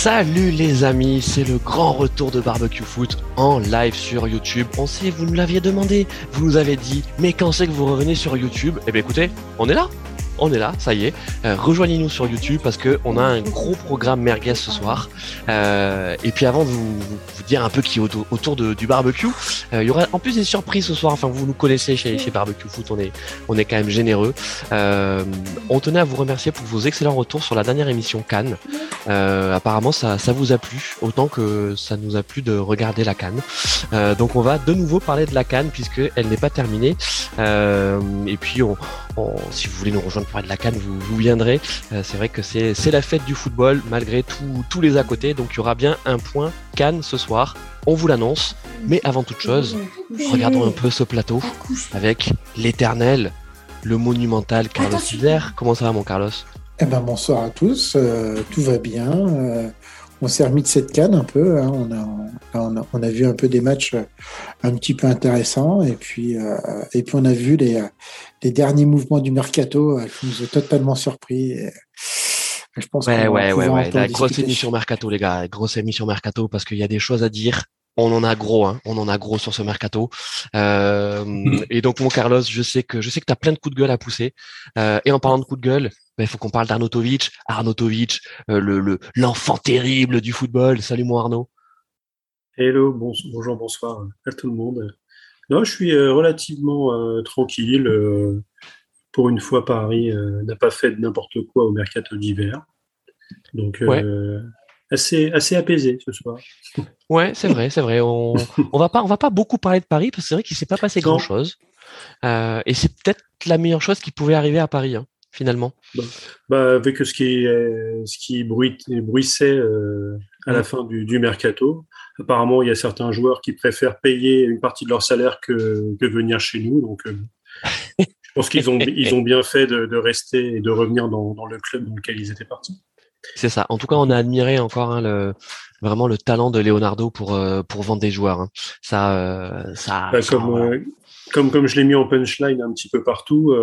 Salut les amis, c'est le grand retour de Barbecue Foot en live sur YouTube. On sait, vous nous l'aviez demandé, vous nous avez dit, mais quand c'est que vous revenez sur YouTube? Eh bien écoutez, on est là on est là, ça y est. Euh, rejoignez-nous sur YouTube parce que on a un gros programme merguez ce soir. Euh, et puis avant de vous, dire un peu qui est autour, du barbecue, euh, il y aura en plus des surprises ce soir. Enfin, vous nous connaissez chez, Barbecue Foot, on est, quand même généreux. on tenait à vous remercier pour vos excellents retours sur la dernière émission Cannes. apparemment, ça, ça vous a plu autant que ça nous a plu de regarder la Cannes. donc, on va de nouveau parler de la Cannes puisque elle n'est pas terminée. et puis, on, si vous voulez nous rejoindre pour de la canne, vous, vous viendrez. Euh, c'est vrai que c'est la fête du football malgré tous les à côté. Donc il y aura bien un point canne ce soir. On vous l'annonce. Mais avant toute chose, regardons un peu ce plateau avec l'éternel, le monumental Carlos Hiver. Comment ça va mon Carlos? Eh ben, bonsoir à tous, euh, tout va bien. Euh, on s'est remis de cette canne un peu. Hein. On, a, on, a, vu un peu des matchs euh, un petit peu intéressants. Et puis, euh, et puis on a vu les, les derniers mouvements du mercato euh, qui nous ont totalement surpris. je pense ouais, ouais, ouais, ouais. La grosse émission mercato, les gars. Grosse émission mercato parce qu'il y a des choses à dire on en a gros, hein, on en a gros sur ce mercato. Euh, mm. et donc mon Carlos, je sais que je sais que tu as plein de coups de gueule à pousser. Euh, et en parlant de coups de gueule, il faut qu'on parle d'Arnautovic. Arnautovic, euh, le l'enfant terrible du football. Salut mon Arnaud. Hello, bonjour, bonsoir à tout le monde. Non, je suis relativement tranquille. pour une fois, Paris n'a pas fait n'importe quoi au mercato d'hiver. Donc, assez, assez apaisé ce soir. Ouais, c'est vrai, c'est vrai. On, on va pas, on va pas beaucoup parler de Paris parce que c'est vrai qu'il s'est pas passé grand chose. Euh, et c'est peut-être la meilleure chose qui pouvait arriver à Paris, hein, finalement. Bah, bah, avec ce qui, ce qui bruissait euh, à la fin du, du, mercato. Apparemment, il y a certains joueurs qui préfèrent payer une partie de leur salaire que, que venir chez nous. Donc, euh, je pense qu'ils ont, ils ont bien fait de, de, rester et de revenir dans, dans le club dans lequel ils étaient partis. C'est ça. En tout cas, on a admiré encore hein, le, vraiment le talent de Leonardo pour euh, pour vendre des joueurs. Hein. Ça, euh, ça, bah, comme, euh, comme comme je l'ai mis en punchline un petit peu partout,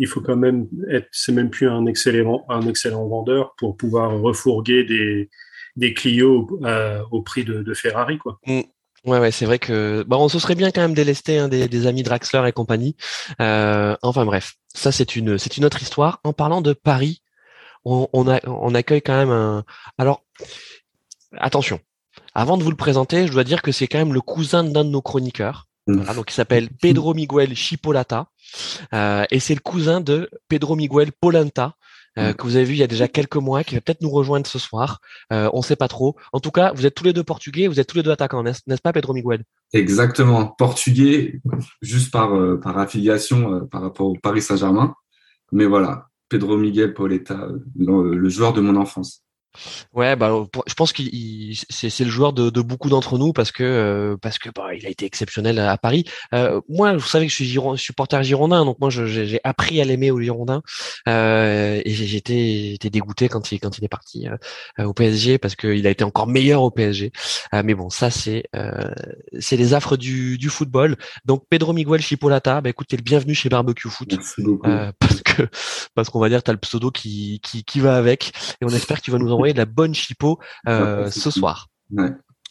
il faut quand même être. C'est même plus un excellent un excellent vendeur pour pouvoir refourguer des des Clio au prix de, de Ferrari, quoi. Mmh. Ouais, ouais, c'est vrai que bon, on se serait bien quand même délesté hein, des, des, amis Draxler et compagnie. enfin bref, ça c'est une c'est une autre histoire. En parlant de Paris, on, a, on accueille quand même un. Alors, attention. Avant de vous le présenter, je dois dire que c'est quand même le cousin d'un de nos chroniqueurs. Mmh. donc il s'appelle Pedro Miguel Chipolata euh, et c'est le cousin de Pedro Miguel Polenta euh, mmh. que vous avez vu il y a déjà quelques mois, qui va peut-être nous rejoindre ce soir. Euh, on sait pas trop. En tout cas, vous êtes tous les deux portugais, vous êtes tous les deux attaquants, n'est-ce pas, Pedro Miguel? Exactement, portugais, juste par euh, par affiliation par rapport au Paris Saint-Germain. Mais voilà, Pedro Miguel Pauleta, le joueur de mon enfance. Ouais, bah, je pense qu'il c'est le joueur de, beaucoup d'entre nous parce que euh, parce que bah, il a été exceptionnel à Paris. Euh, moi, vous savez que je suis Giron, supporter girondin, donc moi j'ai appris à l'aimer au Girondin euh, et j'étais dégoûté quand il quand il est parti au PSG parce qu'il a été encore meilleur au PSG. mais bon, ça c'est c'est les affres du, du football. Donc Pedro Miguel Chipolata, bah, écoutez, le bienvenu chez Barbecue Foot parce que parce qu'on va dire t'as le pseudo qui, qui qui va avec et on espère que tu vas nous en de la bonne chipo euh, ce soir.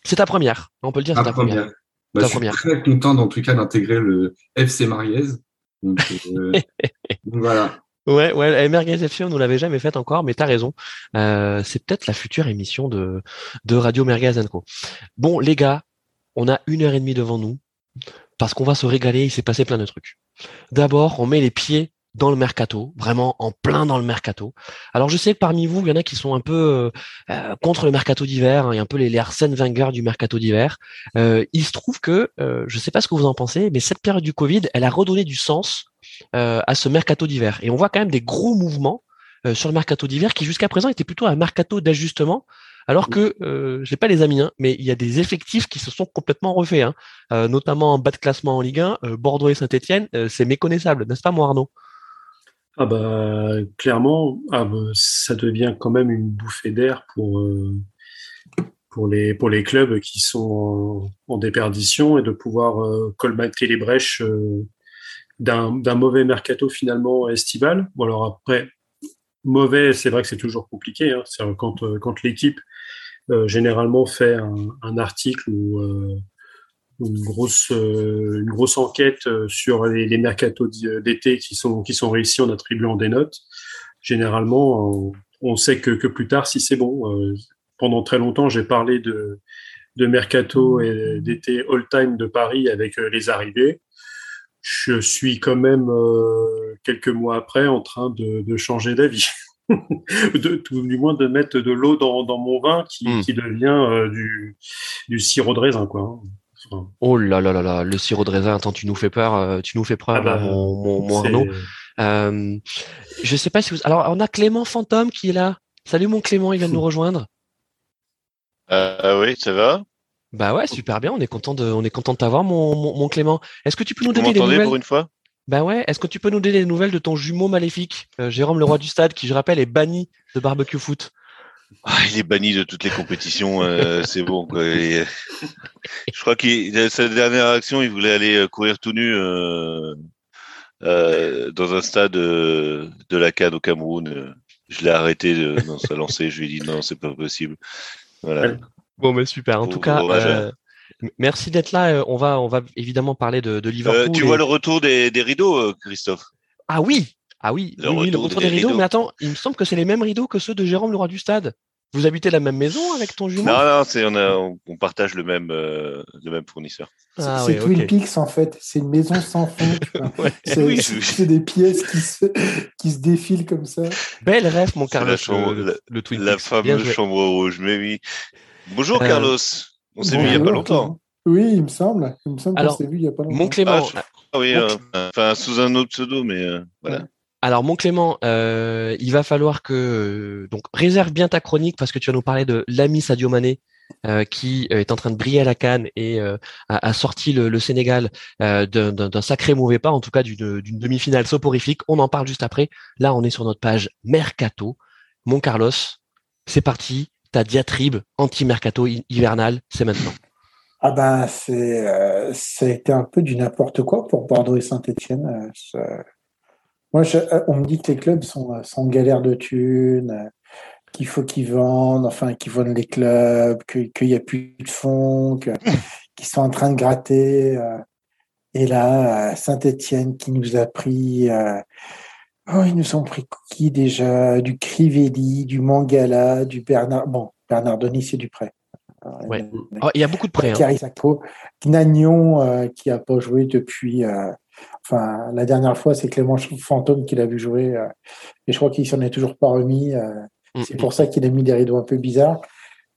C'est ta première, on peut le dire. c'est ta première. Bah, je suis très content en tout cas d'intégrer le FC Mariez. Donc, euh, voilà. Ouais, ouais, Merguez FC, on ne l'avait jamais fait encore, mais tu as raison. Euh, c'est peut-être la future émission de, de Radio Merguez Co. Bon, les gars, on a une heure et demie devant nous parce qu'on va se régaler. Il s'est passé plein de trucs. D'abord, on met les pieds dans le mercato, vraiment en plein dans le mercato. Alors je sais que parmi vous, il y en a qui sont un peu euh, euh, contre le mercato d'hiver, hein, a un peu les, les Arsène Wenger du mercato d'hiver. Euh, il se trouve que, euh, je ne sais pas ce que vous en pensez, mais cette période du Covid, elle a redonné du sens à ce mercato d'hiver. Et on voit quand même des gros mouvements sur le mercato d'hiver qui jusqu'à présent était plutôt un mercato d'ajustement. Alors que, euh, je n'ai pas les amis, hein, mais il y a des effectifs qui se sont complètement refaits, hein. notamment en bas de classement en Ligue 1, Bordeaux et Saint-Etienne, c'est méconnaissable, n'est-ce pas, moi Arnaud? Ah bah clairement, ah bah, ça devient quand même une bouffée d'air pour euh, pour les clubs qui sont en, déperdition et de pouvoir euh, colmater les brèches euh, d'un mauvais mercato finalement estival. Bon alors après, mauvais, c'est vrai que c'est toujours compliqué. Hein. Quand, quand l'équipe généralement fait un, article ou une grosse une grosse enquête sur les, les mercatos d'été qui sont qui sont réussis en attribuant des notes. Généralement, on, sait que, que plus tard, si c'est bon. pendant très longtemps, j'ai parlé de de mercato et d'été all-time de Paris avec euh, les arrivées. Je suis quand même euh, quelques mois après en train de, changer d'avis. de, tout du moins de mettre de l'eau dans, mon vin qui, hmm. devient euh, du, du, sirop de raisin quoi. Oh là là là là, le sirop de raisin, attends, tu nous fais peur, tu nous fais peur, ah bah, mon, mon, Arnaud. je sais pas si vous. Alors, on a Clément Fantôme qui est là. Salut mon Clément, il vient de nous rejoindre. Euh, oui, ça va? Bah ouais, super bien. On est content de, on est content de t'avoir, mon, mon, Clément. Est-ce que tu peux nous donner des nouvelles? pour une fois? Bah ouais. Est-ce que tu peux nous donner des nouvelles de ton jumeau maléfique, euh, Jérôme le roi du stade, qui je rappelle est banni de barbecue foot ah, il est banni de toutes les compétitions, euh, c'est bon. Quoi. je crois que sa dernière action, il voulait aller courir tout nu dans un stade de la Cannes au Cameroun. Je l'ai arrêté dans sa lancée. Je lui ai dit non, c'est pas possible. Bon, mais super. En tout cas, euh, merci d'être là. Euh, on va, on va évidemment parler de, de Liverpool. Euh, tu vois le retour des, des rideaux, Christophe? Ah oui, ah oui, le, oui, retour, le retour des, rideaux. Mais attends, il me semble que c'est les mêmes rideaux que ceux de Jérôme le roi du stade. Vous habitez la même maison avec ton jumeau? Non, non, c'est, on, a, on, partage le même, le même fournisseur. Ah, c'est Twin Peaks en fait. C'est une maison sans fond. c'est, des pièces qui se, qui se défilent comme ça. Belle rêve, mon Carlos. le, le, Twin la fameuse chambre rouge, mais oui. Bonjour euh, Carlos. On s'est vu il n'y a pas longtemps. Oui, il me semble. Il me semble qu'on s'est vu il n'y a pas longtemps. Mon Clément. Ah, oui, euh, enfin sous un autre pseudo, mais euh, voilà. Alors, mon Clément, euh, il va falloir que donc réserve bien ta chronique parce que tu vas nous parler de l'ami Sadio Mané euh, qui est en train de briller à la canne et euh, a, sorti le, Sénégal d'un sacré mauvais pas, en tout cas d'une demi-finale soporifique. On en parle juste après. Là, on est sur notre page Mercato. Mon Carlos, c'est parti. Ta diatribe anti-mercato hivernal, c'est maintenant. Ah ben, c'est, un peu du n'importe quoi pour Bordeaux et Saint-Etienne. Moi, euh, on me dit que les clubs sont, euh, sont en galère de thunes, euh, qu'il faut qu'ils vendent, enfin qu'ils vendent les clubs, qu'il n'y a plus de fonds, qu'ils sont en train de gratter. Et là, Saint-Étienne qui nous a pris, oh, ils nous ont pris qui déjà? Du Crivelli, du Mangala, du Bernard. Bon, Bernard Denis, c'est du prêt. Ouais. Oh, il y a beaucoup de prêts. Hein. Gnagnon, qui n'a pas joué depuis Enfin, la dernière fois, c'est Clément Fantôme qui l'a vu jouer. Euh, et je crois qu'il s'en est toujours pas remis. Euh, mm, c'est pour ça qu'il a mis des rideaux un peu bizarres.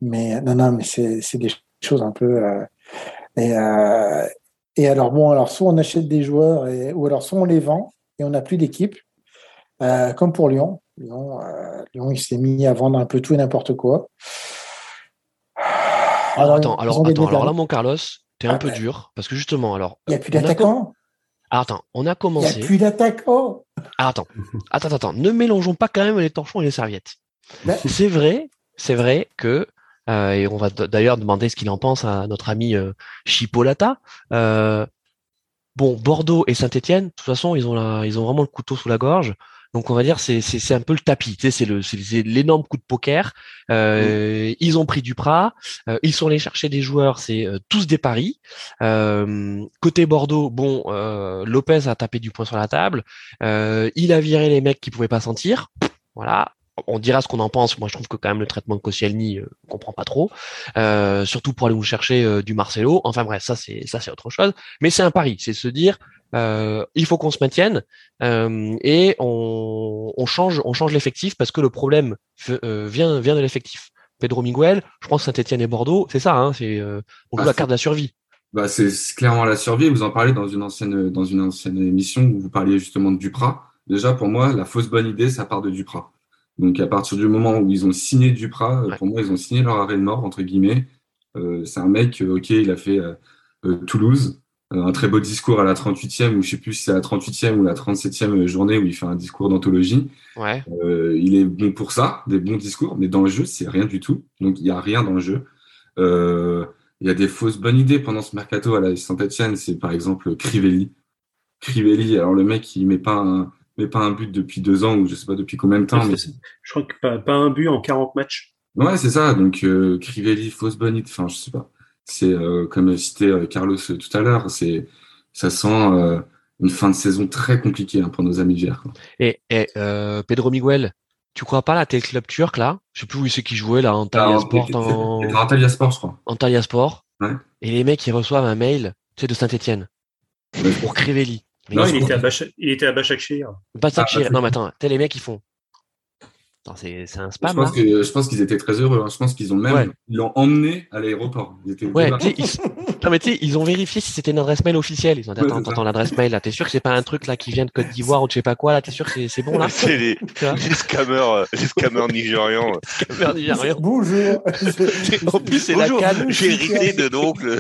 Mais non, non, mais c'est des choses un peu. Euh, et, et alors, bon, alors, soit on achète des joueurs, et, ou alors soit on les vend et on n'a plus d'équipe. comme pour Lyon. Lyon, Lyon il s'est mis à vendre un peu tout et n'importe quoi. Alors, attends, alors, attends, alors là, mon Carlos, t'es un ah, peu dur. Parce que justement, alors. Il n'y a plus d'attaquants. Alors, attends, on a commencé. Il n'y a plus d'attaquants. attends, attends, attends, ne mélangeons pas quand même les torchons et les serviettes. Ben. C'est vrai, c'est vrai que, euh, et on va d'ailleurs demander ce qu'il en pense à notre ami euh, Chipolata. Euh, bon, Bordeaux et Saint-Etienne, de toute façon, ils ont, la, ils ont vraiment le couteau sous la gorge. Donc on va dire c'est c'est un peu le tapis, tu sais, c'est le c'est l'énorme coup de poker. Euh, mm. Ils ont pris du prat, euh, ils sont allés chercher des joueurs, c'est euh, tous des paris. côté Bordeaux, bon, Lopez a tapé du poing sur la table. il a viré les mecs qui pouvaient pas sentir. Voilà, on dira ce qu'on en pense. Moi, je trouve que quand même le traitement de Koscielny, euh, on comprend pas trop. Euh, surtout pour aller vous chercher euh, du Marcelo. Enfin bref, ça c'est ça c'est autre chose. Mais c'est un pari, c'est se dire euh, il faut qu'on se maintienne et on, on, change on change l'effectif parce que le problème vient vient de l'effectif. Pedro Miguel, je pense Saint-Etienne et Bordeaux, c'est ça. Hein, c'est on joue la carte de la survie. Bah, c'est clairement la survie. Vous en parlez dans une ancienne dans une ancienne émission où vous parliez justement de Duprat. Déjà, pour moi, la fausse bonne idée, ça part de Duprat. Donc à partir du moment où ils ont signé Duprat, euh, pour moi, ils ont signé leur arrêt de mort, entre guillemets. Euh, c'est un mec, euh, ok, il a fait Toulouse, un très beau discours à la 38e, ou je sais plus si c'est la 38e ou la 37e journée où il fait un discours d'anthologie. Ouais. il est bon pour ça, des bons discours, mais dans le jeu, c'est rien du tout. Donc il n'y a rien dans le jeu. il y a des fausses bonnes idées pendant ce mercato à la Saint-Etienne, c'est par exemple Crivelli. Crivelli, alors le mec, il met pas un, mais pas un but depuis deux ans ou je sais pas depuis combien de temps. Mais... Je crois que pas, pas, un but en 40 matchs. Ouais, c'est ça. Donc, euh, Crivelli, fausse bonite, enfin, je sais pas. C'est euh, comme cité euh, Carlos tout à l'heure, c'est ça sent euh, une fin de saison très compliquée hein, pour nos amis verts. Et, et euh, Pedro Miguel, tu crois pas là, t'es le club turc là? Je sais plus où c'est qui jouait là, Antalya Sport. En... Antalya Sport, je crois. Antalya Sport. Ouais. Et les mecs, ils reçoivent un mail, tu sais, de Saint-Etienne. Pour Crivelli. Non, il était, à Bach... il était à Bachakshir. Bachakshir. Ah, non, mais attends, t'es les mecs, ils font. C'est un spam. Je pense, que, je pense qu'ils étaient très heureux. Hein. Je pense qu'ils ont même ouais. ils l'ont emmené à l'aéroport. Ouais, ils... non mais tu sais, ils ont vérifié si c'était une adresse mail officielle. Ils ont dit attends, ouais, attends, l'adresse mail là, t'es sûr que c'est pas un truc là qui vient de Côte d'Ivoire ou de je sais pas quoi là, t'es sûr que c'est bon là C'est les, les scammers, les scammers nigérians. scammers nigérians. Bonjour. en plus c'est la canne. J'ai hérité de l'oncle.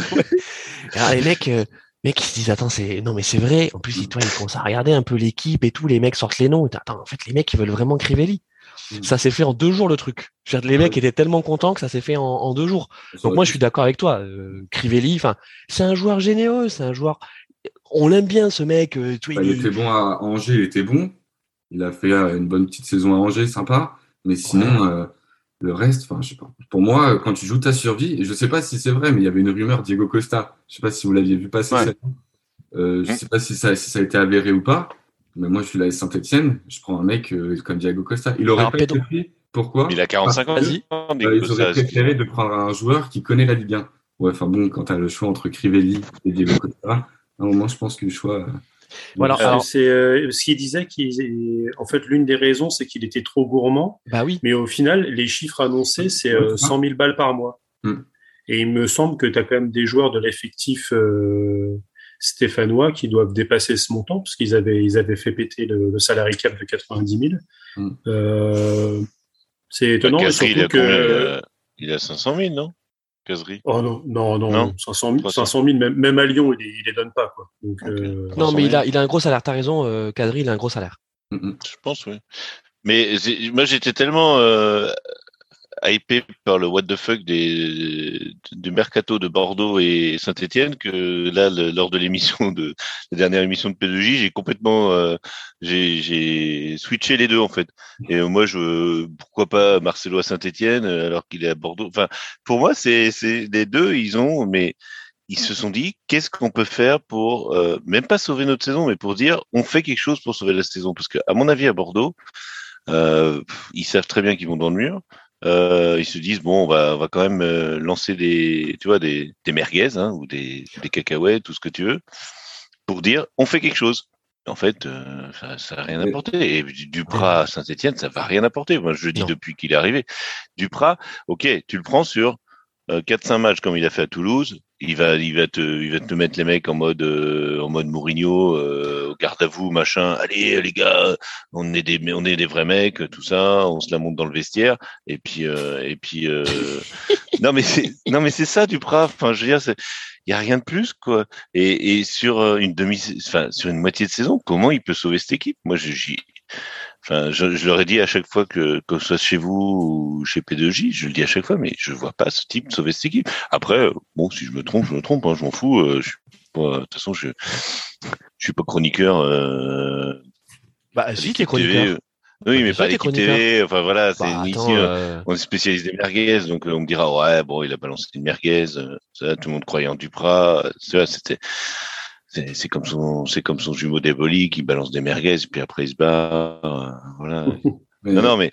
Alors les mecs. Euh, mecs ils se disent attends c'est non mais c'est vrai en plus toi ils commencent à regarder un peu l'équipe et tout les mecs sortent les noms attends en fait les mecs ils veulent vraiment Crivelli ça s'est fait en deux jours le truc. Les mecs étaient tellement contents que ça s'est fait en, en, deux jours. Donc moi je suis d'accord avec toi. Euh, Crivelli, enfin c'est un joueur généreux, c'est un joueur. On l'aime bien ce mec. Euh, bah, il, il, était bon à Angers, il était bon. Il a fait euh, une bonne petite saison à Angers, sympa. Mais sinon ouais. Le reste, enfin je sais pas. Pour moi, quand tu joues ta survie, et je sais pas si c'est vrai, mais il y avait une rumeur Diego Costa. Je sais pas si vous l'aviez vu passer. Ouais. Euh, je sais pas si ça, si ça a été avéré ou pas. Mais moi, je suis là à Saint-Etienne, je prends un mec euh, comme Diego Costa. Il aurait Alors, pas Pedro. été Pourquoi? Il a 45 ans. Vas-y. Bah, Ils auraient préféré de prendre un joueur qui connaît la Ligue 1. Ouais, enfin bon, quand tu as le choix entre Crivelli et Diego Costa, à un moment, je pense que le choix. Voilà, alors, c'est euh, ce qu'il disait qu'il en fait l'une des raisons c'est qu'il était trop gourmand. Bah oui. Mais au final les chiffres annoncés c'est euh, 100 000 balles par mois. Mm. et il me semble que tu as quand même des joueurs de l'effectif euh, stéphanois qui doivent dépasser ce montant parce qu'ils avaient ils avaient fait péter le, le salarié cap de 90 000 mm. euh, c'est étonnant bah, Casserie, il, a que... combien, il a 500 000 non? Caserie. Oh non, non, non, non? 500 000, 500 000 même, même, à Lyon, il, il les donne pas. Quoi. Donc, okay. euh, non, mais il a, il a un gros salaire. T'as raison, euh, Kadri, il a un gros salaire. Je pense, oui. Mais moi, j'étais tellement euh, hypé par le what the fuck des, du mercato de Bordeaux et Saint-Etienne que là, lors de l'émission de la dernière émission de P2J, j'ai complètement euh, j'ai switché les deux en fait. Et moi, je pourquoi pas Marcelo à Saint-Etienne alors qu'il est à Bordeaux. Enfin, pour moi, c'est c'est les deux, ils ont mais ils se sont dit qu'est-ce qu'on peut faire pour euh, même pas sauver notre saison, mais pour dire on fait quelque chose pour sauver la saison parce que à mon avis à Bordeaux, euh, ils savent très bien qu'ils vont dans le mur. Euh, ils se disent bon, on va, on va quand même euh, lancer des, tu vois, des, des merguez hein, ou des, des cacahuètes, tout ce que tu veux, pour dire on fait quelque chose. En fait, euh, ça n'a rien apporté. Et Duprat à Saint-Etienne, ça va rien apporter. Moi, je le dis Non. depuis qu'il est arrivé. Duprat, ok, tu le prends sur euh, 4-5 matchs comme il a fait à Toulouse. Il va, il va te, il va te mettre les mecs en mode, euh, en mode Mourinho, euh, garde à vous, machin. Allez, les gars, on est des, on est des vrais mecs, tout ça. On se la monte dans le vestiaire. Et puis, euh, et puis, euh, non mais c'est, non mais c'est ça Duprat. Enfin, je veux dire, il y a rien de plus quoi. Et, et sur une demi, enfin sur une moitié de saison, comment il peut sauver cette équipe? Moi, j'y, enfin, je, je, leur ai dit à chaque fois que que ce soit chez vous ou chez P2J, je le dis à chaque fois, mais je vois pas ce type sauver cette équipe. Après, bon, si je me trompe, je me trompe, hein, je m'en fous. Euh, je, de toute façon, je je suis pas chroniqueur. Euh, bah, si, t'es chroniqueur. Oui, bah, mais pas l'équipe TV. Enfin voilà, c'est bah, ici, euh... on est spécialiste des merguez, donc on me dira ouais, bon, il a balancé une merguez. Ça, tout le monde croyait en Duprat. Ça, c'était c'est comme son c'est comme son jumeau d'Eboli qui balance des merguez puis après il se bat euh, voilà. Non non mais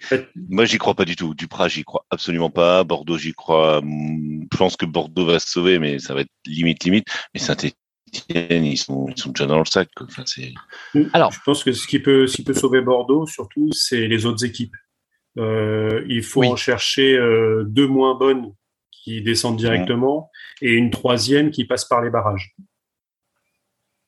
moi j'y crois pas du tout. Duprat j'y crois absolument pas. Bordeaux j'y crois je pense que Bordeaux va se sauver mais ça va être limite limite. Mais Saint-Étienne ils sont ils sont déjà dans le sac enfin c'est alors je pense que ce qui peut ce qui peut sauver Bordeaux surtout c'est les autres équipes. Euh, il faut oui. en chercher euh, deux moins bonnes qui descendent directement mmh. et une troisième qui passe par les barrages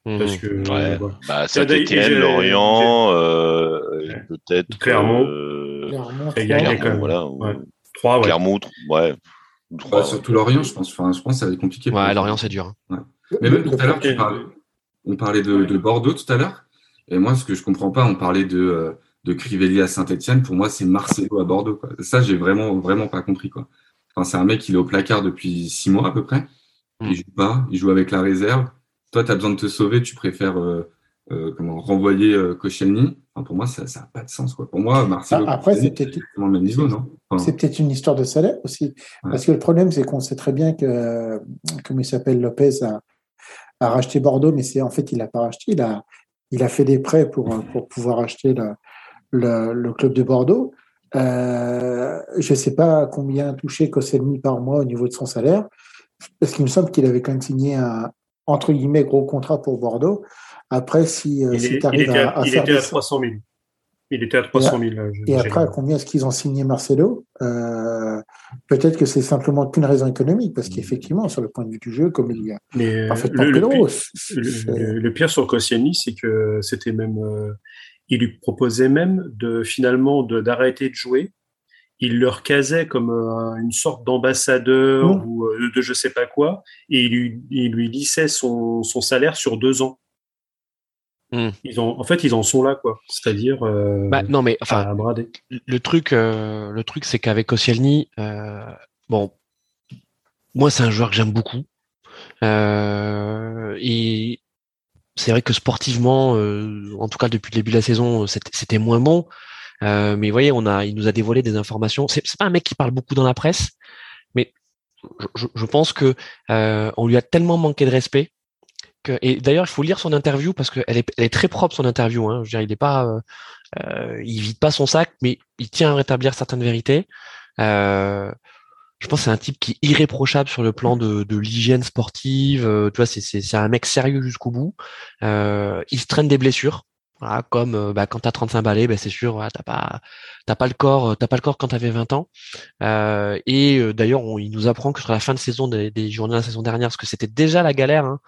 parce que ouais. voilà. bah, Saint-Etienne, Lorient, euh, ouais. peut-être Clermont. Euh, Clermont, Clermont, voilà. Ouais. Trois, ouais. Clermont, ouais. Bah, surtout Lorient, je pense. Enfin, je pense que ça va être compliqué. Ouais, Lorient, c'est dur. Hein. Mais même tout à l'heure, parlais, on parlait de, de, Bordeaux tout à l'heure. Et moi, ce que je comprends pas, on parlait de, euh, de Crivelli à Saint-Etienne. Pour moi, c'est Marcelo à Bordeaux. Quoi. Ça, j'ai vraiment, vraiment pas compris. Quoi. Enfin, c'est un mec, il est au placard depuis six mois à peu près. Il joue pas. Il joue avec la réserve toi, tu as besoin de te sauver, tu préfères euh, euh, comment renvoyer euh, Koscielny. pour moi, ça n'a pas de sens. Quoi. Pour moi, Marcelo, ah, après, c'est peut-être le même niveau, non? C'est peut-être une histoire de salaire aussi. Parce que le problème, c'est qu'on sait très bien que, comme il s'appelle, Lopez a, a, racheté Bordeaux, mais c'est en fait, il n'a pas racheté. Il a, il a fait des prêts pour, pour pouvoir acheter le, le, le club de Bordeaux. Euh, je ne sais pas combien touché Koscielny par mois au niveau de son salaire, parce qu'il me semble qu'il avait quand même signé un entre guillemets gros contrat pour Bordeaux. Après, si, euh, si tu arrives à, à, il était à 300 000. Il était à 300 000. Et, et après, à combien est-ce qu'ils ont signé Marcelo? Euh, Peut-être que c'est simplement qu'une raison économique, parce qu'effectivement, sur le point de vue du jeu, comme il y a Mais parfaitement le, le, pire, le, le, pire sur Koscielny, c'est que c'était même euh, il lui proposait même de finalement d'arrêter de, jouer. Il leur casait comme euh, une sorte d'ambassadeur mmh. ou euh, de je sais pas quoi, et il lui, il lui lissait son, son salaire sur deux ans. Mmh. Ils ont, en fait, ils en sont là, quoi. C'est-à-dire. Euh, bah, non, mais enfin, le truc, euh, le truc, c'est qu'avec Koscielny, euh, bon, moi, c'est un joueur que j'aime beaucoup. et c'est vrai que sportivement, euh, en tout cas depuis le début de la saison, c'était moins bon. Euh, mais vous voyez, on a, il nous a dévoilé des informations. C'est pas un mec qui parle beaucoup dans la presse, mais je, je pense que euh, on lui a tellement manqué de respect que. Et d'ailleurs, il faut lire son interview parce qu'elle est, elle est très propre son interview. Hein. Je veux dire, il est pas, euh, euh, il vide pas son sac, mais il tient à rétablir certaines vérités. Euh, je pense que c'est un type qui est irréprochable sur le plan de, de l'hygiène sportive. Euh, tu vois, c'est un mec sérieux jusqu'au bout. Euh, il se traîne des blessures. Comme euh, bah, quand t'as 35 balais, bah, c'est sûr, voilà, t'as pas, le corps, t'as pas le corps quand t'avais 20 ans. Euh, et d'ailleurs, il nous apprend que sur la fin de saison des, des de la saison dernière, parce que c'était déjà la galère, hein,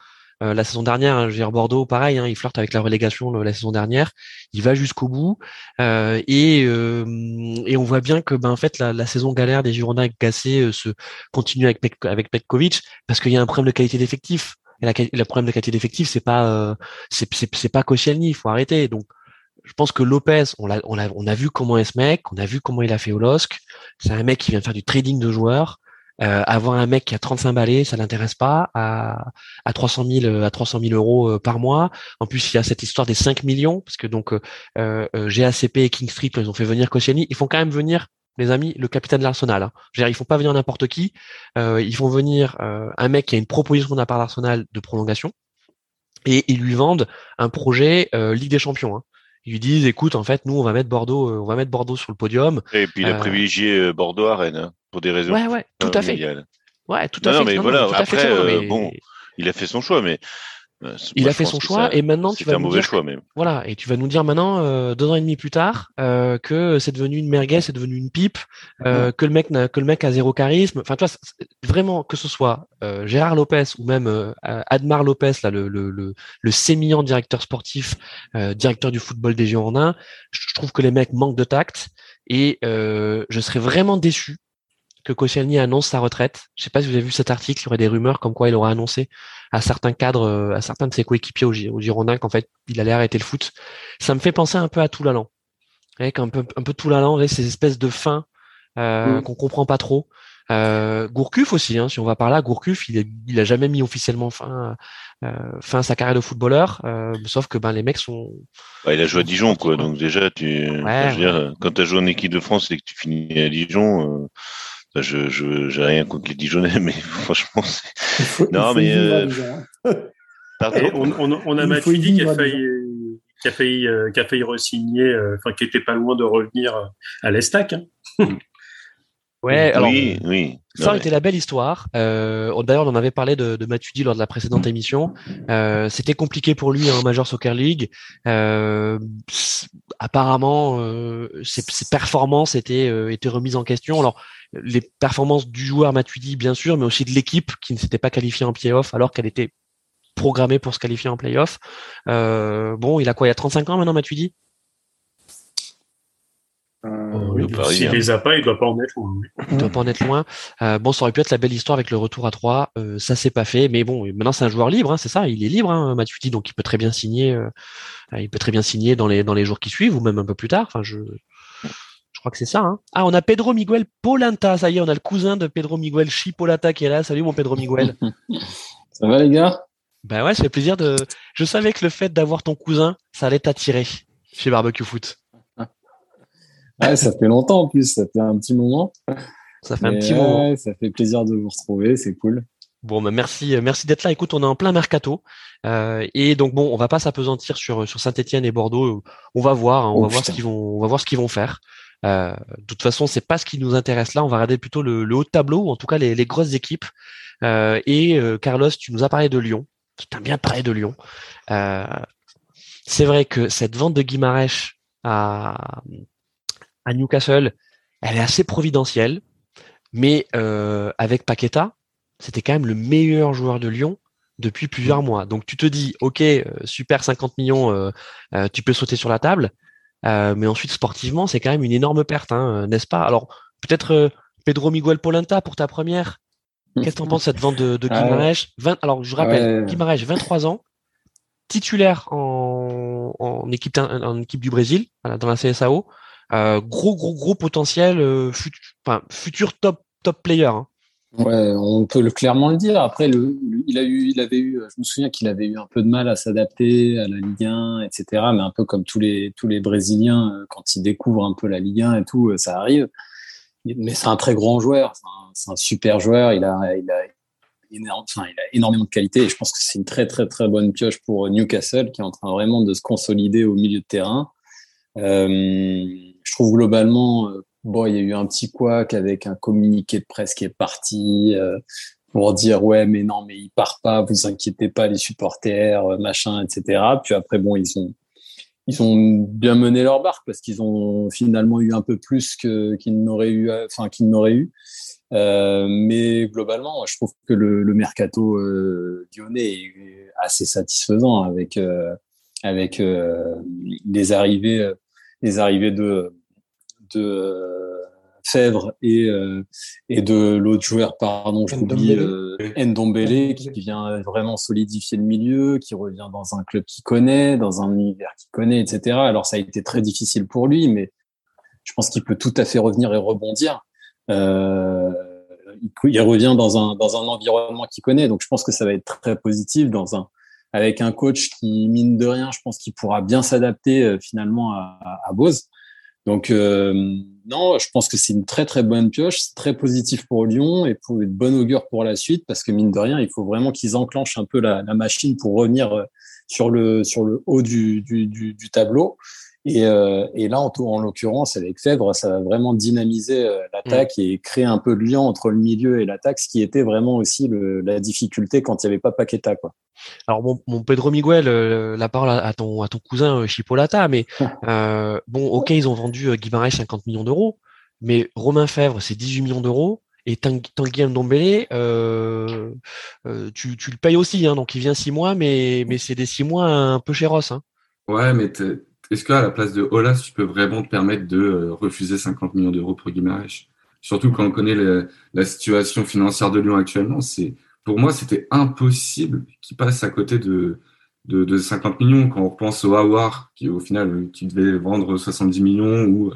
euh, la saison dernière, hein, je veux dire Bordeaux, pareil, hein, il flirte avec la relégation la saison dernière. Il va jusqu'au bout euh, et, euh, on voit bien que ben en fait la, la saison galère des Girondins avec Gassé se continue avec avec Petkovic parce qu'il y a un problème de qualité d'effectif. Et la, le problème de qualité d'effectif, c'est pas c'est c'est pas Koscielny, il faut arrêter. Donc je pense que Lopez, on a, on, a, on a vu comment est ce mec, on a vu comment il a fait au LOSC. C'est un mec qui vient faire du trading de joueurs. Euh, avoir un mec qui a 35 balais, ça l'intéresse pas. À, à 300 000 à 300 000 euros euh, par mois. En plus, il y a cette histoire des 5 millions parce que donc euh, GACP et King Street, ils ont fait venir Koscielny. Ils font quand même venir, les amis, le capitaine de l'Arsenal. Hein. Ils font pas venir n'importe qui. ils font venir un mec qui a une proposition de la part d'Arsenal de prolongation et ils lui vendent un projet Ligue des Champions. Hein ils lui disent écoute en fait nous on va mettre Bordeaux on va mettre Bordeaux sur le podium et puis il a privilégié Bordeaux à Rennes hein pour des raisons. Ouais, ouais, tout à fait. Ouais, tout à non, fait. Non, mais voilà, après, euh, bon, il a fait son choix, mais. Il a fait son choix et maintenant tu vas un nous mauvais dire, choix. Voilà et tu vas nous dire maintenant euh, deux ans et demi plus tard euh, que c'est devenu une merguez, c'est devenu une pipe, euh, que le mec que le mec a zéro charisme. Enfin tu vois vraiment que ce soit euh, Gérard Lopez ou même euh, Admar Lopez là le le le, le sémillant directeur sportif, directeur du football des Girondins, je trouve que les mecs manquent de tact et je serais vraiment déçu que Koscielny annonce sa retraite. Je sais pas si vous avez vu cet article, il y aurait des rumeurs comme quoi il aurait annoncé à certains cadres, euh, à certains de ses coéquipiers au, Girondin qu'en fait il allait arrêter le foot. Ça me fait penser un peu à Toulalan. Avec un peu, un peu Toulalan, ces espèces de fins euh, mm. qu'on comprend pas trop. Euh, Gourcuff aussi, hein, si on va par là, Gourcuff, il, est, il a jamais mis officiellement fin, euh, fin à sa carrière de footballeur, euh, sauf que ben les mecs sont. Ouais, il a joué à Dijon, quoi. Donc déjà, tu, ouais, je veux dire, quand tu as joué en équipe de France et que tu finis à Dijon, je je j'ai rien contre les Dijonnais, mais franchement, c'est... non mais euh... on, on, on, a Matuidi qui a failli qui a failli euh, qui a failli resigner, euh, enfin qui était pas loin de revenir à l'Estac. Hein. Ouais, alors, oui, oui. Ça aurait été la belle histoire. Euh, D'ailleurs, on en avait parlé de, de Matuidi lors de la précédente émission. Euh, C'était compliqué pour lui en Major Soccer League. Euh, apparemment, euh, ses, ses, performances étaient, euh, étaient remises en question. Alors, les performances du joueur Matuidi, bien sûr, mais aussi de l'équipe qui ne s'était pas qualifiée en play-off alors qu'elle était programmée pour se qualifier en play-off. Euh, bon, il a quoi Il a 35 ans maintenant, Matuidi? Euh, oui, S'il les a pas, il doit pas en être loin. Il doit pas en être loin. Euh, bon, ça aurait pu être la belle histoire avec le retour à 3. Euh, ça s'est pas fait, mais bon, maintenant c'est un joueur libre, hein, c'est ça. Il est libre, hein, Matuidi, donc il peut très bien signer. Euh, il peut très bien signer dans les dans les jours qui suivent ou même un peu plus tard. Enfin, je je crois que c'est ça. Hein. Ah, on a Pedro Miguel Polanta. Ça y est, on a le cousin de Pedro Miguel Chipolata qui est là. Salut mon Pedro Miguel. ça va les gars? Ben ouais, ça fait plaisir de. Je savais que le fait d'avoir ton cousin, ça allait t'attirer. chez Barbecue Foot Ouais, ça fait longtemps en plus, ça fait un petit moment. Ça fait un petit moment. Ça fait plaisir de vous retrouver, c'est cool. Bon, bah merci, merci d'être là. Écoute, on est en plein mercato, euh, et donc bon, on va pas s'apesantir sur sur Saint-Étienne et Bordeaux. On va voir, hein, on Oh, va voir ce qu'ils vont, on va voir ce qu'ils vont faire. Euh, de toute façon, c'est pas ce qui nous intéresse là. On va regarder plutôt le, le haut de tableau, ou en tout cas les, les grosses équipes. Euh, et euh, Carlos, tu nous as parlé de Lyon. Tu as bien parlé de Lyon. Euh, c'est vrai que cette vente de Guimarães à à Newcastle, elle est assez providentielle, mais euh, avec Paqueta, c'était quand même le meilleur joueur de Lyon depuis plusieurs mois. Donc tu te dis, ok, euh, super 50 millions, euh, euh, tu peux sauter sur la table, euh, mais ensuite sportivement, c'est quand même une énorme perte, hein, n'est-ce pas? Alors peut-être Pedro Miguel Polenta pour ta première. Qu'est-ce que t'en penses de cette vente de, de Ah 20 Alors je rappelle, Ouais. Guimarães, 23 ans, titulaire en, en équipe en équipe du Brésil, dans la CSAO. Euh, gros gros gros potentiel, euh, fut- futur top top player. hein. Ouais, on peut le, clairement le dire. Après, le, il a eu, il avait eu, je me souviens qu'il avait eu un peu de mal à s'adapter à la Ligue 1, etc. Mais un peu comme tous les tous les Brésiliens, euh, quand ils découvrent un peu la Ligue 1 et tout, ça arrive. Mais c'est un très grand joueur, c'est un, super joueur. Il a, il a enfin, il a énormément de qualité. Et je pense que c'est une très très très bonne pioche pour Newcastle, qui est en train vraiment de se consolider au milieu de terrain. Je trouve globalement, euh, bon, il y a eu un petit couac avec un communiqué de presse qui est parti euh, pour dire ouais, mais non, mais il part pas, vous inquiétez pas, les supporters, euh, machin, etc. Puis après, bon, ils ont ils ont bien mené leur barque parce qu'ils ont finalement eu un peu plus que qu'ils n'auraient eu, enfin qu'ils n'auraient eu. Mais globalement, je trouve que le, mercato euh, lyonnais est assez satisfaisant avec euh, avec les arrivées les arrivées de de euh, Fèvre et euh, et de l'autre joueur pardon je oublie euh, Ndombele qui vient vraiment solidifier le milieu qui revient dans un club qu'il connaît dans un univers qu'il connaît etc alors ça a été très difficile pour lui mais je pense qu'il peut tout à fait revenir et rebondir. Euh, il, il revient dans un dans un environnement qu'il connaît. Donc je pense que ça va être très positif dans un avec un coach qui mine de rien je pense qu'il pourra bien s'adapter euh, finalement à, à, Bose donc euh, non, je pense que c'est une très très bonne pioche, très positif pour Lyon et pour une bonne augure pour la suite parce que mine de rien, il faut vraiment qu'ils enclenchent un peu la, la, machine pour revenir euh, sur le sur le haut du du, du, du tableau. Et, euh, et là, en, en l'occurrence, avec Fèvre, ça va vraiment dynamiser euh, l'attaque mmh. et créer un peu de lien entre le milieu et l'attaque, ce qui était vraiment aussi le, la difficulté quand il n'y avait pas Paqueta. Quoi. Alors, mon, mon Pedro Miguel, euh, la parole à ton, à ton cousin euh, Chipolata, mais euh, bon, ok, ils ont vendu euh, Guimarães 50 millions d'euros, mais Romain Fèvre, c'est 18 millions d'euros. Et Tanguy Ndombele, euh, euh, tu, tu le payes aussi, hein, donc il vient six mois, mais, mais c'est des six mois un peu chéros. Hein. Ouais, mais est-ce qu'à la place de Olas, tu peux vraiment te permettre de euh, refuser 50 millions d'euros pour Guimarães? Surtout quand on connaît le, la situation financière de Lyon actuellement, c'est pour moi c'était impossible qu'il passe à côté de, de, de, 50 millions. Quand on repense au Awar, qui au final qui devait vendre 70 millions ou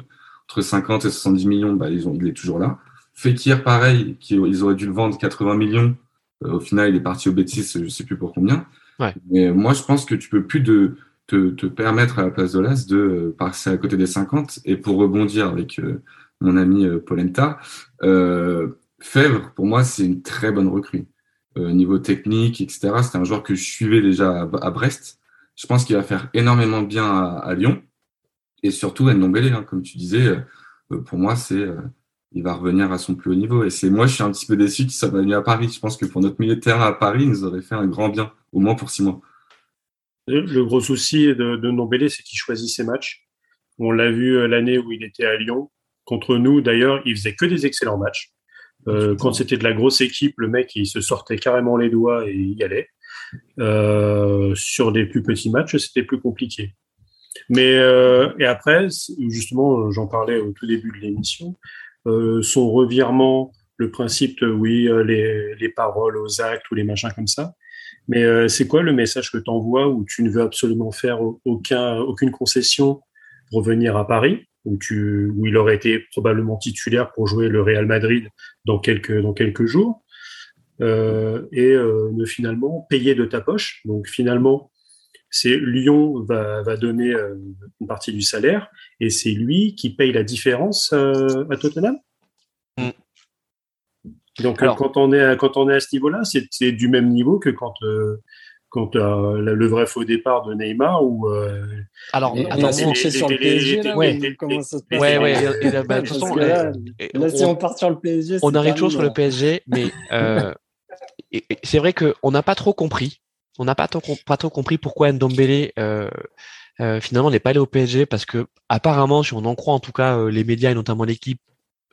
entre 50 et 70 millions, bah, ils ont, il est toujours là. Fekir, pareil, qui, ils auraient dû le vendre 80 millions. Euh, au final, il est parti au Betis, je sais plus pour combien. Ouais. Mais moi, je pense que tu peux plus de te, te, permettre à la place de euh, passer à côté des 50 et pour rebondir avec euh, mon ami euh, Polenta, Fèvre pour moi c'est une très bonne recrue. Niveau technique etc c'était un joueur que je suivais déjà à, à Brest. Je pense qu'il va faire énormément de bien à, à Lyon. Et surtout Ndombele hein, comme tu disais pour moi c'est il va revenir à son plus haut niveau. Et c'est moi je suis un petit peu déçu qu'il soit venu à Paris. Je pense que pour notre milieu de terrain à Paris il nous aurait fait un grand bien au moins pour six mois le gros souci de, de Ndombele, c'est qu'il choisit ses matchs. On l'a vu l'année où il était à Lyon. Contre nous, d'ailleurs, il faisait que des excellents matchs. Euh, quand c'était de la grosse équipe, le mec, il se sortait carrément les doigts et il y allait. Euh, sur des plus petits matchs, c'était plus compliqué. Mais euh, et après, justement, j'en parlais au tout début de l'émission, euh, son revirement, le principe de oui, les, les paroles aux actes ou les machins comme ça. Mais euh, c'est quoi le message que tu envoies où tu ne veux absolument faire aucun, aucune concession pour venir à Paris, où, tu, où il aurait été probablement titulaire pour jouer le Real Madrid dans quelques, dans quelques jours, euh, et euh, de finalement payer de ta poche? Donc finalement, c'est Lyon va, va donner euh, une partie du salaire et c'est lui qui paye la différence euh, à Tottenham? Donc Alors- quand on est à, quand on est à ce niveau-là, c'est c'est du même niveau que quand euh, quand euh, le vrai faux départ de Neymar ou euh, Alors, Et on attends, a on les- a les- sur le PSG, là, ouais. ou comment ça se passe ouais, ouais, et- et- bah, façon, là, là, si on- on part sur le PSG, on c'est arrive toujours sur le. PSG, mais euh, et- et c'est vrai qu'on n'a pas trop compris. On n'a pas trop, pas trop compris pourquoi Ndombele euh, euh, finalement n'est pas allé au PSG parce que apparemment, si on en croit en tout cas euh, les médias et notamment l'équipe,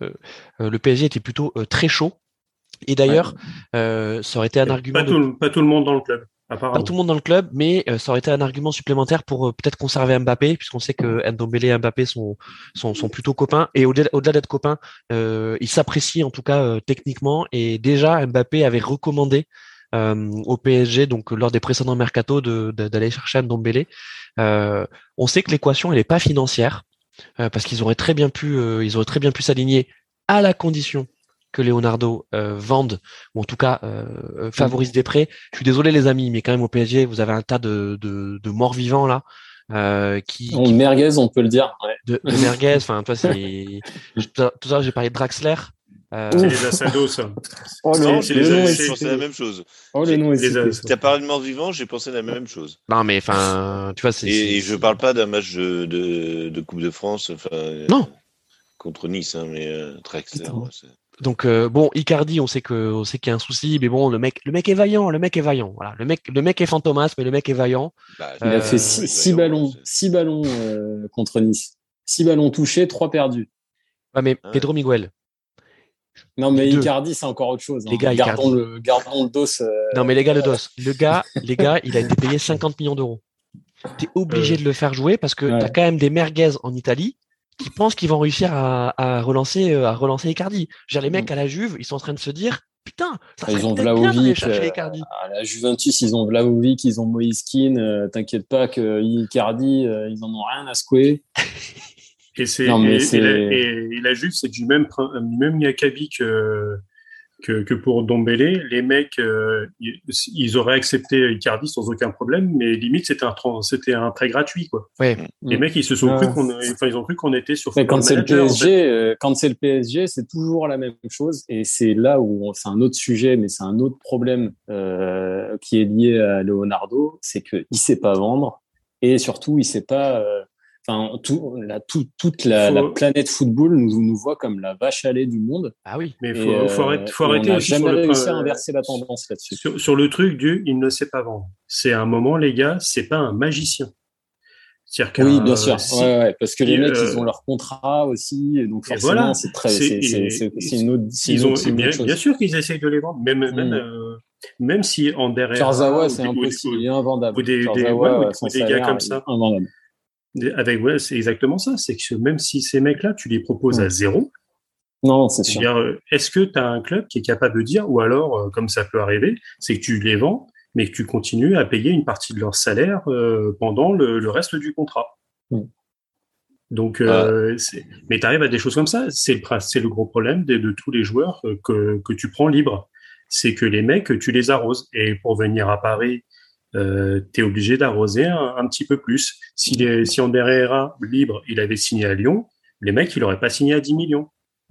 euh, euh, le PSG était plutôt euh, très chaud. Et d'ailleurs, euh, ça aurait été un argument pas de tout, le- pas tout le monde dans le club, pas tout le monde dans le club, mais euh, ça aurait été un argument supplémentaire pour euh, peut-être conserver Mbappé, puisqu'on sait que Ndombele et Mbappé sont, sont, sont plutôt copains. Et au-delà d'être copains, euh, ils s'apprécient en tout cas euh, techniquement. Et déjà, Mbappé avait recommandé euh, au PSG, donc lors des précédents mercato, d'aller chercher Ndombele. Euh, on sait que l'équation elle n'est pas financière, euh, parce qu'ils auraient très bien pu, euh, ils auraient très bien pu s'aligner à la condition que Leonardo euh, vende ou en tout cas euh, euh, favorise des prêts. Je suis désolé les amis, mais quand même au PSG, vous avez un tas de, de, de morts vivants là. Euh, qui, On merguez, on peut le dire. ouais. de, de merguez, enfin toi c'est tout l'heure j'ai parlé de Draxler. Euh, C'est les Assados, ça. Oh, Non, c'est les- nom pensais cité. la même chose. Oh, le nom est Les cité. As- Tu as parlé de mort vivant, j'ai pensé la même chose. non mais enfin tu vois c'est Et, et je parle pas d'un match de, de, de Coupe de France enfin, euh, Non. contre Nice, hein, mais euh, Draxler. Donc euh, bon Icardi on sait que on sait qu'il y a un souci mais bon le mec le mec est vaillant le mec est vaillant voilà le mec le mec est fantomas mais le mec est vaillant bah, Il a Euh, fait six, ballons, six ballons euh, contre Nice. Six ballons touchés, trois perdus. ouais, mais Ah. Pedro Miguel Non, mais deux. Icardi, c'est encore autre chose. Les hein. gars, gardons, Icardi. le, gardons le dos. euh, non mais les gars le dos le gars les gars il a été payé 50 millions d'euros t'es obligé Euh. de le faire jouer parce que Ouais. t'as quand même des merguez en Italie qui pensent qu'ils vont réussir à, à relancer euh, à relancer Icardi. Dire, les mecs à la Juve, ils sont en train de se dire putain, ça Ils ont chercher euh, Icardi. À la Juventus, ils ont Vlahovic, ils ont Moïse Kean. euh, T'inquiète pas que Icardi, euh, ils en ont rien à secouer. Et, c'est, Non, mais et, c'est- et la, et- la Juve, c'est du même, du même Yakabi que, que, que pour Dombele. Les mecs, euh, ils, auraient accepté Icardi sans aucun problème, mais limite, c'était un, c'était un prêt gratuit. Quoi. Ouais. Les mecs, ils se sont Ouais. cru qu'on, enfin, ils ont cru qu'on était sur Mais quand c'est le Manager, en fait. PSG, euh, quand c'est le PSG, c'est toujours la même chose. Et c'est là où on- c'est un autre sujet, mais c'est un autre problème euh, qui est lié à Leonardo, c'est que il sait pas vendre et surtout il sait pas. Euh, Enfin, tout, la, tout- toute la, Faut- la planète football nous, nous voit comme la vache à lait du monde. Ah oui. Mais Et, faut, euh, faut arrêter, faut arrêter on n'a jamais sur le, réussi à prin- inverser la tendance là-dessus. sur, sur le truc du il ne sait pas vendre. C'est un moment, les gars, c'est pas un magicien. Oui, bien sûr. si- Ouais, ouais, parce que les mecs, euh, ils ont leur contrat aussi, et donc forcément, voilà. c'est très, C'est- une autre, Ils ont, autre- bien, autre chose. bien sûr qu'ils essayent de les vendre, même, même, Mm. euh, même si en derrière. Kurzawa, c'est impossible, il est invendable. ou des- des- ouais, ou- des gars comme ça. Invendable. Avec, ouais, c'est exactement ça. C'est que même si ces mecs-là, tu les proposes à Mm. zéro, Non, c'est eh sûr. euh, est-ce que tu as un club qui est capable de dire, ou alors, euh, comme ça peut arriver, c'est que tu les vends, mais que tu continues à payer une partie de leur salaire euh, pendant le, le reste du contrat? Mm. Donc, euh, mais tu arrives à des choses comme ça. C'est le, le gros problème de, de tous les joueurs que, que tu prends libre. C'est que les mecs, tu les arroses. Et pour venir à Paris, euh, tu es obligé d'arroser un, un petit peu plus. Si, les, si libre, il avait signé à Lyon, les mecs, il aurait pas signé à 10 millions.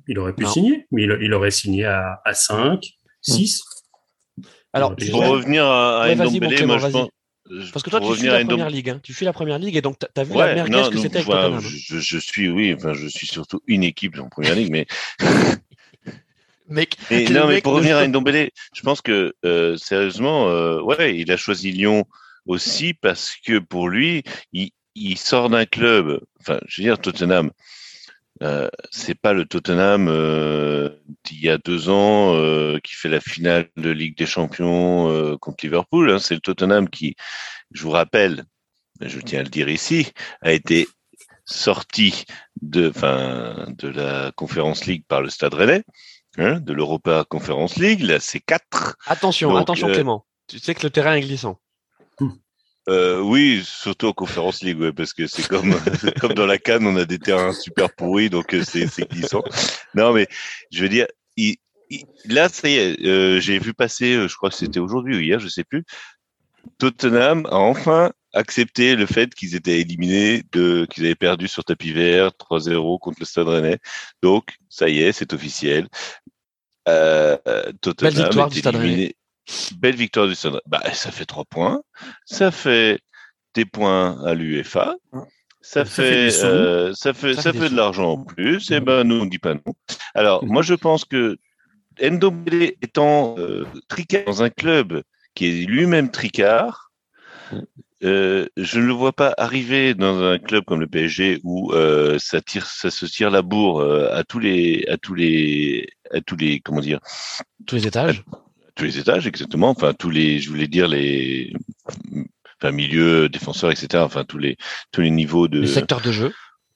Il aurait pu Non. signer, mais il, il aurait signé à, à 5, 6. Alors, Et tu- Pour revenir à, à Ouais, Ndombele, moi je pense. parce que toi, tu suis revenir la première ligue. hein. Tu suis la première ligue et donc t'as- t'as vu la Ouais, merguez non, que c'était avec hein. je, je suis, oui, enfin, je suis surtout une équipe en première ligue, mais Mec, le non, mais pour revenir à Ndombele, je pense que euh, sérieusement, euh, ouais, il a choisi Lyon aussi parce que pour lui, il, il sort d'un club. Enfin, je veux dire Tottenham. Euh, c'est pas le Tottenham euh, d'il y a deux ans qui fait la finale de Ligue des Champions contre Liverpool. hein. C'est le Tottenham qui, je vous rappelle, je tiens à le dire ici, a été sorti de, enfin, de la Conférence League par le Stade Rennais hein, de l'Europa Conference League, la C4. Attention, Donc, attention euh, Clément. Tu sais que le terrain est glissant. Euh, oui, surtout en Conference League, ouais, parce que c'est comme comme dans la Cannes, on a des terrains super pourris, donc euh, c'est c'est glissant. Non, mais je veux dire, il, il- là, ça y est, euh, j'ai vu passer, je crois que c'était aujourd'hui ou hier, je sais plus. Tottenham a enfin accepté le fait qu'ils étaient éliminés, de, qu'ils avaient perdu sur tapis vert 3-0 contre le Stade Rennais. Donc, ça y est, c'est officiel. Euh, Tottenham Belle victoire est du Stade éliminé. Belle victoire du Stade Rennais. Bah, ça fait trois points. Ça fait des points à l'UEFA. Ça, Ça fait euh, ça fait, Ça ça fait fait, des de l'argent en plus. Et ben, nous, on dit pas non. Alors, moi, je pense que Ndombele étant euh, tricard dans un club qui est lui-même tricard, euh, je ne le vois pas arriver dans un club comme le PSG où euh, ça tire, ça se tire la bourre euh, à tous les, à tous les, à tous les, comment dire, Tous les étages. tous les étages exactement. Enfin, tous les, je voulais dire les, enfin milieu, défenseurs, etc. Enfin, tous les, tous les niveaux de Les secteurs de jeu.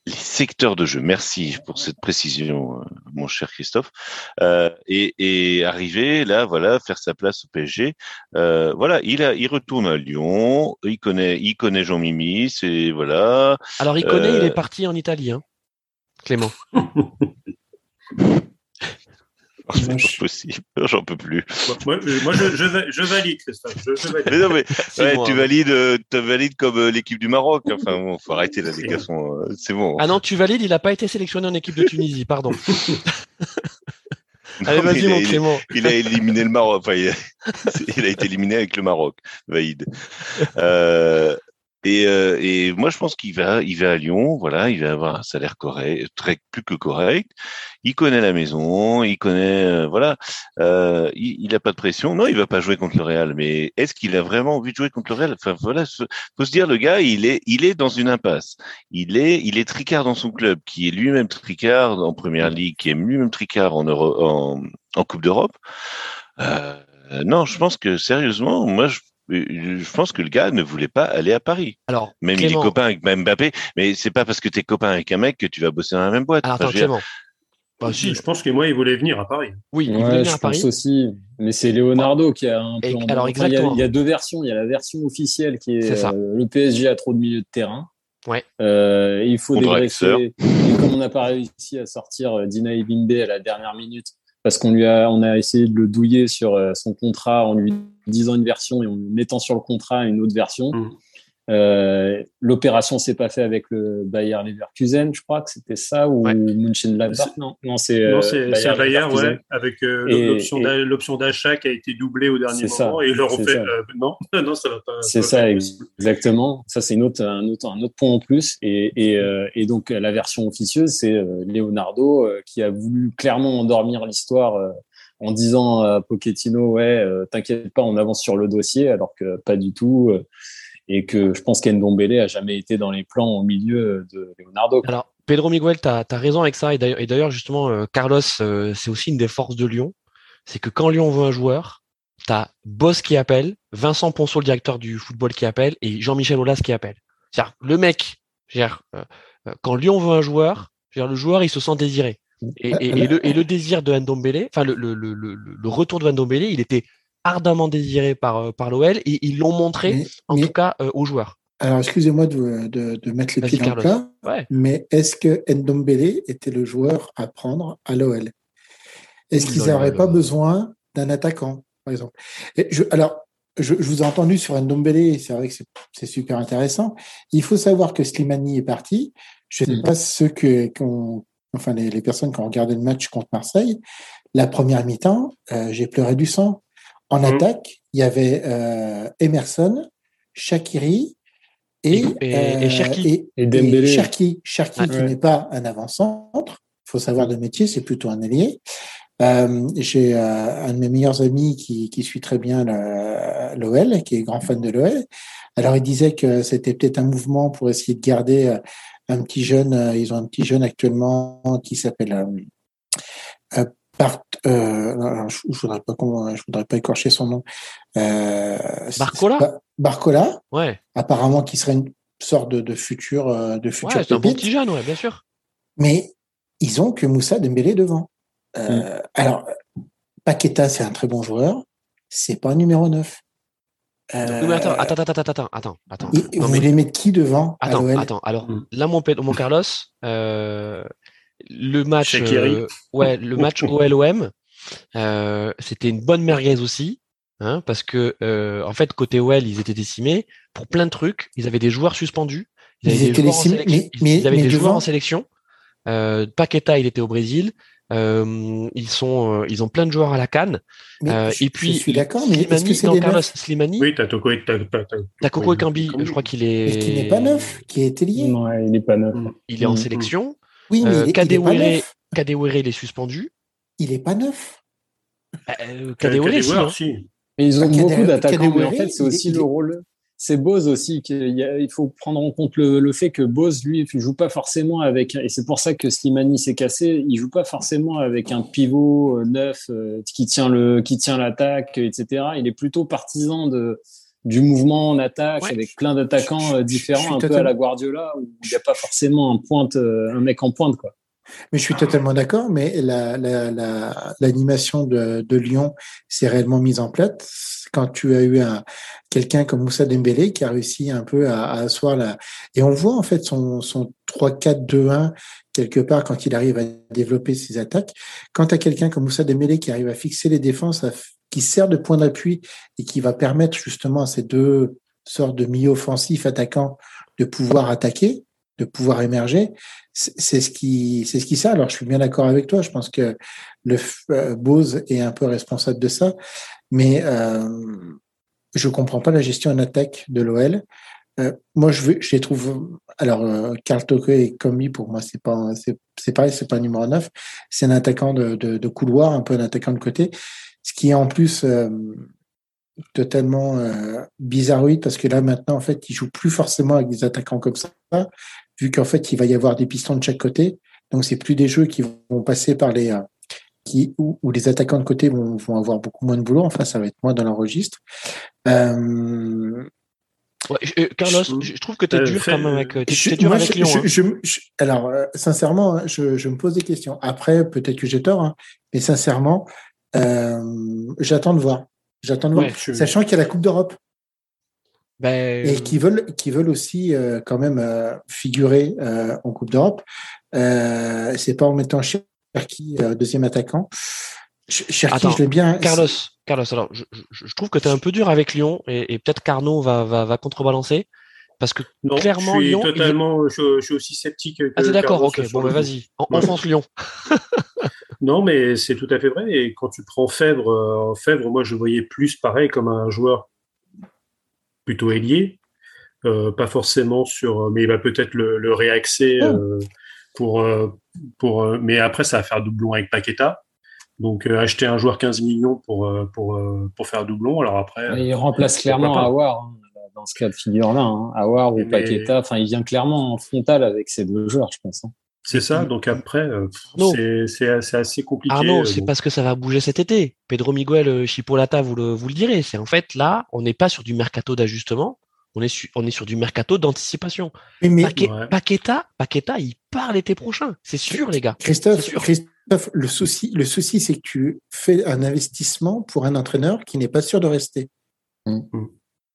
Les secteurs de jeu. Merci pour cette précision, euh, mon cher Christophe. Euh, et, et arriver là, voilà, faire sa place au PSG. Euh, voilà, il a, il retourne à Lyon. Il connaît, il connaît Jean Mimi. C'est voilà. Alors, il connaît, Euh, il est parti en Italie, hein. Clément. C'est pas possible. J'en peux plus. Moi, je, moi, je, je, va- je valide, Christophe. Je, je valide. Mais non, mais C'est ouais, bon, tu hein. valides, euh, tu valides comme euh, l'équipe du Maroc. Enfin, bon, faut arrêter la déclaration. euh, C'est bon. Ah non, tu valides, il n'a pas été sélectionné en équipe de Tunisie, pardon. Non, Allez, vas-y, il a- mon il- Clément. il a éliminé le Maroc. Enfin, il a, il a été éliminé avec le Maroc, Vaïd. Euh, et, euh, et moi, je pense qu'il va, il va à Lyon. Voilà, il va avoir un salaire correct, très plus que correct. Il connaît la maison, il connaît, euh, voilà. Euh, il, il a pas de pression. Non, il va pas jouer contre le Real. Mais est-ce qu'il a vraiment envie de jouer contre le Real? Enfin, voilà. Faut se dire, le gars, il est, il est dans une impasse. Il est, il est tricard dans son club, qui est lui-même tricard en Première Ligue, qui est lui-même tricard en, Euro, en Coupe d'Europe. Euh, non, je pense que sérieusement, moi, je, je pense que le gars ne voulait pas aller à Paris. Alors, Même il est Clément. copain avec Mbappé, mais c'est pas parce que tu es copain avec un mec que tu vas bosser dans la même boîte. Alors, attends, Clément. Bah, si. Je pense que moi, il voulait venir à Paris. Oui, il voulait venir je à Paris. pense aussi. Mais c'est Leonardo qui a un alors, enfin, il, y a, exactement. il y a deux versions. Il y a la version officielle qui est, ça. euh, le PSG a trop de milieu de terrain. Ouais. Euh, il faut dégraisser. Et comme on n'a pas réussi à sortir euh, Dina Ibimbe à la dernière minute, parce qu'on lui a, on a essayé de le douiller sur son contrat en lui disant une version et en mettant sur le contrat une autre version. Mhm. Euh, L'opération s'est pas fait avec le Bayer Leverkusen, je crois que c'était ça, ou Ouais. Mönchengladbach. Non, non, c'est euh, Bayer, ouais, avec euh, l'option d'achat qui a été doublée au dernier ça, moment et ils leur ont fait non, non, ça va pas. C'est ça, pas ex- exactement. Ça, c'est une autre, un, autre, un autre point en plus. Et, et, euh, et donc, la version officieuse, c'est euh, Leonardo qui a voulu clairement endormir l'histoire en disant à Pochettino, ouais, euh, t'inquiète pas, on avance sur le dossier, alors que pas du tout. euh, et que je pense qu'Endombele a jamais été dans les plans au milieu de Leonardo. Alors, Pedro Miguel, tu as, raison avec ça. Et d'ailleurs, justement, euh, Carlos, c'est aussi une des forces de Lyon. C'est que quand Lyon veut un joueur, tu as Boss qui appelle, Vincent Ponceau, le directeur du football, qui appelle, et Jean-Michel Aulas qui appelle. C'est-à-dire, le mec, dire, quand Lyon veut un joueur, dire, le joueur, il se sent désiré. Et, et- et le, et le désir de Ndombele, enfin, le, retour de Ndombele, il était ardemment désiré par, euh, par l'OL et ils l'ont montré, Mais- en mais- tout cas, euh, aux joueurs. Alors, excusez-moi de, de, de mettre les pieds dans le plat, Ouais. mais est-ce que Ndombele était le joueur à prendre à l'OL Est-ce qu'ils n'auraient pas besoin d'un attaquant, par exemple? Je, Alors, je, je vous ai entendu sur Ndombele, c'est vrai que c'est- super intéressant. Il faut savoir que Slimani est parti. Je ne sais Mm. pas ceux que, qu'on- enfin les, les personnes qui ont regardé le match contre Marseille. La première mi-temps, euh, j'ai pleuré du sang. En Mm. attaque, il y avait euh, Emerson, Shakiri et, Et- et- et Cherki. et, Et Dembélé. Cherki, Cherki Ouais. qui n'est pas un avant-centre. Il faut savoir de métier, c'est plutôt un ailier. Euh, J'ai euh, un de mes meilleurs amis qui, qui suit très bien le- l'OL, qui est grand fan de l'OL. Alors il disait que c'était peut-être un mouvement pour essayer de garder euh, un petit jeune. euh, Ils ont un petit jeune actuellement qui s'appelle euh, euh, Bart. Euh, je, je voudrais pas je voudrais pas écorcher son nom. Euh, Barcola? Pas- Barcola, Ouais, apparemment qui serait une sorte de, de futur euh, de ouais futur c'est un bon petit jeune, ouais, bien sûr. Mais ils ont que Moussa Dembélé devant. Euh, Alors, Paqueta, c'est un très bon joueur. C'est pas un numéro 9. Euh, Oui, mais attends, attends, attends, attends, attends, attends, attends. et Non, vous mais- voulez mettre qui devant Attends, attends. Alors Mm. là, mon, mon Carlos, euh, le match, euh, ouais, le match OLOM, euh, c'était une bonne merguez aussi. hein, parce que euh, en fait côté OL ils étaient décimés pour plein de trucs. Ils avaient des joueurs suspendus. Ils, Ils avaient des étaient joueurs en décimés, sélection. mais- ils, ils avaient mais des devant- joueurs en sélection. Euh, Paqueta il était au Brésil. Euh, ils sont, euh, ils ont plein de joueurs à la canne. Mais Euh, je, et puis je suis d'accord, mais est-ce Slimani, que c'est non, des Carlos neufs? Slimani, Oui, t'as Toko et Ekambi, Ekambi. je crois qu'il est. Mais qui n'est pas neuf, qui a été lié? Non, il n'est pas neuf. Mm. Il est en Mm. sélection. Oui, mais Euh, il, est, il est pas Kadewere, neuf. Kadewere, il est suspendu. Il est pas neuf. Euh, Kadewere, Kadewere, si, hein. si. Mais ils ont Ah, beaucoup Kadewere- d'attaquants, mais en Kadewere, fait, c'est est- aussi le est- rôle. C'est Bose aussi. qu'il y a- Il faut prendre en compte le, le fait que Bose, lui, il joue pas forcément avec. Et c'est pour ça que Slimani s'est cassé. Il joue pas forcément avec un pivot euh, neuf euh, qui tient le, qui tient l'attaque, etc. Il est plutôt partisan de du mouvement en attaque Ouais. avec plein d'attaquants euh, différents, un peu à la Guardiola où il n'y a pas forcément un pointe, un mec en pointe, quoi. Mais je suis totalement d'accord, mais la, la, la, l'animation de, de Lyon s'est réellement mise en place quand tu as eu un, quelqu'un comme Moussa Dembélé qui a réussi un peu à, à asseoir la, et on voit en fait son, son 3-4-2-1 quelque part quand il arrive à développer ses attaques. Quand tu quelqu'un comme Moussa Dembélé qui arrive à fixer les défenses, qui sert de point d'appui et qui va permettre justement à ces deux sortes de milieux offensifs attaquants de pouvoir attaquer, de pouvoir émerger, c'est ce qui c'est ce qui ça. Alors je suis bien d'accord avec toi. Je pense que le euh, Bose est un peu responsable de ça, mais euh, je comprends pas la gestion en attaque de l'OL. Euh, moi je je les trouve. Alors euh, Karl Toko et Combi pour moi c'est pas c'est pareil c'est pas un numéro 9 c'est un attaquant de, de, couloir un peu un attaquant de côté ce qui est en plus totalement euh, bizarroïde parce que là maintenant en fait il joue plus forcément avec des attaquants comme ça vu qu'en fait il va y avoir des pistons de chaque côté donc c'est plus des jeux qui vont passer par les euh, qui où, où les attaquants de côté vont, vont avoir beaucoup moins de boulot enfin ça va être moins dans leur registre euh, Ouais, je- euh, Carlos, Je- trouve que t'es euh, dur quand même avec. T'es je- t'es dur moi, avec je- Lyon. je- hein. je- je- alors, euh, sincèrement, hein, je, je me pose des questions. Après, peut-être que j'ai tort, hein, mais sincèrement, euh, j'attends de voir. J'attends de voir. Ouais, je- Sachant qu'il y a la Coupe d'Europe Ben, et qui veulent, qui veulent aussi euh, quand même euh, figurer euh, en Coupe d'Europe. Euh, c'est pas en mettant Cherki euh, deuxième attaquant. Ch- Cherki, Attends, je l'aime bien. Carlos, Carlos, alors je, je- je trouve que tu es un peu dur avec Lyon et, et peut-être Carnot va, va, va contrebalancer parce que Non, clairement, je suis Lyon, il est- totalement, je, je suis aussi sceptique. Que ah t'es d'accord, ok, bon ben vas-y, en, Ouais. Lyon. Non, mais c'est tout à fait vrai. Et quand tu prends Fèvre, euh, Fèvre, moi, je voyais plus pareil comme un joueur plutôt ailier, euh, pas forcément sur, mais il va peut-être le, le réaxer euh, pour, euh, pour. euh, mais après, ça va faire doublon avec Paqueta. Donc, euh, acheter un joueur 15 millions pour euh, pour euh, pour faire doublon. Alors après, il remplace clairement. Awar hein, dans ce cas de figure-là. Hein. Awar ou Mais- Paqueta. Enfin, il vient clairement en frontal avec ces deux joueurs, je pense. hein. C'est ça. Donc après, euh, Non. c'est c'est c'est assez compliqué. Arnaud, euh, c'est bon. parce que ça va bouger cet été. Pedro Miguel, euh, Chipolata, vous le, vous le direz. C'est en fait là, on n'est pas sur du mercato d'ajustement, on est, su- on est sur du mercato d'anticipation. Mais, mais Paquet- Ouais. Paqueta, Paqueta, il part l'été prochain, c'est sûr les gars. Christophe, C'est sûr. Christophe, le souci, le souci, c'est que tu fais un investissement pour un entraîneur qui n'est pas sûr de rester. Mm.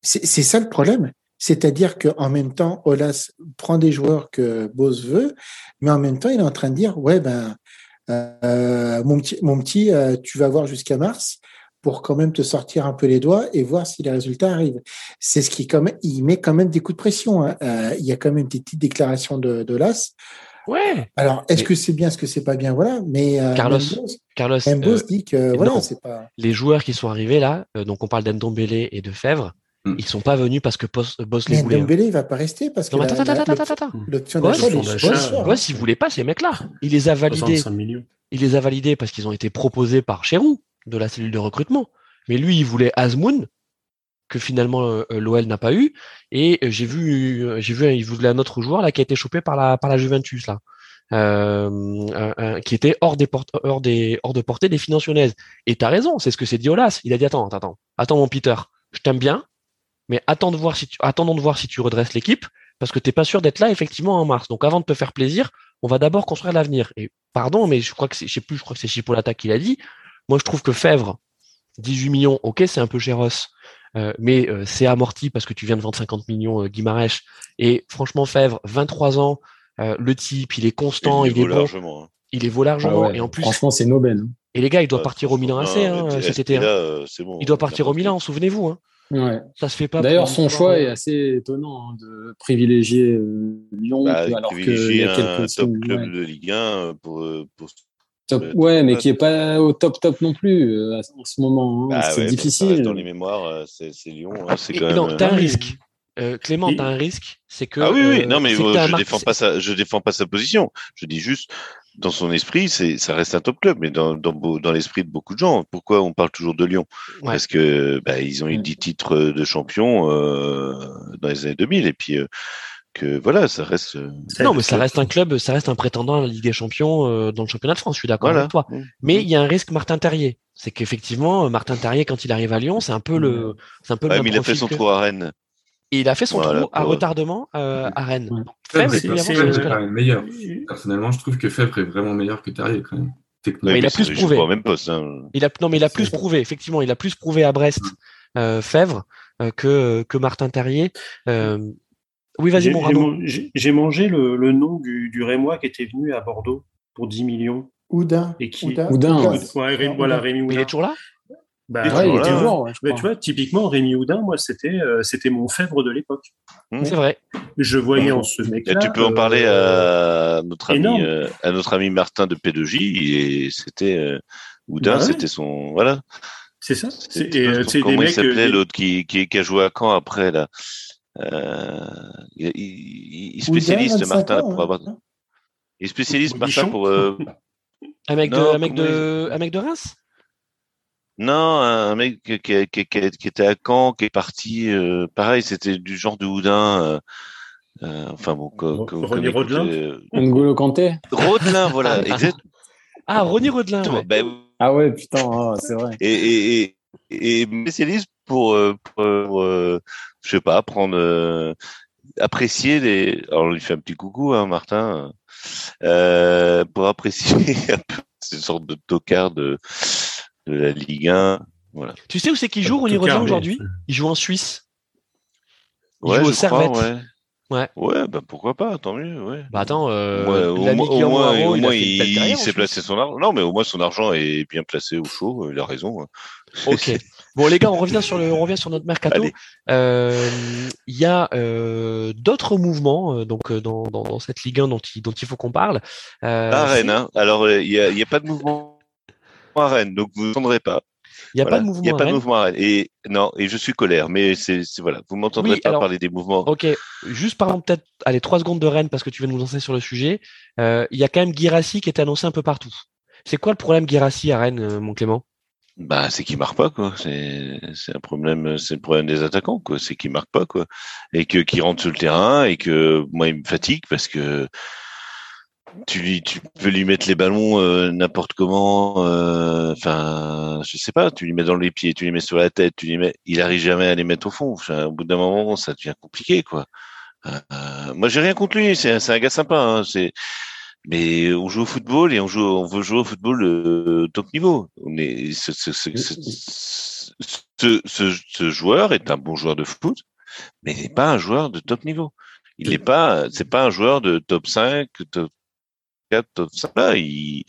C'est c'est ça le problème. C'est-à-dire qu'en même temps, Olas prend des joueurs que Bose veut, mais en même temps, il est en train de dire, ouais, ben, euh, mon petit, mon petit euh, tu vas voir jusqu'à mars pour quand même te sortir un peu les doigts et voir si les résultats arrivent. C'est ce qui, quand même, il met quand même des coups de pression. hein. Euh, il y a quand même des petites déclarations de, de Olas. Ouais, Alors, est-ce Mais- que c'est bien, est-ce que c'est pas bien, voilà. Mais euh, Carlos, même Bose, Carlos, euh, dit que voilà, c'est pas. les joueurs qui sont arrivés là, euh, donc on parle d'Endombele et de Fèvre. Ils sont pas venus parce que Boss, Boss les Mais voulait. hein. Ndombele, il va pas rester parce que Non, attends, la- attends, attends, l'option- attends, attends. l'option Boss, il voulait pas ces mecs-là. Il les a validés. 65 millions. Il les a validés parce qu'ils ont été proposés par Cherou de la cellule de recrutement. Mais lui, il voulait Azmoun que finalement euh, l'OL n'a pas eu. Et euh, j'ai vu, euh, j'ai vu, il voulait un autre joueur là qui a été chopé par la par la Juventus là, euh, un- un- qui était hors des porte- hors des hors de portée des finances lyonnaises. Et t'as raison, c'est ce que c'est Diolas. Il a dit attends, attends, attends, attends mon Peter, je t'aime bien, mais attends de voir si tu, attendons de voir si tu redresses l'équipe parce que t'es pas sûr d'être là effectivement en mars. Donc avant de te faire plaisir, on va d'abord construire l'avenir. Et pardon, mais je crois que c'est, je sais plus, je crois que c'est Chipolata qui l'a dit. Moi, je trouve que Fèvre, 18 millions, ok, c'est un peu géros, euh, mais euh, c'est amorti parce que tu viens de vendre 50 millions euh, Guimarães. Et franchement, Fèvre, 23 ans, euh, le type, il est constant, il, vaut est bon, largement. hein. il est vaut largement. Ah ouais, et en plus, franchement, c'est aubaine. hein. Et les gars, il doit Ouais, partir au Milan AC hein, non, cet été. hein. Là, euh, c'est bon. Il doit partir au Milan, souvenez-vous. Hein. Ouais. Ça se fait pas. D'ailleurs, pour son choix est assez étonnant hein, de privilégier euh, Lyon, Bah, alors qu'il privilégier y a un quelques top semaines, club ouais. de Ligue 1 pour, euh, pour Top- Ouais, ouais, mais qui est pas au top top non plus euh, en ce moment. hein. Bah c'est ouais, difficile. dans les mémoires, euh, c'est c'est Lyon. hein, c'est quand non, même. t'as un euh, risque. Euh, Clément, t'as un risque, c'est que. Ah oui, oui, euh, non, mais que euh, un je défends pas sa, je défends pas sa position. Je dis juste, dans son esprit, c'est, ça reste un top club, mais dans, dans, beau- dans l'esprit de beaucoup de gens, pourquoi on parle toujours de Lyon? Ouais. Parce que bah, ils ont eu Mm. 10 titres de champion euh, dans les années 2000, et puis euh, que voilà, ça reste. euh, Non, mais ça reste un club, ça reste un prétendant à la Ligue des Champions euh, dans le championnat de France. Je suis d'accord Voilà. avec toi. Mm. Mais il y a un risque Martin Terrier. C'est qu'effectivement, Martin Terrier, quand il arrive à Lyon, c'est un peu le, c'est un peu le Ouais, même mais il a fait son que- trou à Rennes. Et il a fait son Voilà, trou à pour- retardement euh, à Rennes. Ouais. Fèvre, Fèvre est risque-là. quand même meilleur. Personnellement, je trouve que Fèvre est vraiment meilleur que Terrier quand même. Mais il a plus prouvé. même poste. Hein. Il a, non, mais il a plus prouvé. Effectivement, il a plus prouvé à Brest, euh, Fèvre, euh, que que Martin Terrier. Euh, Oui, vas-y, J'ai mon mangé le, le nom du, du Rémois qui était venu à Bordeaux pour 10 millions. Oudin. Et qui- Oudin. Oudin, Oudin. ouais. Ouais, Ré- voilà, Oudin. Rémi Mais il Oudin. est toujours là? Bah, Ouais, il Voilà. toujours, ouais, mais tu vois, typiquement, Rémi Houdin, moi, c'était euh, c'était mon fèvre de l'époque. C'est vrai. Je voyais en ce Et mec-là. tu peux en euh, parler à notre ami, euh, à notre ami Martin de P2J, et c'était euh, Oudin, Bah ouais. c'était son, voilà. C'est ça. C'est- Et euh, comment des il s'appelait euh, l'autre qui, qui, qui a joué à Caen après là euh, il, il, il spécialiste Oudin, 25 Martin ans, pour avoir, hein. il spécialiste Martin pour euh, Un mec de, Non, un mec comment de, un mec de Reims? Non un mec qui, qui, qui, qui, qui était à Caen qui est parti euh, pareil c'était du genre de Oudin euh, euh, enfin bon co- Re- co- René comme Rodelin? euh, N'Golo Kanté? Rodelin voilà exactement Ah, Ronny Rodelin. ouais. Bah, Ah ouais, putain, ah, c'est vrai. et, et, et, et spécialiste pour, pour euh, je sais pas, prendre, euh, apprécier les. Alors on lui fait un petit coucou, hein, Martin, euh, pour apprécier un peu ces sortes de tocards de, de la Ligue 1. Voilà. Tu sais où c'est qu'il joue, Ronny Rodelin, aujourd'hui? Il joue en Suisse. Il Ouais, joue au crois, Servette. ouais. Ouais. Ouais, bah pourquoi pas, tant mieux, ouais. Bah attends, euh, Ouais, au, moins- au Guillermo moins, Haro, au il moins, s'est placé son argent. Non, mais au moins son argent est bien placé au chaud. Il a raison. hein. Ok. Bon les gars, on revient sur le, on revient sur notre mercato. Euh, Il y a euh, d'autres mouvements donc dans, dans, dans cette Ligue 1 dont il, dont il faut qu'on parle. Euh, Rennes, hein. Alors il y a, il y a pas de mouvement à Rennes, donc vous n'entendrez pas. Il n'y a Voilà. pas de mouvement. Il a pas de mouvement à Rennes. Et non, et je suis colère, mais c'est voilà, vous m'entendrez Oui, pas alors- parler des mouvements. Ok, juste parlons peut-être, allez, trois secondes de Rennes parce que tu veux nous lancer sur le sujet. Euh, Il y a quand même Guirassi qui est annoncé un peu partout. C'est quoi le problème Guirassi à Rennes, euh, mon Clément? Bah, c'est qu'ils marquent pas quoi. C'est c'est un problème, c'est le problème des attaquants quoi. C'est qu'ils marquent pas quoi, et que qui rentrent sur le terrain et que moi il me fatigue parce que tu lui, tu peux lui mettre les ballons euh, n'importe comment. euh, Enfin, je sais pas. Tu lui mets dans les pieds, tu lui mets sur la tête, tu lui mets. Il arrive jamais à les mettre au fond. Enfin, au bout d'un moment, ça devient compliqué quoi. Euh, euh, moi, j'ai rien contre lui. C'est c'est un gars sympa. Hein, c'est mais on joue au football et on joue, on veut jouer au football euh, top niveau. On est, ce, ce, ce, ce, ce, ce- ce joueur est un bon joueur de foot, mais il n'est pas un joueur de top niveau. Il n'est pas, c'est pas un joueur de top 5, top 4, top 5. Là, il,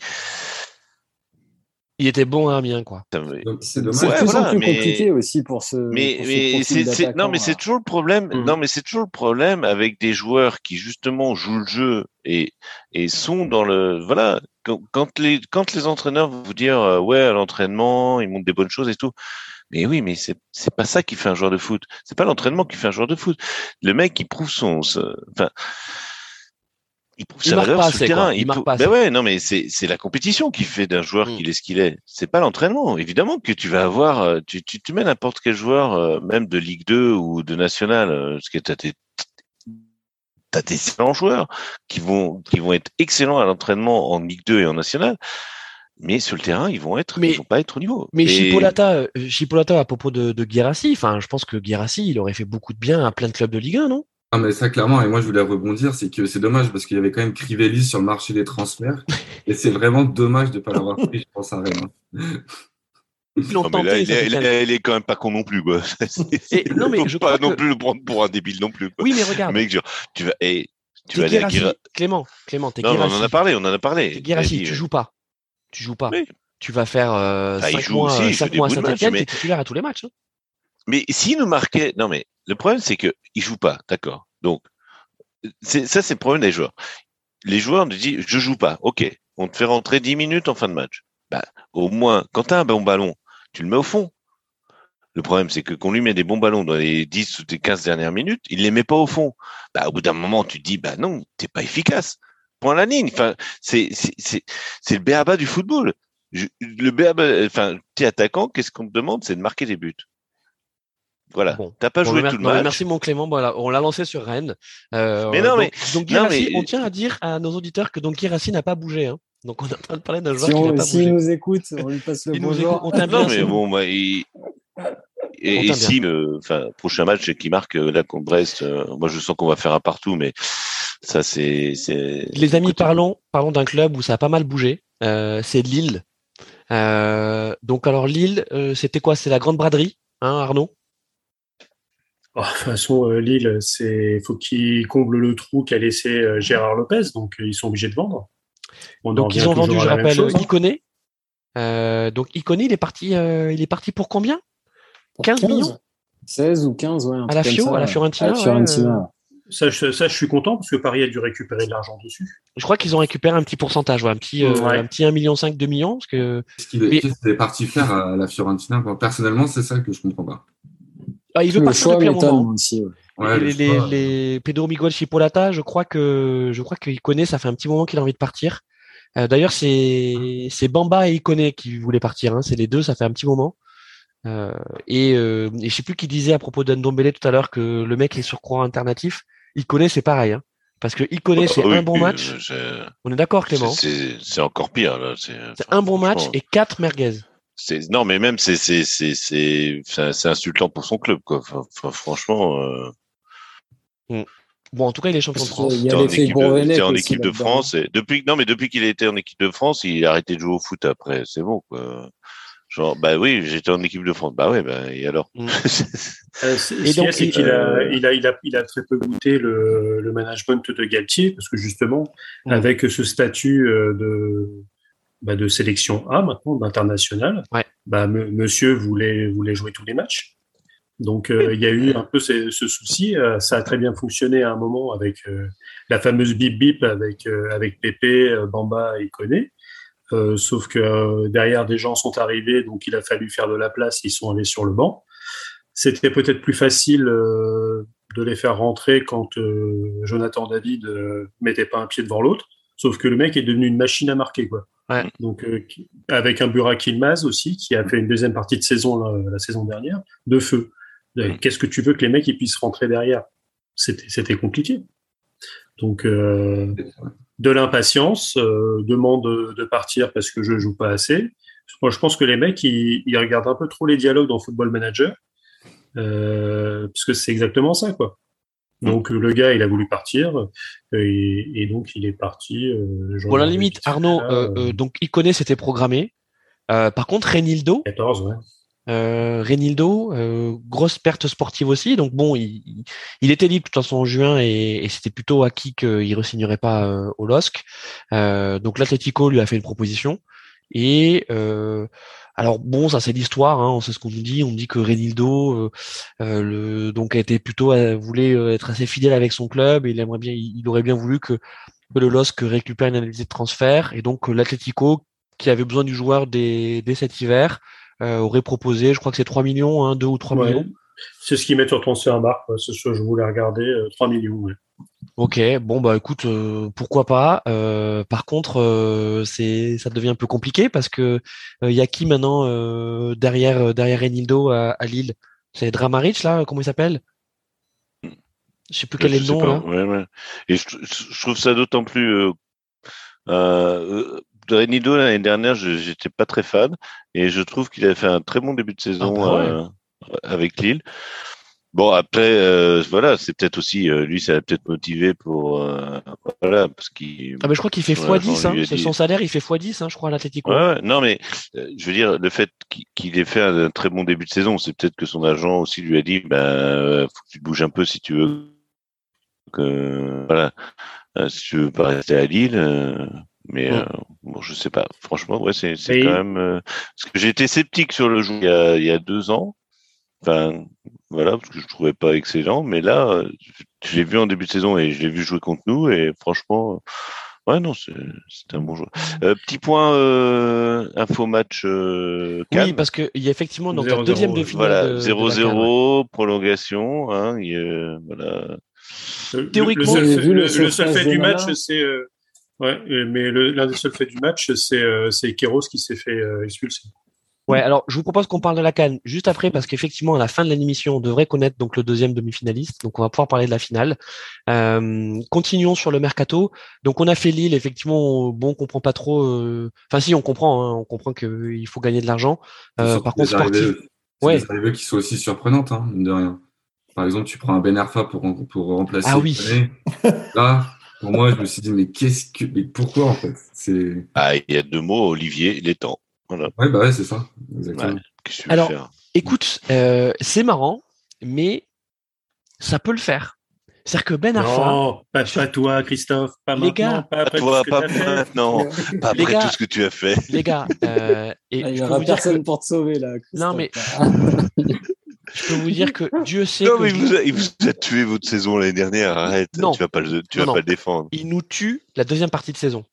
Il était bon à Amiens, quoi. ça c'est de Ouais, voilà, plus mais- compliqué aussi pour ce. mais pour ce mais profil c'est c'est- non mais c'est toujours le problème Mhm. non mais c'est toujours le problème avec des joueurs qui justement jouent le jeu et et sont dans le voilà quand, les quand les entraîneurs vont vous dire euh, ouais à l'entraînement ils montrent des bonnes choses et tout mais oui mais c'est c'est pas ça qui fait un joueur de foot c'est pas l'entraînement qui fait un joueur de foot le mec qui prouve son ce- enfin il prouve Il sa valeur sur le quoi. terrain. Il marque pas Ben ouais, non, mais c'est c'est la compétition qui fait d'un joueur Mm. qu'il est ce qu'il est. C'est pas l'entraînement. Évidemment que tu vas avoir, euh, tu tu, tu mets n'importe quel joueur, euh, même de Ligue 2 ou de National, euh, parce que t'as des t'as des excellents joueurs qui vont qui vont être excellents à l'entraînement en Ligue 2 et en National, mais sur le terrain ils vont être, Mais- ils vont pas être au niveau. Mais Et- Chipolata, Chipolata, à propos de, de enfin, je pense que Guirassi, il aurait fait beaucoup de bien à plein de clubs de Ligue 1, non? Ah, mais ça, clairement, et moi, je voulais rebondir, c'est que c'est dommage parce qu'il y avait quand même Crivelli sur le marché des transferts. et c'est vraiment dommage de ne pas l'avoir pris, je pense, à Rennes. hein. Non, mais là, il, est, fait il quinze- est- il est quand même pas con non plus, quoi. Et- non, mais je pas non que- plus le prendre pour un débile non plus. Quoi. Oui, mais regarde, Mec, tu vas, eh, tu vas aller à Clément, Clément, t'es Non, mais on en a parlé, on en a parlé. tu euh. joues pas. Tu joues pas. Oui. Tu vas faire euh, Ah, il 5 joue mois, aussi, il cinq fait des mois à Saint-Etienne, mais- t'es titulaire à tous les matchs. hein. Mais s'il nous marquait, non mais le problème c'est que il joue pas, d'accord. Donc ça c'est le problème des joueurs. Les joueurs nous disent je joue pas, ok, on te fait rentrer 10 minutes en fin de match. Bah au moins quand t'as un bon ballon, tu le mets au fond. Le problème c'est que qu'on lui met des bons ballons dans les 10 ou les 15 dernières minutes, il les met pas au fond. Bah au bout d'un moment tu te dis bah non, t'es pas efficace. Point la ligne. C'est le béaba du football. Je- le enfin, t'es attaquant, qu'est-ce qu'on te demande, c'est de marquer des buts. Voilà. Bon. T'as pas Bon, joué tout le match. Merci mon Clément. Voilà, on l'a lancé sur Rennes. Euh, Mais non, donc, mais- donc non, Guirassy, mais- on tient à dire à nos auditeurs que donc Guirassy n'a pas bougé. Hein. Donc on est en train de parler d'un joueur Si qui n'a pas bougé. nous écoute, on lui passe le bonjour. on t'aime Non, bien, mais bon, bah, il... Et, si, euh, enfin, prochain match qui marque euh, là contre Brest, euh, moi je sens qu'on va faire un partout, mais ça c'est, c'est. Les amis, Écoute, parlons, parlons d'un club où ça a pas mal bougé. Euh, c'est Lille. Euh, donc alors Lille, euh, c'était quoi? C'est la grande braderie, hein, Arnaud? De toute façon, euh, Lille, c'est faut qu'ils comblent le trou qu'a laissé euh, Gérard Lopez, donc euh, ils sont obligés de vendre. On en Donc ils ont vendu, je rappelle, chose, hein. Iconé. Euh, donc Iconé, il est parti, euh, il est parti pour combien? Pour 15 millions? 16 ou 15, ouais. un À la Fio, ça, à la. Fiorentina, À la ouais, Fiorentina. euh, Ça, je, ça, je suis content parce que Paris a dû récupérer de l'argent dessus. Je crois qu'ils ont récupéré un petit pourcentage, ouais, un petit, euh, Ouais. un petit 1,5 million, 2 millions, parce que Qu'est-ce qu'il est, Mais- est parti faire à la Fiorentina Personnellement, c'est ça que je comprends pas. Ah, il veut Le partir choix depuis un moment. moi aussi. ouais. Ouais, les, le les, choix, les Pedro Miguel Chipolata, je crois que je crois qu'il connaît, ça fait un petit moment qu'il a envie de partir. Euh, D'ailleurs, c'est c'est Bamba et Iconé qui voulaient partir. Hein. C'est les deux, ça fait un petit moment. Euh, et, euh, et je sais plus qui disait à propos d'Andombele tout à l'heure que le mec est sur courant alternatif. Iconé, c'est pareil. Hein. Parce que Iconé, c'est oui, un bon match. On est d'accord, Clément c'est- encore pire. C'est un bon match et quatre merguez. C'est- non, mais même c'est c'est c'est c'est insultant pour son club quoi. Enfin, franchement. euh, Bon, en tout cas, il est champion de France. qu'il y a en équipe de, en équipe de. France. Et depuis, non, mais depuis qu'il était en équipe de France, il a arrêté de jouer au foot après. C'est bon, quoi. Genre, bah oui, j'étais en équipe de France. Bah ouais, bah, et alors? Mm. Euh, c'est- Et donc, c'est qu'il euh, a, il a, il a, il a très peu goûté le, le management de Galtier parce que justement, Mm. avec ce statut euh, de, bah, de sélection A maintenant, d'international, Ouais. bah, me- monsieur voulait, voulait jouer tous les matchs. Donc, euh, il y a eu un peu ce, ce souci. Euh, ça a très bien fonctionné à un moment avec euh, la fameuse bip bip avec, euh, avec Pépé, euh, Bamba et Koné. Euh, sauf que euh, derrière, des gens sont arrivés, donc il a fallu faire de la place. Ils sont allés sur le banc. C'était peut-être plus facile euh, de les faire rentrer quand euh, Jonathan David euh, mettait pas un pied devant l'autre. Sauf que le mec est devenu une machine à marquer, quoi. Ouais. Donc euh, avec un Burak Yilmaz aussi, qui a fait une deuxième partie de saison la, la saison dernière, de feu. Euh, Mm. Qu'est-ce que tu veux que les mecs ils puissent rentrer derrière? C'était compliqué. Donc euh, de l'impatience, euh, demande de, partir parce que je joue pas assez. Moi, je pense que les mecs, ils, ils regardent un peu trop les dialogues dans Football Manager, euh, parce que c'est exactement ça, quoi. Donc le gars, il a voulu partir, euh, et, et donc il est parti. Euh, Bon, la limite, Arnaud, euh, euh, donc Iconé, c'était programmé. Euh, par contre, Renildo, 14, ouais. Euh, Renildo, euh, grosse perte sportive aussi. Donc bon, il, il- il était libre de toute façon en juin et, et c'était plutôt acquis qu'il re-signerait pas euh, au LOSC. Euh, donc l'Atlético lui a fait une proposition. Et euh, alors bon, ça c'est l'histoire. Hein, c'est ce qu'on nous dit. On dit que Renildo, euh, euh, le, donc a été plutôt euh, voulait euh, être assez fidèle avec son club. Et il aimerait bien, il, il aurait bien voulu que, que le LOSC récupère une analyse de transfert. Et donc euh, l'Atlético, qui avait besoin du joueur dès, dès cet hiver, euh, aurait proposé, je crois que c'est 3 millions, hein, 2 ou 3 Ouais. millions. C'est ce qu'ils mettent sur Transfermarkt, quoi. C'est ce que je voulais regarder, euh, 3 millions. ouais. Ok, bon bah écoute, euh, pourquoi pas. Euh, par contre, euh, c'est ça devient un peu compliqué parce que il y a qui maintenant derrière derrière Renildo à, à Lille? C'est Dramaric là, comment il s'appelle? Je sais plus quel Je est le nom pas, là. ouais, ouais. Et je, je trouve ça d'autant plus. Renido l'année dernière, je- j'étais pas très fan, et je trouve qu'il a fait un très bon début de saison Ah bah ouais. avec Lille. Bon après, euh, voilà, c'est peut-être aussi euh, lui, ça l'a peut-être motivé pour euh, voilà parce qu'il. Ah bah je crois qu'il fait son agent x10, hein. dit- son salaire, il fait x10, hein, je crois à l'Atlético. Ouais, ouais, non mais euh, je veux dire le fait qu'il ait fait un, très bon début de saison, c'est peut-être que son agent aussi lui a dit ben euh, faut que tu te bouges un peu si tu veux que voilà euh, si tu veux pas rester à Lille. euh, Mais Ouais. euh, bon, je sais pas. Franchement, ouais, c'est c'est Mais- quand même. euh, Parce que j'ai été sceptique sur le jeu il y a, il y a deux ans. Enfin, voilà, parce que je trouvais pas excellent. Mais là, euh, je l'ai vu en début de saison et je l'ai vu jouer contre nous. Et franchement, euh, ouais, non, c'est un bon joueur. Euh, petit point euh, info match euh, Oui, parce qu'il y a effectivement donc la 0-0, deuxième de finale. Voilà, de- de la Cannes, ouais. 0-0, prolongation. Hein, il y a- voilà. Le- Théoriquement, le, seul, vu le- seul fait du match, c'est euh, ouais, mais l'un des seuls faits du match, c'est euh, c'est Kéros qui s'est fait euh, expulser. Ouais, alors je vous propose qu'on parle de la Cannes juste après parce qu'effectivement à la fin de l'émission on devrait connaître donc le deuxième demi-finaliste, donc on va pouvoir parler de la finale. Euh, continuons sur le mercato. Donc on a fait Lille, effectivement, bon, on comprend pas trop. euh, Enfin si, on comprend, hein, on comprend qu'il faut gagner de l'argent. Euh, par contre, sportif, c'est ouais. des arrivées qui sont aussi surprenantes, hein, mine de rien. Par exemple, tu prends un Ben Arfa pour, pour remplacer Ah oui. Là, pour moi, je me suis dit, mais qu'est-ce que, mais pourquoi en fait? C'est, Ah, il y a deux mots, Olivier, les temps. Voilà. ouais, bah ouais, c'est ça, exactement. Ouais. Que Alors, faire? écoute, euh, c'est marrant, mais ça peut le faire. C'est-à-dire que Ben Arfa, Non, pas, pas toi, Christophe, pas Les maintenant, gars, pas après Toi, tout ce que pas maintenant, pas après gars. tout ce que tu as fait. les gars, euh, et Ah, il je y peux aura vous dire personne que pour te sauver là. Non, mais- je peux vous dire que Dieu sait Non, que mais je- vous, a, il vous a tué votre saison l'année dernière. Arrête. Non. Tu vas pas le, tu Non, vas non. pas le défendre. il nous tue la deuxième partie de saison.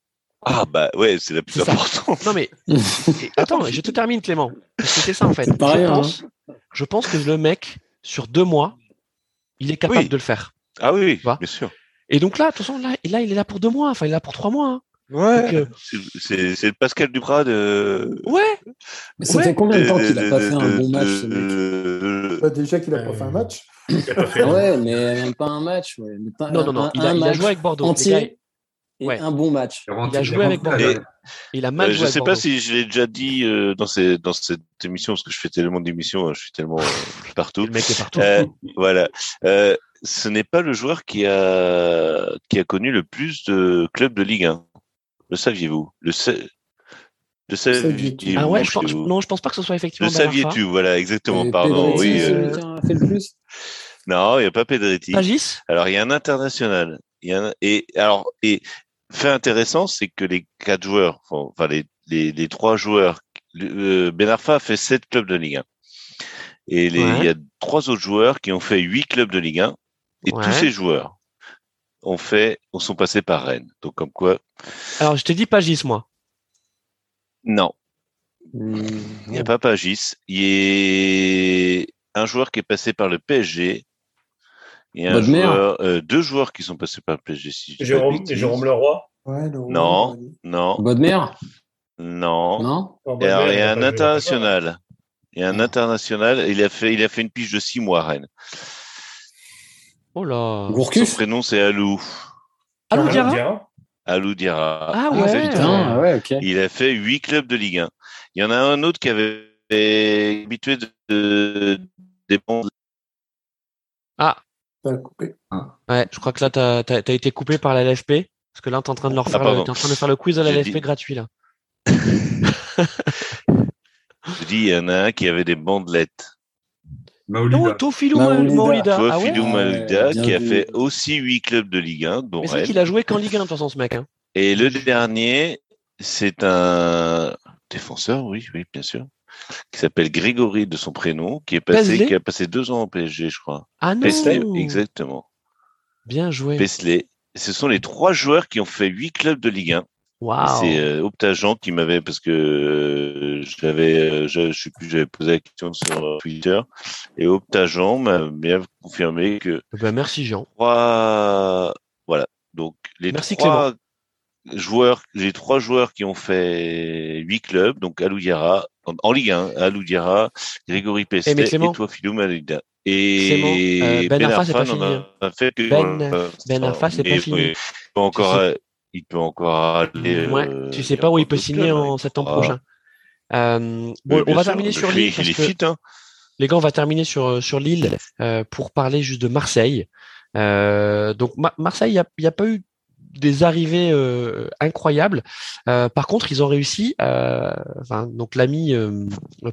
Ah, bah, ouais, c'est la plus importante. Non mais attends, je te termine Clément. Parce que c'est ça en fait. Pas je, pense, je pense que le mec sur deux mois, il est capable Oui. de le faire. Ah oui, Va. bien sûr. Et donc là, de toute façon, là, là, il est là pour deux mois. Enfin, il est là pour trois mois. hein. Ouais. Euh, C'est- Pascal Duprat de. ouais. Mais ça Ouais. fait combien de temps qu'il a pas fait un bon match ce mec Bah, déjà qu'il a pas fait un match. Fait Ah Ouais, mais même pas un match. Ouais. Pas Non, un, non, non. un- Il a, un il a match joué avec Bordeaux. Les gars, entier et Ouais. un bon match. Il a joué avec Bordeaux. Il a mal Euh, joué je avec sais pas si je l'ai déjà dit euh, dans, ces, dans cette émission, parce que je fais tellement d'émissions, hein, je suis tellement euh, partout. Le mec est partout. Euh, voilà. Euh, ce n'est pas le joueur qui a, qui a connu le plus de clubs de Ligue 1. Le saviez-vous? Le, sa- le saviez-vous? Ah ouais, je pense, non, je pense pas que ce soit effectivement. Le saviez-tu? Voilà, exactement. Et Pardon. Oui. euh, a fait le plus. non, il n'y a pas Pedretti. Pagis Alors, il y a un international. Il y a un- et alors et fait intéressant, c'est que les quatre joueurs, enfin les, les, les trois joueurs, euh, Ben Arfa a fait sept clubs de Ligue 1. Et les, Ouais. il y a trois autres joueurs qui ont fait huit clubs de Ligue 1. Et Ouais. tous ces joueurs ont fait, ont sont passés par Rennes. Donc comme quoi, Alors, je t'ai dit Pagis, moi. non, Hmm, il n'y a pas Pagis. Il y a un joueur qui est passé par le PSG. Il y a un joueur, euh, deux joueurs qui sont passés par le PSG. Si Jérôme. Jérôme Leroy. Ouais, le roi, Non. Non, Bodmer non. Non Et alors, il y a un international. Il y a un Ah. international. Il a fait, il a fait une pige de six mois à Rennes. Oh là. Son prénom, c'est Alou. Alou. Diarra. Alou Diarra. Ah ouais. Putain, ouais, ok. Il a fait huit clubs de Ligue 1. Il y en a un autre qui avait habitué de, de- des. Ça a coupé. Ouais, je crois que là, t'as as, été coupé par la LFP. Parce que là, t'es en train de leur Ah, faire, le- pardon. t'es en train de faire le quiz à la LFP dit- gratuit là. Je dis, il y en a un qui avait des bandelettes. Non, Maolida. Tofilou. Maolida. Toi, Ah ouais. Philou Ah qui a vu. fait aussi huit clubs de Ligue 1, dont Mais c'est qu'il a joué qu'en Ligue 1 de toute façon, ce mec. Hein. Et le dernier, c'est un défenseur, oui, oui, bien sûr, qui s'appelle Grégory de son prénom, qui est passé, Paisley qui a passé deux ans au PSG, je crois. Ah non. Paisley, exactement. Bien joué. Paisley. Ce sont les trois joueurs qui ont fait huit clubs de Ligue 1. Waouh. C'est euh, Optagent qui m'avait parce que euh, j'avais, euh, je, je sais plus, j'avais posé la question sur euh, Twitter et Optagent m'a bien confirmé que Ben, merci Jean. trois, voilà. Donc les Merci, trois joueurs, les trois joueurs qui ont fait huit clubs, donc Alou Diarra, en, Ligue 1, Alou Diarra, Grégory Pestet et, toi Philou Malida. Et euh, Ben Arfa, c'est pas fini, a fait que Ben- euh, Ben Arfa, c'est pas fini. il peut encore, Tu sais- il peut encore aller. Ouais, euh, tu sais pas où il peut signer en septembre Ah. prochain. Euh, bon, on va sûr. terminer sur Lille. parce Il est que- fit, hein. Les gars, on va terminer sur sur Lille pour parler juste de Marseille. Donc Ma- Marseille, il n'y a pas eu des arrivées euh, incroyables. Euh, par contre, ils ont réussi. euh, enfin, donc l'ami euh,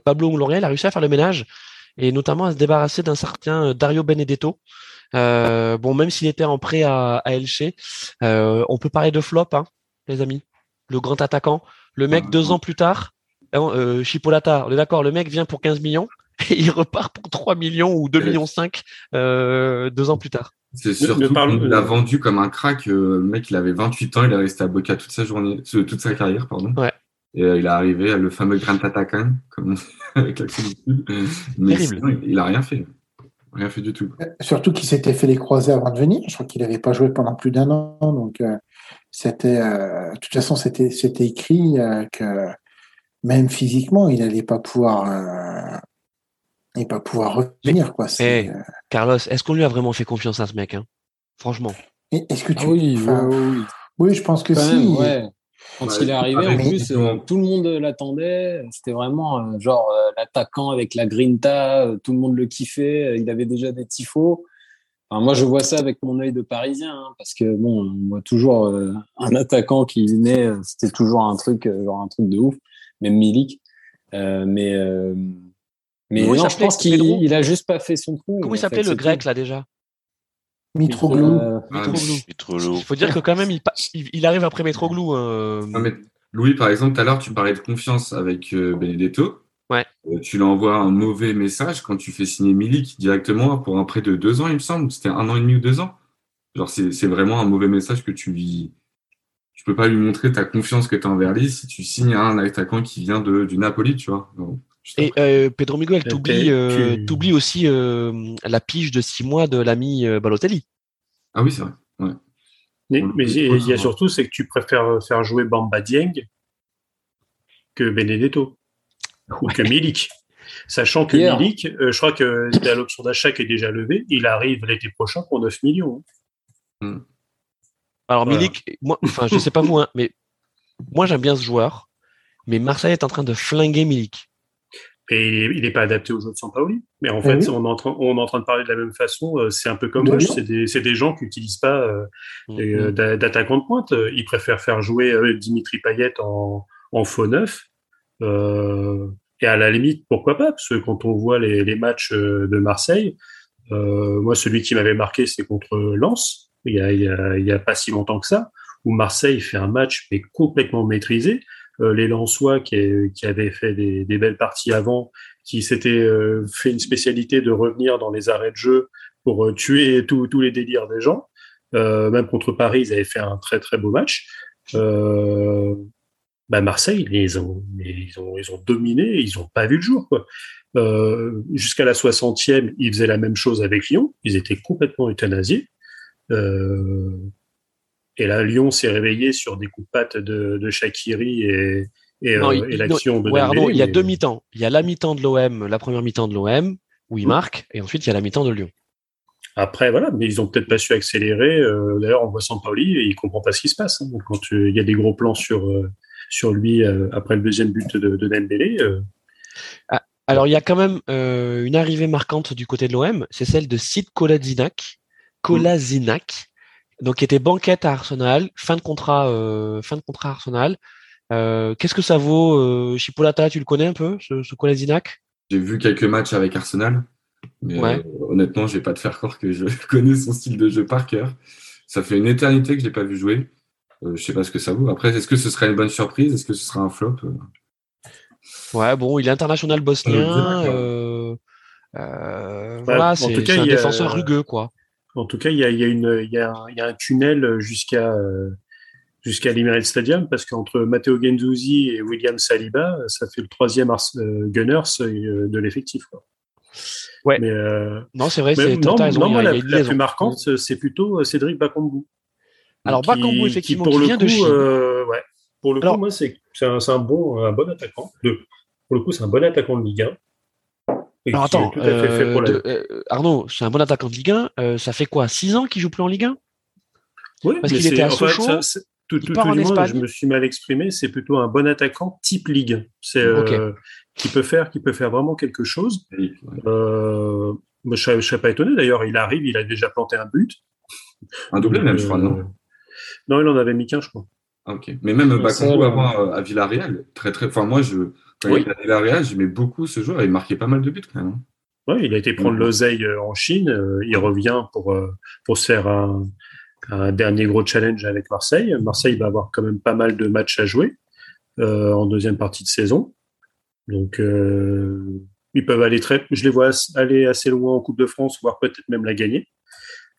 Pablo L'Oréal a réussi à faire le ménage et notamment à se débarrasser d'un certain Dario Benedetto. Euh, bon, même s'il était en prêt à, à Elche, euh, on peut parler de flop, hein, les amis. le grand attaquant. Le mec, Ah, deux ans plus tard, euh, Chipolata, on est d'accord, le mec vient pour 15 millions et il repart pour 3 millions ou 2 Ouais. millions 5 euh, deux ans plus tard. C'est surtout parle- qu'on l'a vendu comme un crack. euh, le mec, il avait 28 ans, il est resté à Boca toute sa journée, euh, toute sa carrière, pardon. Ouais. Et euh, il est arrivé à le fameux Grand Attaquant, comme avec l'accent du Sud. Mais sinon, il, a rien fait. Rien fait du tout. Surtout qu'il s'était fait les croisés avant de venir. Je crois qu'il n'avait pas joué pendant plus d'un an. Donc, euh, c'était, euh, de toute façon, c'était, c'était écrit euh, que même physiquement, il n'allait pas pouvoir, euh, il pas pouvoir revenir. Quoi. Eh. euh, Carlos, est-ce qu'on lui a vraiment fait confiance à ce mec hein? Franchement. et est-ce que tu, Ah oui, enfin, oui, oui, oui. oui, je pense que Quand si. même, ouais. Quand Ouais, il est arrivé, en plus, euh, tout le monde l'attendait. C'était vraiment euh, genre euh, l'attaquant avec la grinta, euh, tout le monde le kiffait. euh, Il avait déjà des tifos. Enfin, moi, je vois ça avec mon œil de Parisien, hein, parce que bon, on voit toujours euh, un attaquant qui venait, c'était toujours un truc, euh, genre un truc de ouf, même Milik. Euh, mais euh, mais Comment non, je pense qu'il a juste pas fait son trou. Comment en il s'appelait le grec tout. là déjà? Mitroglou. Euh, Ah, Mitroglou. Il trop lourd. Il faut dire que quand même il, pa- il, il arrive après Metroglou. euh, Non, mais Louis, par exemple, tout à l'heure, tu parlais de confiance avec euh, Benedetto. Ouais. Euh, tu lui envoies un mauvais message quand tu fais signer Milik directement pour un prêt de deux ans, il me semble. C'était un an et demi ou deux ans. Genre, c'est c'est vraiment un mauvais message que tu lui. Tu peux pas lui montrer ta confiance que tu as envers lui si tu signes un attaquant qui vient de, du Napoli, tu vois. Donc, Et euh, Pedro Miguel, t'oublies euh, tu- t'oublies aussi euh, la pige de six mois de l'ami euh, Balotelli. Ah oui, c'est vrai. Ouais. Mais, il y a- surtout, c'est que tu préfères faire jouer Bamba Dieng que Benedetto ou que Milik. Sachant que Hier. Milik, euh, je crois que la l'option d'achat qui est déjà levée, il arrive l'été prochain pour 9 millions. Alors Voilà. Milik, moi, enfin je sais pas vous, hein, mais moi j'aime bien ce joueur, mais Marseille est en train de flinguer Milik. Et il n'est pas adapté au jeu de Sampaoli. Mais en fait, oui. on, est en train, on est en train de parler de la même façon. euh, C'est un peu comme. C'est des, gens qui n'utilisent pas euh, des, Mhm. euh, d'a- d'attaquants de pointe. Ils préfèrent faire jouer euh, Dimitri Payet en, en faux neuf. Euh, et à la limite, pourquoi pas? Parce que quand on voit les, les matchs de Marseille, euh, moi, celui qui m'avait marqué, c'est contre Lens, il y, a, a pas si longtemps que ça, où Marseille fait un match mais complètement maîtrisé. Euh, les Lensois qui, avaient fait des, belles parties avant, qui s'étaient euh, fait une spécialité de revenir dans les arrêts de jeu pour euh, tuer tous les délires des gens. Même contre Paris, ils avaient fait un très très beau match. Bah Marseille, ils ont, ils dominé, ils ont pas vu le jour. Jusqu'à la 60e, ils faisaient la même chose avec Lyon. Ils étaient complètement euthanasiés. Et là, Lyon s'est réveillé sur des coups de patte de, de Shakiri et, et, euh, et l'action de Ouais, Dembélé, Arnaud, il y a mais- deux mi-temps. Il y a la mi-temps de l'OM, la première mi-temps de l'OM, où il Mhm. marque, et ensuite il y a la mi-temps de Lyon. Après, voilà, mais ils ont peut-être pas su accélérer. Euh, D'ailleurs, on voit Sampaoli et il comprend pas ce qui se passe. hein. Donc, quand euh, il y a des gros plans sur euh, sur lui après le deuxième but de, de Dembélé, euh, Alors il y a quand même une arrivée marquante du côté de l'OM, c'est celle de Sid Kolasinac, Kolasinac, donc qui était banquette à Arsenal, fin de contrat, euh, fin de contrat à Arsenal. Euh, Qu'est-ce que ça vaut, euh, Chipolata Tu le connais un peu, ce, ce Kolasinac? J'ai vu quelques matchs avec Arsenal, mais Ouais. euh, honnêtement, je vais pas te faire croire que je connais son style de jeu par cœur. Ça fait une éternité que je l'ai pas vu jouer. Euh, je sais pas ce que ça vaut. Après, est-ce que ce serait une bonne surprise? Est-ce que ce sera un flop? Ouais, bon, il est international bosnien. Euh, euh, Ouais, voilà, en c'est tout cas, c'est un il y a- défenseur rugueux, quoi. En tout cas, il y a, il y a une il y a, il y a un tunnel jusqu'à euh, jusqu'à l'Emirates Stadium parce qu'entre Matteo Gendouzi et William Saliba, ça fait le troisième Ars- euh, Gunners euh, de l'effectif. Ouais. Mais, euh, Non, c'est vrai, mais c'est non, raison, non, la, la plus marquante, c'est plutôt Cédric Bakambu. Alors, Bakambu, effectivement, pour qui le vient coup, de Chine. euh, ouais, pour le Alors- coup, moi, c'est un, bon, un bon attaquant. De, pour le coup, c'est un bon attaquant de Ligue 1. Et Alors attends, tout à fait fait euh, pour la- de- euh, Arnaud, c'est un bon attaquant de Ligue 1. euh, ça fait quoi 6 ans qu'il joue plus en Ligue 1 Oui, parce qu'il était à fait, Sochaux, ça, c'est- tout, tout- tout du moins, je me suis mal exprimé. C'est plutôt un bon attaquant type Ligue. C'est euh, qui peut faire, qui peut faire vraiment quelque chose. Euh, je ne serais pas étonné. D'ailleurs, il arrive, il a déjà planté un but. Un doublé même, je crois, non? Non, il en avait mis qu'un, je crois. Ah, ok. Mais même Bakambu avant à Villarreal, très très. Enfin, moi, je quand Oui. il était à Villarreal, j'aimais beaucoup ce joueur. Il marquait pas mal de buts quand même. hein. Ouais, il a été prendre Mhm. l'oseille euh, en Chine. euh, il revient pour euh, pour se faire un un dernier gros challenge avec Marseille. Marseille va avoir quand même pas mal de matchs à jouer en deuxième partie de saison. Donc, ils peuvent aller très, je les vois aller assez loin en Coupe de France, voire peut-être même la gagner.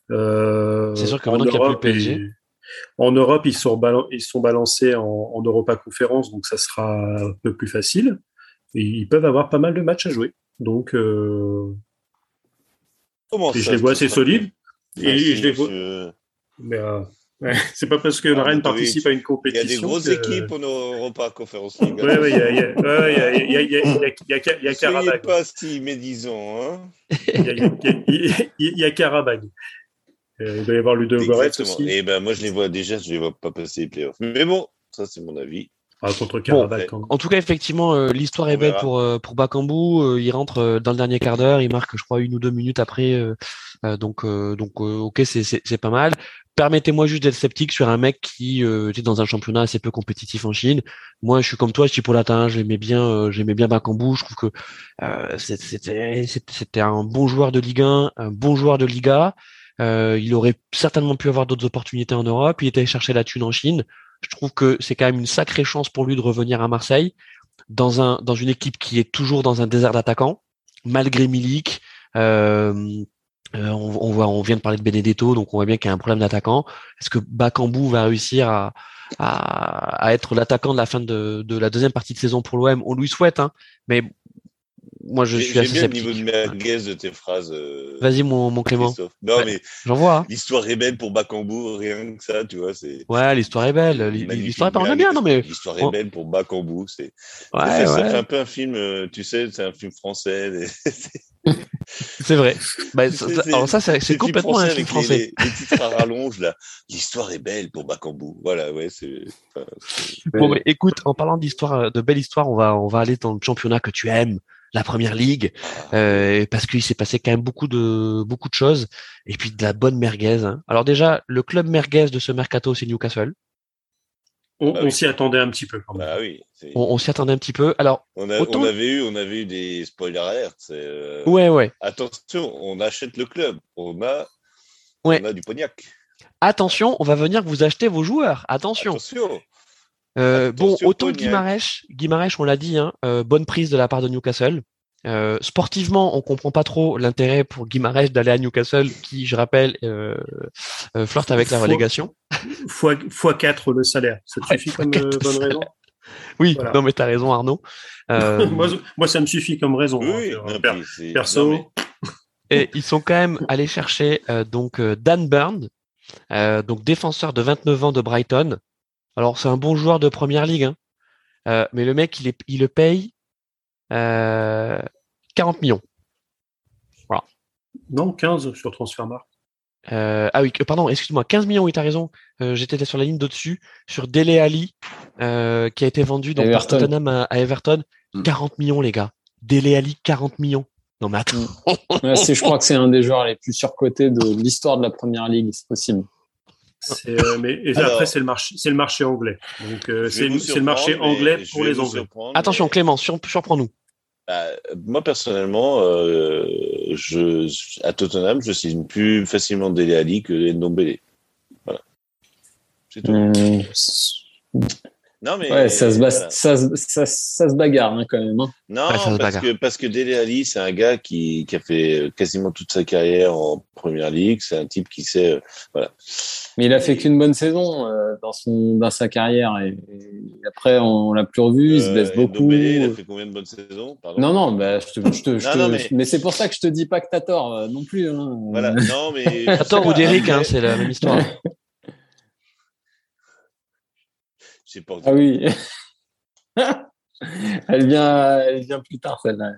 c'est sûr que maintenant qu'il n'y a plus le PSG. En Europe, ils sont, ils sont balancés en, en, Europa Conférence, donc ça sera un peu plus facile. Et ils peuvent avoir pas mal de matchs à jouer. Donc, euh... je les vois assez solides. Et je les vois. Mais euh, c'est pas parce que la Rennes participe à une compétition. Il y a des grosses équipes en Europa Conférence League. Oui, oui, il y a Karabag. pas si médisant. Hein il y a Karabag. Il doit y avoir Ludo Goretz aussi. Et eh ben moi je les vois déjà, je les vois pas passer les playoffs. Mais bon, ça c'est mon avis. Ah, contre Karabakh. Bon, en tout cas, effectivement, euh, l'histoire est belle pour euh, pour Bakambu. Euh, il rentre dans le dernier quart d'heure, il marque, je crois, une ou deux minutes après. donc donc ok, c'est c'est pas mal. Permettez-moi juste d'être sceptique sur un mec qui était dans un championnat assez peu compétitif en Chine. Moi, je suis comme toi, je suis pour latin. J'aimais bien, j'aimais bien Bakambu. Je trouve que c'était c'était un bon joueur de Ligue 1, un bon joueur de Liga. Euh, il aurait certainement pu avoir d'autres opportunités en Europe. Il était allé chercher la thune en Chine. Je trouve que c'est quand même une sacrée chance pour lui de revenir à Marseille dans un dans une équipe qui est toujours dans un désert d'attaquants, malgré Milik. Euh, euh, on, voit, on vient de parler de Benedetto, donc on voit bien qu'il y a un problème d'attaquant. Est-ce que Bakambu va réussir à, à, être l'attaquant de la fin de, de, la deuxième partie de saison pour l'OM On lui souhaite, hein, mais moi je suis assez bien le niveau de merguez de tes phrases. Euh, Vas-y mon, mon Clément. Non mais j'en vois. Hein. L'histoire est belle pour Bakambu, rien que ça, tu vois. C'est. Ouais, l'histoire est belle. L'histoire est pas bien, non mais. L'histoire est belle pour Bakambu, c'est. Ouais, ouais. Ça fait un peu un film, euh, tu sais, c'est un film français. c'est vrai. Bah, ça, alors ça, c'est complètement un film français. Les, les, titres à rallonge là. L'histoire est belle pour Bakambu. Voilà, ouais, c'est. Enfin, bon, mais écoute, en parlant d'histoire, de belle histoire, on va, on va aller dans le championnat que tu aimes la première ligue, euh, parce qu'il s'est passé quand même beaucoup de beaucoup de choses, et puis de la bonne merguez. Hein. Alors déjà, le club merguez de ce mercato, c'est Newcastle. On, bah s'y attendait un petit peu quand même. Bah oui, on, s'y attendait un petit peu. Alors, on, on, avait eu, on avait eu des spoilers alertes. Euh... Ouais, ouais. Attention, on achète le club. On a, ouais. on a du pognac. Attention, on va venir vous acheter vos joueurs. Attention. Attention. Euh, bon, autant Guimarèche, Guimarèche, on l'a dit, hein, euh, bonne prise de la part de Newcastle. Euh, sportivement, on comprend pas trop l'intérêt pour Guimarèche d'aller à Newcastle, qui, je rappelle, euh, euh flirte avec la relégation. Fois, fois 4 le salaire, ça te suffit comme bonne raison? Oui, voilà. non mais t'as raison Arnaud. moi, moi, ça me suffit comme raison. Oui, hein, per perso. Non, mais... Et ils sont quand même allés chercher donc Dan Burn, donc défenseur de 29 ans de Brighton, alors, c'est un bon joueur de première ligue, hein. euh, mais le mec, il, est, il le paye euh, 40 millions. Voilà. Non, 15 sur Transfermarkt. Euh, ah oui, pardon, excuse-moi, 15 millions, oui, tu as raison. Euh, j'étais sur la ligne d'au-dessus, sur Dele Ali, euh, qui a été vendu donc, par Tottenham à, à Everton. 40 mm. millions, les gars. Dele Ali, 40 millions. Non, mais attends. ouais, je crois que c'est un des joueurs les plus surcotés de l'histoire de la première ligue, c'est possible. Euh, mais et Alors, après c'est le marché, c'est le marché anglais. Donc euh, c'est le marché anglais pour les Anglais. Attention Clément, sur, surprends-nous. Bah, moi personnellement, euh, je à Tottenham, je signe plus facilement Dele Ali que Ndombele. Voilà. C'est tout. Mmh. Non, mais. Ouais, ça, se voilà. ça, ça, ça, se bagarre hein, quand même. Hein. Non, ouais, parce, que, parce que Dele Ali, c'est un gars qui, qui a fait quasiment toute sa carrière en première ligue. C'est un type qui sait. Euh, voilà. Mais il a fait qu'une bonne saison euh, dans, son, dans sa carrière. Et, et après, on l'a plus revu. Il se blesse euh, beaucoup. Il a fait combien de bonnes saisons? Pardon? Non, non, bah, je te, je te, je non, te, non, mais, mais c'est pour ça que je te dis pas que t'as tort euh, non plus. Hein. Voilà, non, mais. t'as tort ou Derrick, hein, c'est la même histoire. Pas ah oui. elle vient, elle vient plus tard celle-là.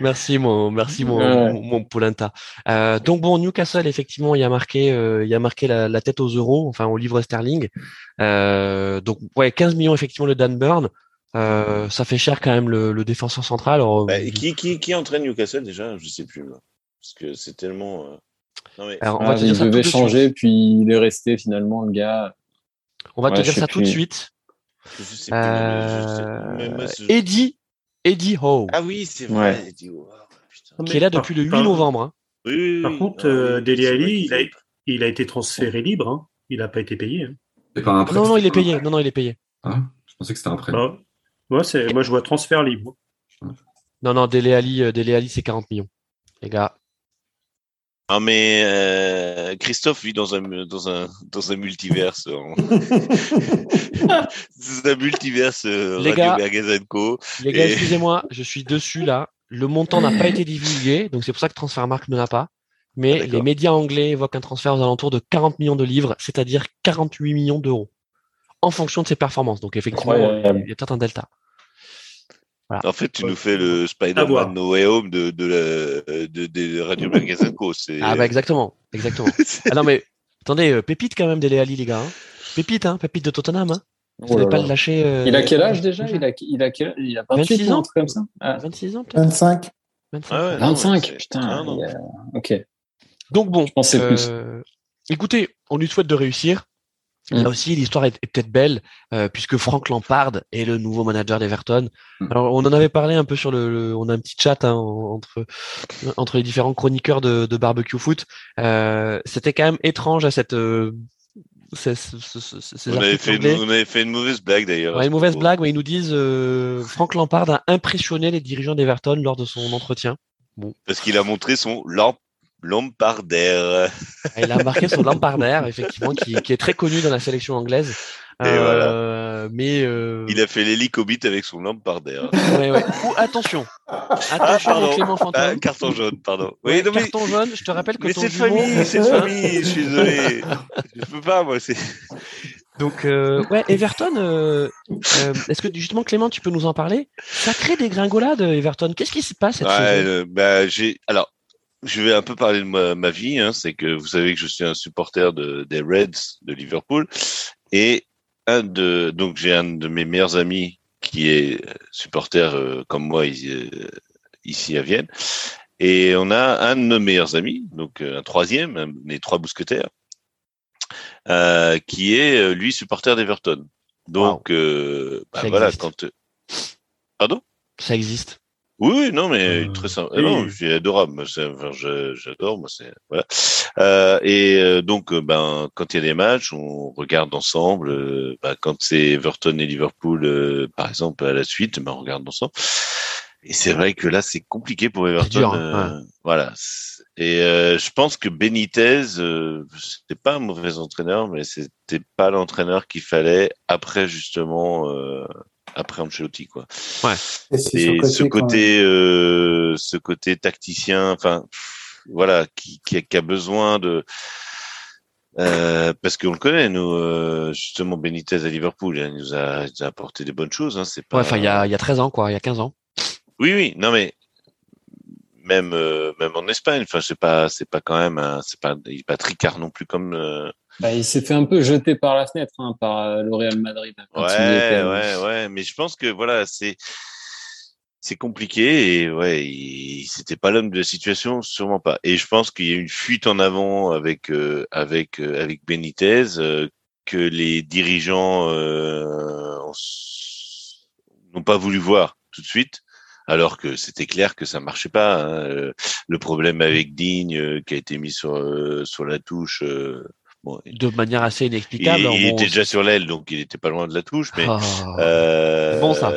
Merci mon, merci mon, ouais. mon, mon Polenta. Euh, donc bon, Newcastle effectivement, il a marqué, euh, il a marqué la, la, tête aux euros, enfin au livre sterling. Euh, donc ouais, 15 millions effectivement le Dan Burn. Euh, ça fait cher quand même le, le défenseur central. Alors, bah, qui, qui, qui entraîne Newcastle déjà? Je sais plus parce que c'est tellement. Euh, non, mais... Alors, on va ah, il devait changer, puis il est resté finalement le gars. On va ouais, te dire ça plus. tout de suite. Je sais plus, euh... Eddie, Eddie Howe. Ah oui, c'est vrai, ouais. Eddie Howe. Oh, qui est là depuis par, le 8 par, novembre. Hein. Oui, oui, par contre, euh, Dele Alli, il a, il a été transféré libre. Hein. Il n'a pas été payé. hein. C'est pas un prêt, Non, non, il est payé. Non, non, il est payé. Ah, je pensais que c'était un prêt. Ah, moi, je vois transfert libre. Non, non, Dele euh, Dele Alli, c'est 40 millions. Les gars. Ah mais euh, Christophe vit dans un dans un dans un multiverse en- dans un multiverse euh, Les Radio gars. Magazine Co. Les gars, Et- excusez-moi, je suis dessus là. Le montant n'a pas été divulgué, donc c'est pour ça que Transfermarkt ne l'a pas. Mais Ah, les médias anglais évoquent un transfert aux alentours de 40 millions de livres, c'est-à-dire 48 millions d'euros, en fonction de ses performances. Donc effectivement, Incroyable. il y a peut-être un delta. En fait, tu nous fais le. Spider-Man No Way Home de de la de, de Radio Magazine Co. C'est Ah bah exactement, exactement. ah non mais attendez, euh, pépite quand même Dele Alli les gars. hein. Pépite, hein, pépite de Tottenham. Hein. Vous Oh là savez pas là. le lâcher. euh, Il a quel âge déjà? il a, il, a quel... il a 28 26 ans, ans comme ça? Ah, 26 ans peut-être 25. 25. Ah ouais, non, 25, c'est- putain. Ah, non. Ok. Donc bon, Je pensais plus. euh, écoutez, on lui souhaite de réussir. Là aussi, l'histoire est, peut-être belle, euh, puisque Frank Lampard est le nouveau manager d'Everton. Mm. Alors, on en avait parlé un peu sur le, le- on a un petit chat hein, entre entre les différents chroniqueurs de, de barbecue foot. Euh, C'était quand même étrange à cette euh, ces, ces- ces- ces On avait, fait une, on avait fait une mauvaise blague d'ailleurs. Ouais, une mauvaise blague, mais ils nous disent euh, Frank Lampard a impressionné les dirigeants d'Everton lors de son entretien. Parce qu'il a montré son lamp lampadaire. Et Il a marqué son Lampardère, effectivement, qui, qui est très connu dans la sélection anglaise. Euh, Mais euh, Il a fait l'hélicobite avec son lampadaire. ouais, ouais. Ou, attention, attention, pardon. mon Clément Ah, Fantôme. carton jaune, pardon. Ouais, Oui, non, mais, carton jaune. Je te rappelle que mais ton c'est de jumeau- famille, c'est de famille. Je suis désolé. Je peux pas, moi. C'est. Donc euh, ouais, Everton. euh, euh, Est-ce que justement Clément, tu peux nous en parler? Sacré dégringolade, Everton. Qu'est-ce qui se passe cette Ouais, bah, j'ai. Alors, je vais un peu parler de ma, ma vie. Hein, c'est que vous savez que je suis un supporter de, des Reds de Liverpool et un de donc j'ai un de mes meilleurs amis qui est supporter euh, comme moi ici, euh, ici à Vienne et on a un de nos meilleurs amis donc euh, un troisième un des trois mousquetaires euh, qui est euh, lui supporter d'Everton. Donc euh, bah, voilà existe. quand pardon? Ça existe. Oui, oui, non, mais Euh, très sympa. oui. Non, c'est adorable. Enfin, j'adore. Moi, c'est voilà. Euh, et euh, donc, euh, ben, quand il y a des matchs, on regarde ensemble. euh, ben, quand c'est Everton et Liverpool, euh, par exemple, à la suite, ben, on regarde ensemble. Et c'est vrai que là, c'est compliqué pour Everton. dur, hein, Voilà. Et euh, je pense que Benitez, euh, c'était pas un mauvais entraîneur, mais c'était pas l'entraîneur qu'il fallait après justement euh, après Ancelotti, quoi. Et c'est Et ce côté, euh, ce côté tacticien, enfin, voilà, qui, qui, a- qui a besoin de, euh, parce qu'on le connaît, nous, euh, justement, Benitez à Liverpool, hein, il nous a, il nous a apporté des bonnes choses. Hein, c'est pas. Ouais, enfin il y a, il y a 13 ans quoi, il y a 15 ans. Oui, oui, non mais même, euh, même en Espagne, enfin, c'est pas, c'est pas quand même, c'est pas, il est pas tricard non plus comme. Euh, Bah, il s'est fait un peu jeter par la fenêtre hein, par euh, le Real Madrid. y Ouais, était. ouais, ouais, mais je pense que voilà, c'est c'est compliqué et ouais, il, c'était pas l'homme de la situation, sûrement pas. Et je pense qu'il y a une fuite en avant avec euh, avec euh, avec Benitez euh, que les dirigeants euh, n'ont pas voulu voir tout de suite. Alors que c'était clair que ça marchait pas. hein. Euh, Le problème avec Digne euh, qui a été mis sur euh, sur la touche. Bon, il, De manière assez il inexplicable. hein, était déjà sur l'aile, donc il était pas loin de la touche. Mais Ah. euh, Bon, ça.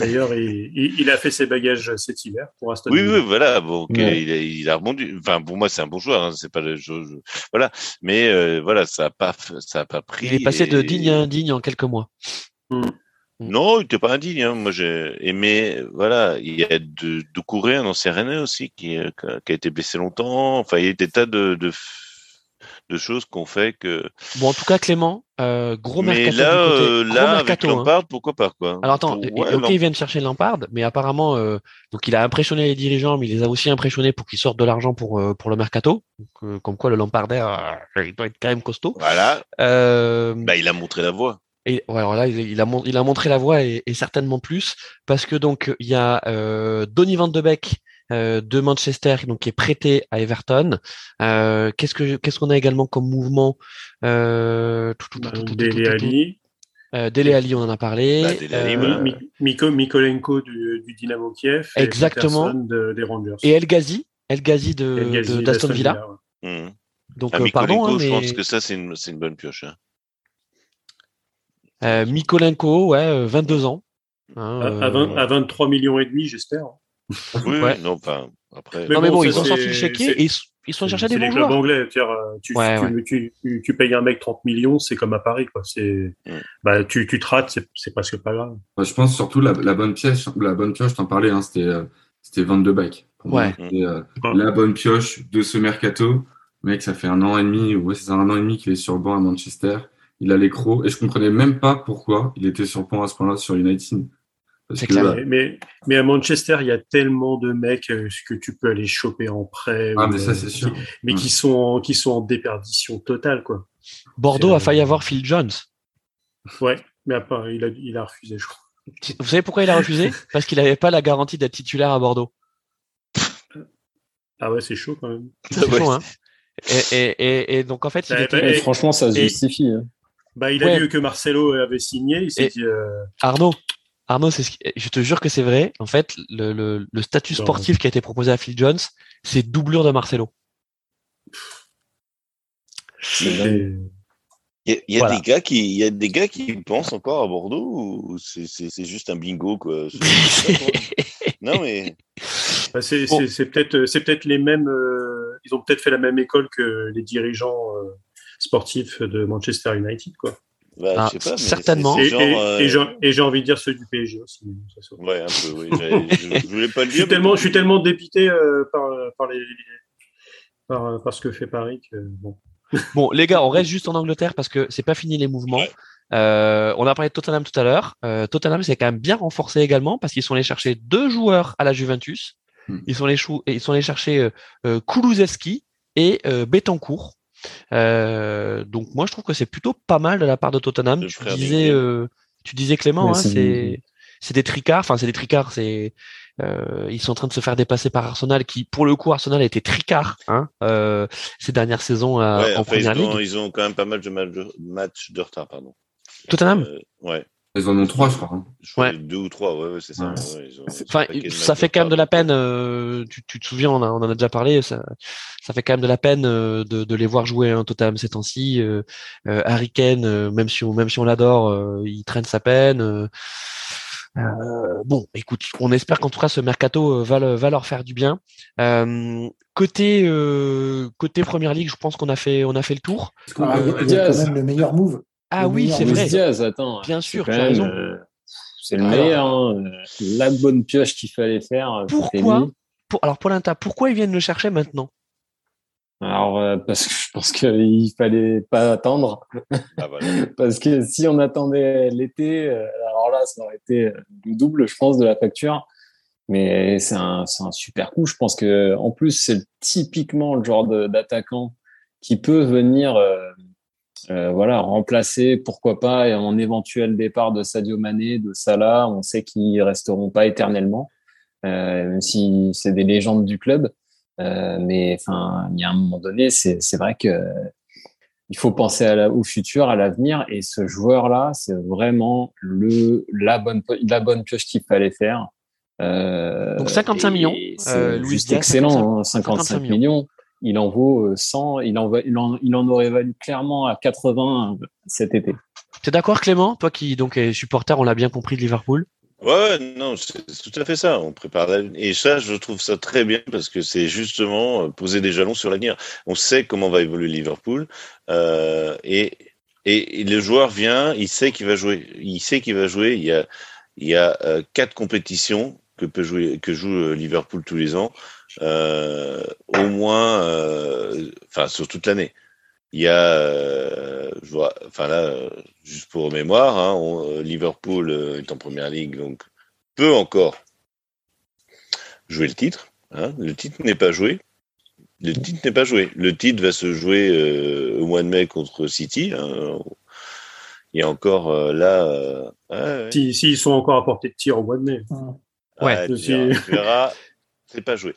D'ailleurs, il, il- il a fait ses bagages cet hiver pour Aston Oui, Villa. oui, voilà. Bon, Ouais. il, a, il a rebondi. Enfin, pour moi, c'est un bon joueur. Hein, c'est pas le je- je- voilà. Mais euh, voilà, ça a pas, f- ça a pas pris. Il est passé de digne à indigne en quelques mois. Non, il était pas indigne. Hein. Moi, j'ai aimé. Voilà, il y a de, de Couré, un ancien Rennais aussi, qui, euh, qui a- qui a été blessé longtemps. Enfin, il y a des tas de de, de choses qu'on fait que. Bon, en tout cas, Clément, euh, gros mais mercato là, du côté. euh, gros là, avec mercato, hein. Lampard, pourquoi pas quoi Alors attends, Pour- ouais, ok, Lamp- ils viennent chercher Lampard, mais apparemment, euh, donc il a impressionné les dirigeants, mais il les a aussi impressionnés pour qu'ils sortent de l'argent pour pour le mercato. Donc, comme quoi, le Lampardère, euh, il doit être quand même costaud. Voilà. Bah, il a montré la voie. et ouais, alors là, il, il a il a montré la voie et, et certainement plus parce que donc il y a Donny van de Beek de Manchester donc qui est prêté à Everton. Euh, qu'est-ce que qu'est-ce qu'on a également comme mouvement euh, tout, Dele Euh, Dele Alli, on en a parlé. Bah, Euh, Miko Mikolenko du, du Dynamo Kiev Exactement. Des Rangers. Et El Ghazi, El Ghazi de d'Aston Villa. Mhm. Donc, Ah, euh, pardon, Mikolenko, hein, je pense que ça, c'est une, c'est une bonne pioche. hein. euh, Mikolenko, ouais, euh, 22 ans. Hein, À, euh, à 20 à 23 millions et demi, j'espère. Oui, Ouais. non, enfin, après. Mais non, mais bon, bon, ils ont c'est- sorti le chéquier et ils, sont cherchés C'est des les bons clubs joueurs. anglais. Tu, Ouais, tu, tu, tu- tu payes un mec 30 millions, c'est comme à Paris. Quoi. C'est, bah, tu, tu te rates, c'est, c'est presque pas grave. Bah, je pense surtout la, la bonne pièce, la bonne pioche, t'en parlais, hein, c'était euh, c'était Van de Beek. Pour moi, Ouais. c'était, euh, Ouais. la bonne pioche de ce mercato. Mec, ça fait un an et demi, ouais, c'est un an et demi qu'il est sur le banc à Manchester. Il a les crocs et je comprenais même pas pourquoi il était sur le banc à ce point-là sur United. Parce C'est que, clair. bah, Mais, à Manchester, il y a tellement de mecs euh, que tu peux aller choper en prêt. ah, mais ça, euh, c'est sûr. qui- mais Ouais. qui, sont, qui sont en déperdition totale. Quoi. Bordeaux a failli euh, avoir Phil Jones. Ouais, mais après, il a, il a refusé, je crois. Vous savez pourquoi il a refusé? Parce qu'il n'avait pas la garantie d'être titulaire à Bordeaux. Ah ouais, c'est chaud quand même. C'est Ouais. chaud, hein et, et, et, et donc en fait, il Ouais, était... bah, franchement, ça se et- justifie. hein. Bah, il a Ouais. vu que Marcelo avait signé, il s'est Et- dit. euh, Arnaud, Arnaud, c'est ce qui- je te jure que c'est vrai. En fait, le, le, le statut Non. sportif qui a été proposé à Phil Jones, c'est doublure de Marcelo. Il y y a Voilà. des gars qui, il y a des gars qui pensent encore à Bordeaux ou c'est, juste un bingo quoi. Non mais Bah, c'est Bon. peut-être c'est peut-être les mêmes. euh, ils ont peut-être fait la même école que les dirigeants euh, sportifs de Manchester United, quoi. Bah, Ah, je sais pas. mais certainement. genre, et- euh, et j'ai- et j'ai envie de dire ceux du PSG aussi. ouais, un peu. Oui. Je, je voulais pas le Je suis dire. tellement, mais- je suis tellement dépité euh, par, par les par, par ce que fait Paris que bon. Bon, les gars, on reste juste en Angleterre parce que c'est pas fini les mouvements. Ouais. Euh, on a parlé de Tottenham tout à l'heure. Euh, Tottenham s'est quand même bien renforcé également parce qu'ils sont allés chercher deux joueurs à la Juventus. Hmm. Ils sont allés, chou- ils sont allés chercher euh, euh, Kulusevski et euh, Betancourt. Euh, donc moi je trouve que c'est plutôt pas mal de la part de Tottenham. Tu disais, euh, tu disais Clément, Ouais, hein, c'est c'est des tricards. Enfin c'est des tricards. C'est euh, ils sont en train de se faire dépasser par Arsenal, qui pour le coup Arsenal a été tricard hein, euh, ces dernières saisons euh, Ouais, en après, ils, première ont, ligue. ils ont quand même pas mal de matchs de, matchs de retard, pardon. Tottenham? Euh, ouais. Ils en ont trois, je crois. hein. Je crois Ouais. deux ou trois, ouais, ouais, c'est ça. Ouais. ont- Enfin, ça fait quand même de la peine. euh, tu, tu te souviens, on, a- on en a déjà parlé. Ça, ça fait quand même de la peine euh, de, de les voir jouer un Tottenham ces temps-ci. Euh, euh, Harry Kane, euh, même si on, même si on l'adore, euh, il traîne sa peine. euh. Euh, bon, écoute, on espère qu'en tout cas ce mercato va, le- va leur faire du bien. Euh, côté euh, côté première ligue, je pense qu'on a fait on a fait le tour. Est-ce qu'on Ah, il y a- peut- il y a quand même le meilleur move. Ah oui, c'est vrai. Diaz, attends. Bien c'est sûr, quand tu as même, raison. euh, c'est le meilleur, hein, la bonne pioche qu'il fallait faire. euh, Pourquoi. Pour, alors pour l'Inter, pourquoi ils viennent le chercher maintenant? Alors, euh, parce que je pense qu'il fallait pas attendre. Ah, voilà. Parce que si on attendait l'été, alors là, ça aurait été le double, je pense, de la facture. Mais c'est un, c'est un super coup. Je pense que, en plus, c'est typiquement le genre de- d'attaquant qui peut venir, euh, euh, voilà, remplacer, pourquoi pas, en éventuel départ de Sadio Mané, de Salah. On sait qu'ils resteront pas éternellement, euh, même si c'est des légendes du club. Euh, mais enfin, il y a un moment donné, c'est c'est vrai que il faut penser à la- au futur, à l'avenir. Et ce joueur-là, c'est vraiment le la bonne la bonne pioche qu'il fallait faire. Euh, Donc 55 et millions, C'est euh, Diaz, excellent. 55 hein, 55 millions. Il en vaut euh, 100. Il en, va- il en, il en aurait valu clairement à 80 cet été. T'es d'accord, Clément? Toi qui donc es supporter, on l'a bien compris de Liverpool? Ouais, non, c'est tout à fait ça. On prépare la... et ça, je trouve ça très bien parce que c'est justement euh, poser des jalons sur l'avenir. On sait comment va évoluer Liverpool euh, et, et et le joueur vient, il sait qu'il va jouer, il sait qu'il va jouer. Il y a il y a euh, quatre compétitions que peut jouer que joue euh, Liverpool tous les ans, euh, au moins, euh, enfin sur toute l'année. Il y a, euh, je vois, enfin là, euh, juste pour mémoire, hein, on- euh, Liverpool euh, est en première ligue, donc peut encore jouer le titre. hein. Le titre n'est pas joué. Le titre n'est pas joué. Le titre va se jouer euh, au mois de mai contre City. hein. Il y a encore euh, là. euh, ouais, ouais. Si, s'ils sont encore à portée de tir au mois de mai. Ouais. Ah, tu, Je verras, suis- tu verras, c'est pas joué.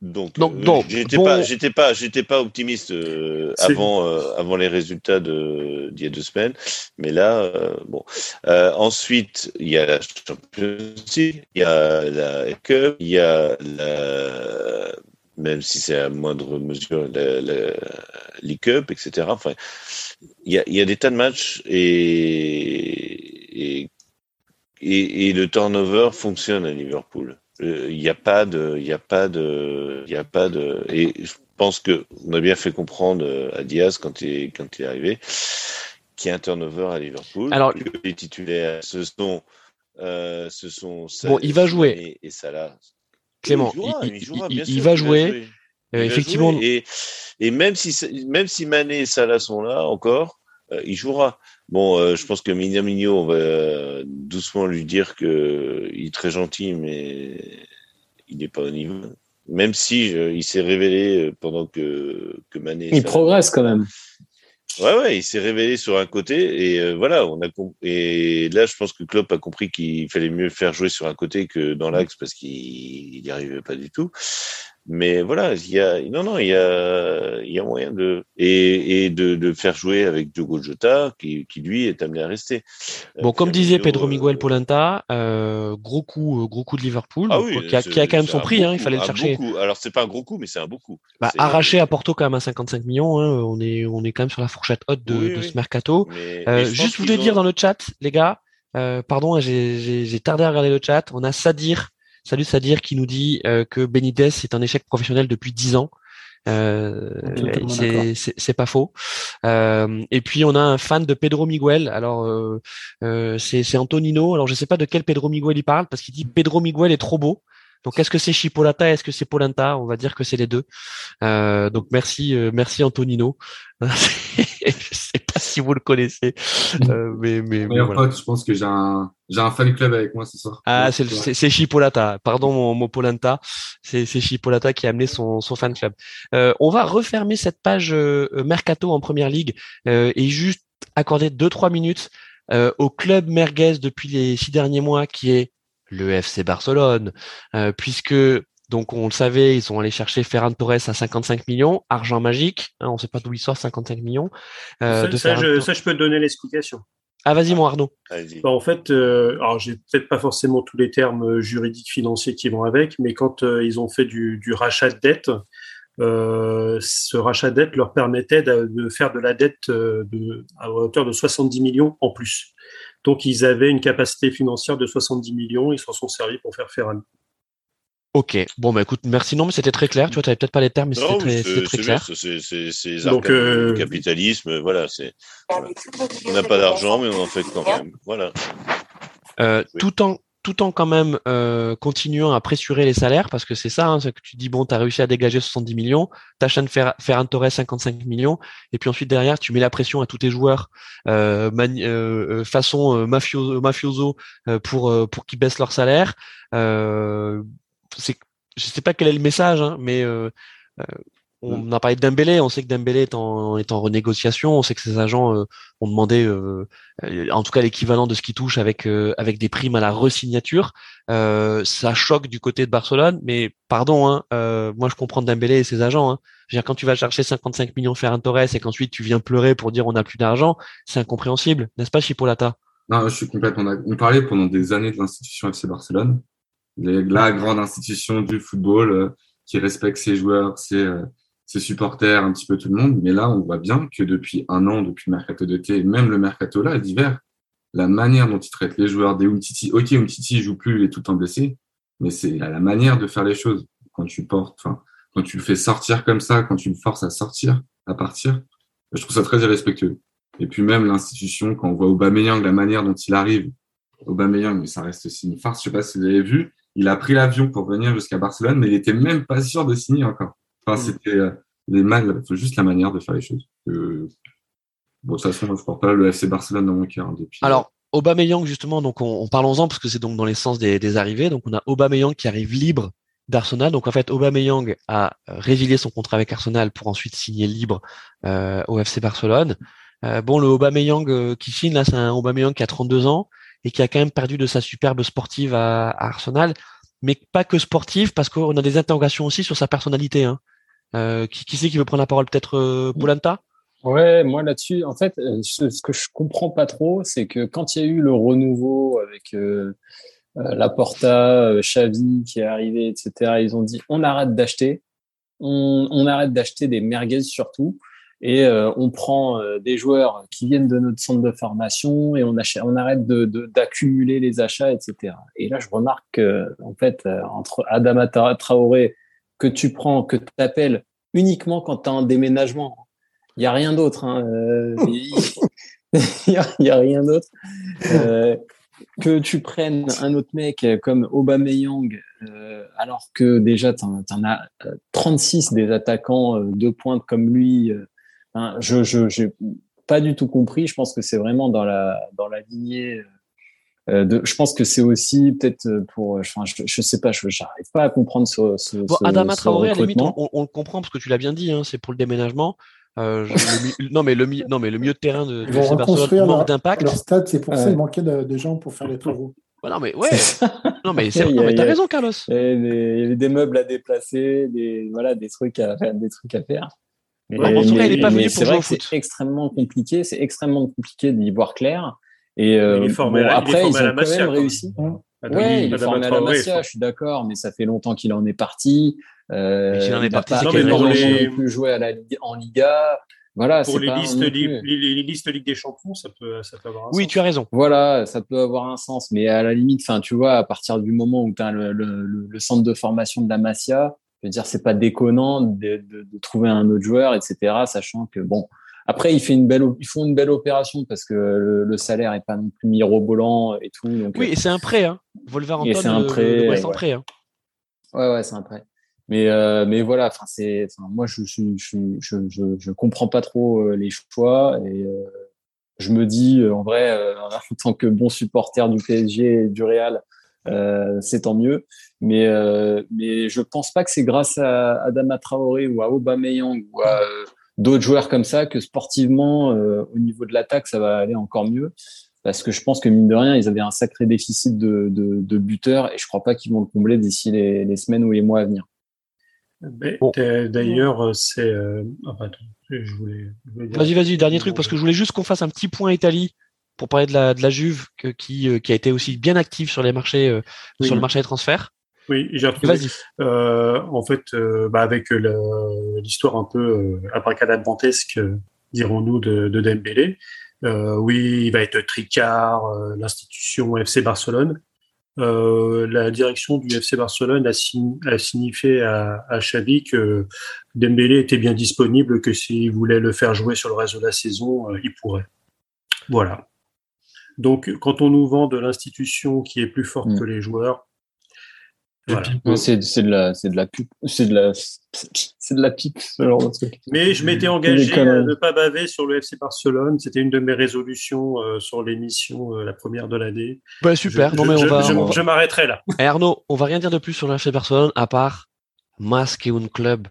Donc, Donc, euh, donc, j'étais bon- pas, j'étais pas, j'étais pas optimiste euh, avant, euh, avant les résultats de d'il y a deux semaines, mais là, bon. Ensuite, il y a la Champions League, il y a la Cup, il y a la même si c'est à moindre mesure la, la League Cup, etc. Enfin, il y a, y a, des tas de matchs et, et, et, le turnover fonctionne à Liverpool. Il n'y a pas de, il y a pas de, il y a pas de, et je pense que on a bien fait comprendre à Diaz quand il, quand il est arrivé qu'il y a un turnover à Liverpool. Alors, que les titulaires, ce sont, euh, ce sont. Bon, il va jouer. Et, ça là. Clément, il, jouera, il, jouera, il, il va jouer. Euh, effectivement. Et, et, même si même si Mané et Salah sont là encore, euh, il jouera. Bon, euh, je pense que Minamino, on va euh, doucement lui dire que il est très gentil, mais il n'est pas au niveau. Même si il s'est révélé pendant que que Mané. Il progresse quand même. Ouais, ouais, il s'est révélé sur un côté et voilà, on a et là je pense que Klopp a compris qu'il fallait mieux faire jouer sur un côté que dans l'axe parce qu'il n'y arrivait pas du tout. Mais voilà, il y a non non, il y a il y a moyen de et, et de, de faire jouer avec Diogo Jota qui, qui lui est amené à rester. Euh, bon, comme disait Pedro Miguel Polenta, euh, gros coup gros coup de Liverpool, ah oui, qui, a, qui, a, quand même son prix, hein, il fallait le chercher. Coup. Alors c'est pas un gros coup, mais c'est un beau coup. Bah, arraché à Porto quand même à 55 millions, hein, on est on est quand même sur la fourchette haute de, oui, de ce mercato. Mais, euh, mais juste, je voulais ont... dire dans le chat, les gars, euh, pardon, j'ai tardé à regarder le chat. On a Sadir Salut Sadir qui nous dit euh, que Benitez est un échec professionnel depuis 10 ans. Euh, c'est pas faux. Euh, et puis on a un fan de Pedro Miguel. Alors euh, euh c'est Antonino. Alors je sais pas de quel Pedro Miguel il parle parce qu'il dit Pedro Miguel est trop beau. Donc est-ce que c'est Chipolata, est-ce que c'est Polenta? On va dire que c'est les deux. Euh, donc merci, euh, merci Antonino. je sais pas si vous le connaissez, euh, mais mais, mais voilà. je pense que j'ai un j'ai un fan club avec moi ce soir. Ah c'est c'est Chipolata. Pardon mon mot Polenta. C'est c'est Chipolata qui a amené son son fan club. Euh, on va refermer cette page euh, mercato en première ligue et juste accorder deux trois minutes au club merguez depuis les six derniers mois qui est le FC Barcelone, euh, puisque donc on le savait, ils sont allés chercher Ferran Torres à 55 millions, argent magique, hein, on ne sait pas d'où il sort 55 millions. Euh, ça, de ça, je, ça, je, peux te donner l'explication. Ah vas-y mon Arnaud. Bah, en fait, euh, alors j'ai peut-être pas forcément tous les termes euh, juridiques financiers qui vont avec, mais quand euh, ils ont fait du, du rachat de dette, euh, ce rachat de dette leur permettait de, de faire de la dette de, à hauteur de 70 millions en plus. Donc, ils avaient une capacité financière de 70 millions. Ils s'en sont servis pour faire Ferran. Ok, bon bah écoute, merci. Non, mais c'était très clair. Tu vois, tu n'avais peut-être pas les termes, mais c'était très, très clair. C'est Donc, euh... capitalisme, voilà. C'est on n'a pas d'argent, mais on en fait quand même. Voilà. Euh, oui. Tout en tout en quand même euh, continuant à pressurer les salaires, parce que c'est ça, hein, c'est que tu dis, bon, tu as réussi à dégager 70 millions, faire, faire un Torres 55 millions, et puis ensuite derrière, tu mets la pression à tous tes joueurs euh, euh, façon euh, mafioso, mafioso euh, pour, pour qu'ils baissent leur salaire. C'est, je sais pas quel est le message, hein, mais on mm. a parlé de Dembélé, on sait que Dembélé est en, est en renégociation, on sait que ses agents euh, ont demandé, euh, en tout cas l'équivalent de ce qui touche avec euh, avec des primes à la resignature. Euh, ça choque du côté de Barcelone, mais pardon, hein, moi je comprends Dembélé et ses agents. Hein. Je veux dire, quand tu vas chercher 55 millions Ferran Torres et qu'ensuite tu viens pleurer pour dire on n'a plus d'argent, c'est incompréhensible, n'est-ce pas Chipolata Non, je suis complètement On parlait pendant des années de l'institution FC Barcelone, la grande institution du football qui respecte ses joueurs, ses ses supporters, un petit peu tout le monde. Mais là, on voit bien que depuis un an, depuis le mercato d'été, même le mercato là, d'hiver, la manière dont il traite les joueurs des Umtiti, ok, Umtiti joue plus, il est tout le temps blessé, mais c'est la manière de faire les choses. Quand tu portes, quand tu le fais sortir comme ça, quand tu le forces à sortir, à partir, je trouve ça très irrespectueux. Et puis même l'institution, quand on voit Aubameyang, la manière dont il arrive, Aubameyang, mais ça reste aussi une farce. Je sais pas si vous avez vu, il a pris l'avion pour venir jusqu'à Barcelone, mais il était même pas sûr de signer encore. Enfin, mm. c'était euh, les mal, juste la manière de faire les choses. Euh, bon, de toute façon, je porte pas le FC Barcelone dans mon cœur hein, depuis. Alors, Aubameyang justement, donc on, on parlons-en parce que c'est donc dans les sens des, des, arrivées. Donc on a Aubameyang qui arrive libre d'Arsenal. Donc en fait, Aubameyang a résilié son contrat avec Arsenal pour ensuite signer libre euh, au FC Barcelone. Euh, bon, le Aubameyang euh, qui signe là, c'est un Aubameyang qui a 32 ans et qui a quand même perdu de sa superbe sportive à, à Arsenal, mais pas que sportive parce qu'on a des interrogations aussi sur sa personnalité. Hein. Euh, qui, qui c'est qui veut prendre la parole? Peut-être euh, Boulanta Ouais, moi là-dessus, en fait, euh, ce, ce, que je comprends pas trop, c'est que quand il y a eu le renouveau avec euh, euh Laporta, Xavi qui est arrivé, etc., ils ont dit on arrête d'acheter. on, on arrête d'acheter des merguez surtout et euh, on prend euh, des joueurs qui viennent de notre centre de formation et on, achète, on arrête d'accumuler de, les achats, etc. Et là, je remarque que, en fait, euh, entre Adama Traoré, que tu prends, que tu appelles uniquement quand tu as un déménagement, il n'y a rien d'autre. Hein, il n'y a, y a, rien d'autre. que tu prennes un autre mec comme Aubameyang, euh, alors que déjà, tu en, en, as 36 des attaquants de pointe comme lui je je n'ai pas du tout compris. Je pense que c'est vraiment dans la dans la lignée. Euh, de, je pense que c'est aussi peut-être pour. Enfin, je, je sais pas. Je n'arrive pas à comprendre ce. ce, bon, Adama Traoré, à la limite, on, on, le comprend parce que tu l'as bien dit. Hein, c'est pour le déménagement. Euh, je, le, non mais le non mais le milieu de terrain de, de FC Barcelone manque d'impact. Leur stade, c'est pour ça il manquait de, de, gens pour faire les travaux. non mais ouais, non mais c'est non mais t'as raison Carlos. Il y avait des meubles à déplacer, des voilà des trucs à faire, des trucs à faire. Mais, il est pas venu pour jouer au foot. C'est extrêmement compliqué. C'est extrêmement compliqué d'y voir clair. Et euh, bon, après, ils ont quand même réussi. Oui, il est formé à la Masia, je suis d'accord, mais ça fait longtemps qu'il en est parti. Euh, il en est parti, c'est qu'il n'a plus joué à la, en Liga. Voilà, pour les listes, les, les, listes Ligue des Champions, ça peut, ça peut avoir un oui, sens. tu as raison. Voilà, ça peut avoir un sens, mais à la limite, enfin, tu vois, à partir du moment où tu as le, le, le, centre de formation de la Masia, je veux dire, c'est pas déconnant de, de, de, trouver un autre joueur, etc. Sachant que bon, après, il fait une belle, ils font une belle opération parce que le, le salaire est pas non plus mirobolant et tout. Donc, oui, et c'est un prêt, hein. Wolverhampton, c'est un prêt. Ouais, ouais. prêt hein. ouais, ouais, c'est un prêt. Mais, euh, mais voilà, enfin, c'est, moi, je, je, je, je, je, comprends pas trop euh, les choix et euh, je me dis, en vrai, euh, en tant que bon supporter du PSG et du Real, euh, c'est tant mieux. Mais, euh, mais je pense pas que c'est grâce à Adama Traoré ou à Aubameyang ou à euh, d'autres joueurs comme ça que sportivement, euh, au niveau de l'attaque, ça va aller encore mieux. Parce que je pense que mine de rien, ils avaient un sacré déficit de, de, de buteurs et je crois pas qu'ils vont le combler d'ici les, les, semaines ou les mois à venir. Bon. D'ailleurs, c'est. Attends, je voulais. Vas-y, vas-y, dernier truc, parce que je voulais juste qu'on fasse un petit point Italie pour parler de la, de la Juve que, qui, euh, qui a été aussi bien active sur les marchés, euh, oui. sur le marché des transferts. Oui, j'ai retrouvé. Euh, en fait, euh, bah avec l'histoire un peu euh, abracadabrantesque, dirons-nous, de, de Dembélé. Oui, il va être tricard, l'institution FC Barcelone. la direction du FC Barcelone a, sign a signifié à, à Xavi que Dembélé était bien disponible, que s'il voulait le faire jouer sur le reste de la saison, il pourrait. Voilà. Donc, quand on nous vend de l'institution qui est plus forte mmh. que les joueurs, voilà. c'est de la, c'est de la c'est de la, c'est de la pipe, ce genre de truc. Mais je m'étais engagé à ne pas baver sur le FC Barcelone. C'était une de mes résolutions euh, sur l'émission, euh, la première de l'année. Bah super. Je, non mais je, on va. Je, on... je m'arrêterai là. Et Arnaud, on va rien dire de plus sur le FC Barcelone à part Masque et un club.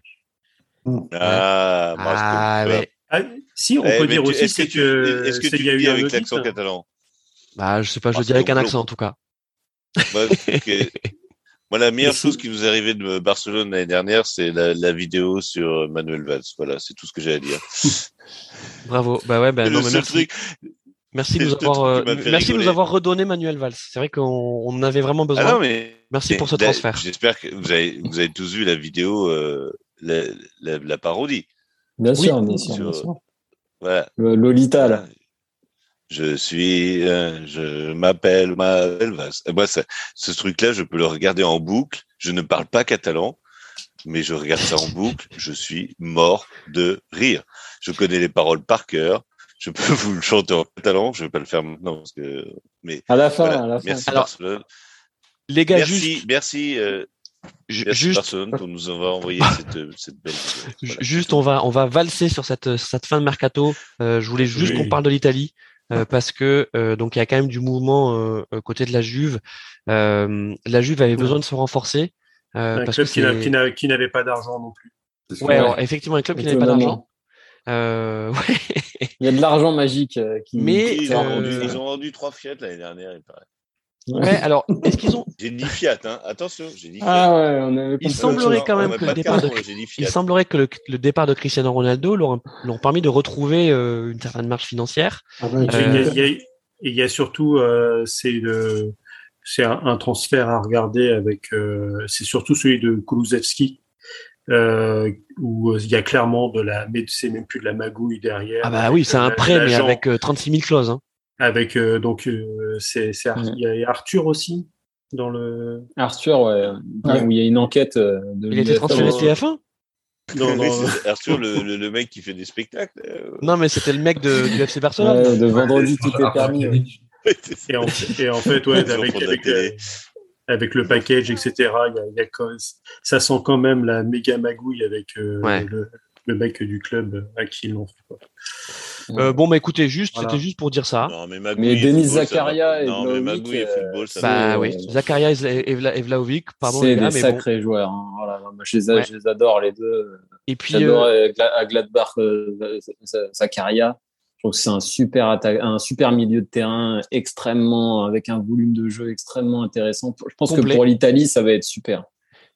Ah, ah, mais... ah, si on eh, peut dire tu, aussi est-ce que, que, est-ce que tu y a dis eu avec l'accent audit. catalan? Bah, je sais pas, je dirais qu'un accent en tout cas. Bah, okay. Moi, la meilleure chose qui nous est arrivée de Barcelone l'année dernière, c'est la, la, vidéo sur Manuel Valls. Voilà, c'est tout ce que j'ai à dire. Bravo. Bah ouais, bah, non, mais merci. Truc, merci de nous avoir, euh, merci de nous avoir redonné Manuel Valls. C'est vrai qu'on on avait vraiment besoin. Ah non, mais merci pour ce transfert. J'espère que vous avez, vous avez tous vu la vidéo, euh, la, la, la, parodie. Bien sûr, oui, bien sûr, sur, bien sûr. Voilà. Le Lolita, là. Je suis, euh, je m'appelle Manuel Valls. Moi, ça, ce truc-là, je peux le regarder en boucle. Je ne parle pas catalan, mais je regarde ça en boucle. Je suis mort de rire. Je connais les paroles par cœur. Je peux vous le chanter en catalan. Je vais pas le faire maintenant parce que, mais à la fin, voilà. à la fin. Merci Alors, Barcelone. Les gars, merci, juste, merci, euh, merci juste, Barcelone pour nous avoir envoyé cette, cette belle vidéo. Voilà. juste, on va, on va valser sur cette, cette fin de mercato. Euh, je voulais juste Oui. qu'on parle de l'Italie. Euh, parce que euh, donc il y a quand même du mouvement euh, côté de la Juve. Euh, la Juve avait besoin de se renforcer. Un parce club que qui n'avait pas d'argent non plus. Ouais, alors, effectivement, un club qui n'avait pas d'argent. Euh, ouais. Il y a de l'argent magique euh, qui. Mais, Ils ont, euh, vendu, ils ont vendu trois Fiat l'année dernière, il paraît. Ouais, alors est-ce qu'ils ont J'ai dit Fiat, hein. Attention, j'ai dit Fiat. Ah ouais, on avait Il semblerait quand même que le pas de départ de- Il semblerait que le, le départ de Cristiano Ronaldo leur l'ont permis de retrouver euh, une certaine marge financière. Ah tu- Il y a- Euh, il y, a- et il y a surtout, euh, c'est le, c'est un, un transfert à regarder avec, euh, c'est surtout celui de Kulusevski, euh, où il y a clairement de la, mais c'est même plus de la magouille derrière. Ah bah oui, c'est un prêt, mais avec 36 000 clauses. Hein. Avec donc c'est il y a Arthur aussi dans le. Arthur, ouais, où il y a une enquête de. Il été transféré TF1 non, non, Arthur, le, le, mec qui fait des spectacles. Non, mais c'était le mec de, du FC Barcelone. de vendredi, tout est permis. Et, en, et, en, fait, ouais, avec, avec, avec le package, etc. Il y a, ça sent quand même la méga magouille avec euh, le, le, mec du club à qui ils l'ont fait. Euh, bon, bah écoutez, juste, c'était juste pour dire ça. Non, mais, mais Denis Zakaria et non, mais Magouille et football, ça bah, oui. Zakaria et, Vlaovic, pardon. C'est des sacrés joueurs. Hein. Voilà, moi, je, les, je, les, adore les deux. Et puis, j'adore euh... à Gladbach Zakaria. Je trouve que c'est un super un super milieu de terrain extrêmement avec un volume de jeu extrêmement intéressant. Je pense que pour l'Italie, ça va être super.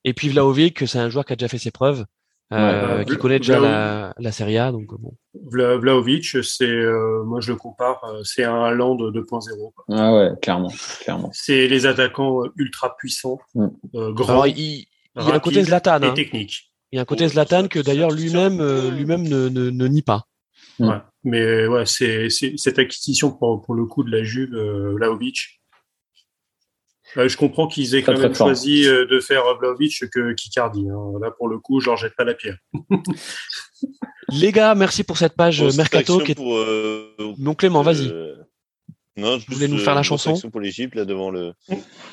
Et puis Vlaovic, c'est un joueur qui a déjà fait ses preuves. Euh, qui connaît déjà la, la Serie A. Donc, bon. Vlaovic, c'est, euh, moi je le compare, euh, c'est un Land 2.0. Ah ouais, clairement, clairement. C'est les attaquants ultra puissants, mm. grands. il, il y a un côté Zlatan. Et hein. technique. Il y a un côté Zlatan que d'ailleurs lui-même lui-même ne, ne, ne, nie pas. Mm. Ouais. Mais ouais, c'est, cette acquisition pour, pour, le coup de la Juve, euh, Vlaovic. Euh, je comprends qu'ils aient quand même choisi euh, de faire Vlaovic que Kikardi. Hein. Là, pour le coup, je leur jette pas la pierre. Les gars, merci pour cette page Mercato. Qui est... pour, euh, Mon Clément, vas-y. Non, je voulais nous faire la chanson pour l'Égypte là devant le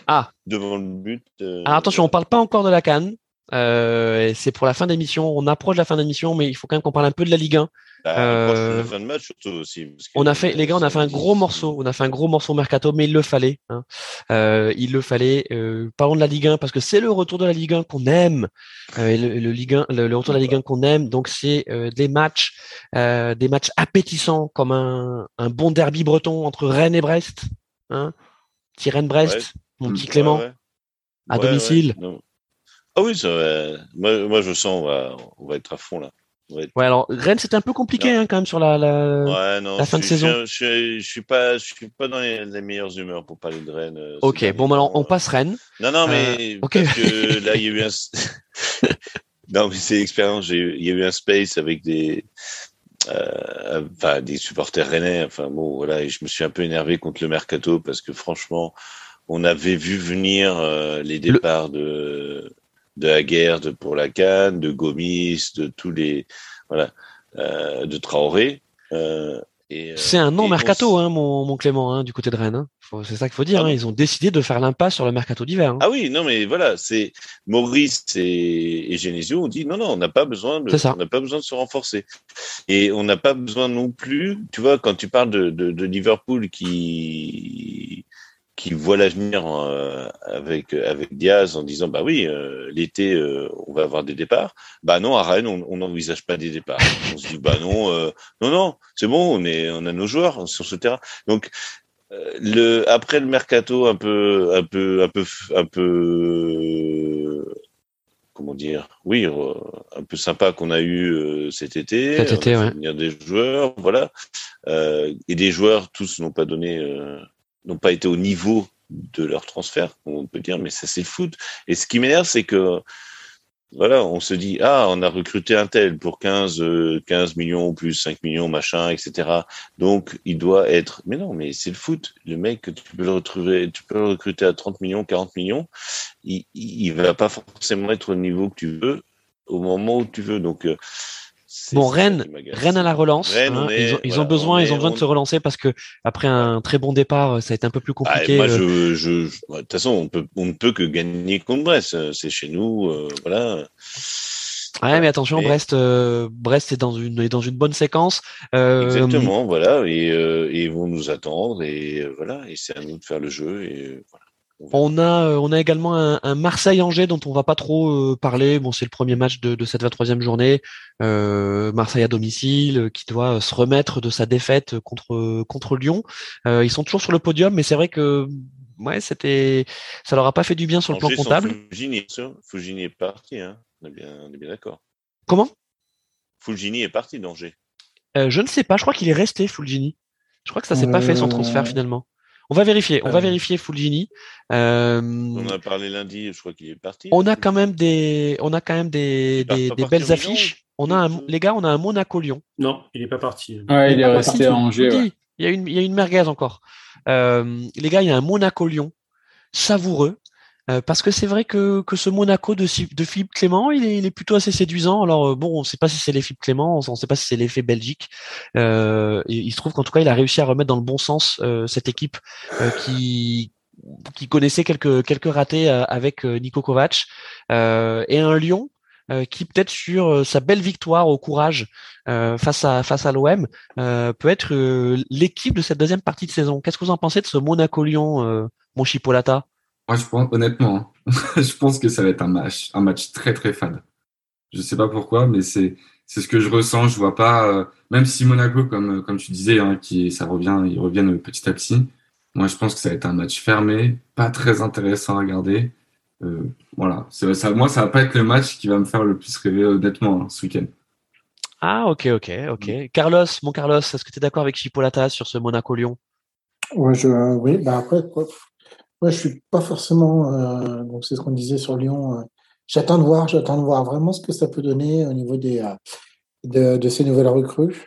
ah devant le but. Alors attention, on parle pas encore de la Cannes. Euh, c'est pour la fin d'émission. On approche de la fin d'émission, mais il faut quand même qu'on parle un peu de la Ligue 1. Bah, euh, fin de match surtout aussi. on a fait, les gars, on a fait un gros morceau. On a fait un gros morceau mercato, mais il le fallait. Hein. Euh, il le fallait. Euh, parlons de la Ligue 1 parce que c'est le retour de la Ligue 1 qu'on aime. Euh, le, le, Ligue 1, le, retour de la Ligue 1 qu'on aime. Donc c'est euh, des matchs, des matchs appétissants comme un, un, bon derby breton entre Rennes et Brest. Hein. Petit Rennes-Brest, mon petit Clément, ouais, à domicile. Ah oui, ça moi, moi je sens on va, on va être à fond là. Ouais. alors Rennes c'était un peu compliqué hein, quand même sur la, la, ouais, non, la fin de saison. Je, je, je, suis pas, je suis pas dans les, les meilleures humeurs pour parler de Rennes. Euh, ok, bon, alors on passe Rennes. Non, non, mais euh, okay. parce que là il y a eu un. non, mais c'est l'expérience. Il y a eu un space avec des, euh, enfin des supporters rennais. Enfin bon, voilà, et je me suis un peu énervé contre le mercato parce que franchement, on avait vu venir les départs le... de de la guerre de, pour la Cannes, de Gomis, de tous les voilà, euh, de Traoré. Euh, euh c'est un non mercato, hein, mon, mon, Clément, hein, du côté de Rennes. Hein. C'est ça qu'il faut dire. Ah hein. Ils ont décidé de faire l'impasse sur le mercato d'hiver. Hein. Ah oui, non, mais voilà, c'est Maurice et, et Genesio ont dit non, non, on n'a pas besoin de, on n'a pas besoin de se renforcer, et on n'a pas besoin non plus. Tu vois, quand tu parles de, de, de Liverpool qui qui voit l'avenir euh, avec avec Diaz en disant bah oui euh, l'été euh, on va avoir des départs. Bah non à Rennes on n'envisage pas des départs. On se dit bah non non non c'est bon on est on a nos joueurs sur ce terrain. Donc le après le mercato un peu un peu un peu un peu comment dire oui un peu sympa qu'on a eu cet été cet été ouais. venir des joueurs voilà. Et des joueurs tous n'ont pas donné n'ont pas été au niveau de leur transfert, on peut dire, mais ça c'est le foot. Et ce qui m'énerve, c'est que voilà, on se dit ah, on a recruté un tel pour 15 15 millions plus 5 millions machin, etc. Donc il doit être mais non, mais c'est le foot. Le mec tu peux le retrouver, tu peux le recruter à 30 millions, 40 millions, il il va pas forcément être au niveau que tu veux au moment où tu veux. Donc Bon, Rennes, Rennes à la relance. hein, ils ont, ils ont besoin, ils ont besoin de se relancer parce que après un très bon départ, ça a été un peu plus compliqué. Ah, moi, je, je, de toute façon, on peut, on ne peut que gagner contre Brest. C'est chez nous, euh, voilà. Ouais, mais attention, Brest, euh, Brest est dans une est dans une bonne séquence. Euh, Exactement, voilà, et, euh, et, ils vont nous attendre et euh, voilà, et c'est à nous de faire le jeu et voilà. On a, euh, on a également un, un Marseille-Angers dont on va pas trop euh, parler. Bon, c'est le premier match de, de cette 23e journée. Euh, Marseille à domicile, qui doit se remettre de sa défaite contre contre Lyon. Euh, ils sont toujours sur le podium, mais c'est vrai que ouais, c'était, ça leur a pas fait du bien sur Angers le plan comptable. Fulgini, Fulgini est parti, hein. On est bien, on est bien d'accord. Comment? Fulgini est parti d'Angers. je ne sais pas. Je crois qu'il est resté Fulgini. Je crois que ça s'est pas fait son transfert finalement. On va vérifier. On va vérifier Fulgini. on a parlé lundi. Je crois qu'il est parti. On a quand même des, on a quand même des, des, belles affiches. On a un, les gars, on a un Monaco-Lyon. Non, il n'est pas parti. Ouais, il, est resté à Angers. Il y a une, il y a une merguez encore. les gars, il y a un Monaco-Lyon savoureux. Euh, parce que c'est vrai que, que ce Monaco de, de Philippe Clément, il est, il est, plutôt assez séduisant. Alors euh, bon, on ne sait pas si c'est l'effet Clément, on ne sait pas si c'est l'effet Belgique. Euh, il se trouve qu'en tout cas, il a réussi à remettre dans le bon sens euh, cette équipe qui qui connaissait quelques quelques ratés avec Nico Kovac et un Lyon qui peut-être sur sa belle victoire au courage face à face à l'OM peut être l'équipe de cette deuxième partie de saison. Qu'est-ce que vous en pensez de ce Monaco Lyon, mon Chipolata? Moi, je pense, honnêtement, hein, je pense que ça va être un match, un match très très fade. Je sais pas pourquoi, mais c'est c'est ce que je ressens. Je vois pas, euh, même si Monaco, comme comme tu disais, hein, qui ça revient, ils reviennent petit à petit. Moi, je pense que ça va être un match fermé, pas très intéressant à regarder. Euh, voilà, ça, moi, ça va pas être le match qui va me faire le plus rêver honnêtement hein, ce week-end. Ah, ok, ok, ok. Carlos, mon Carlos, est-ce que tu es d'accord avec Chipolata sur ce Monaco-Lyon? Ouais, je, Oui, bah après, moi, je suis pas forcément. Euh, donc, c'est ce qu'on disait sur Lyon. Euh, j'attends de voir, j'attends de voir vraiment ce que ça peut donner au niveau des, euh, de, ces nouvelles recrues,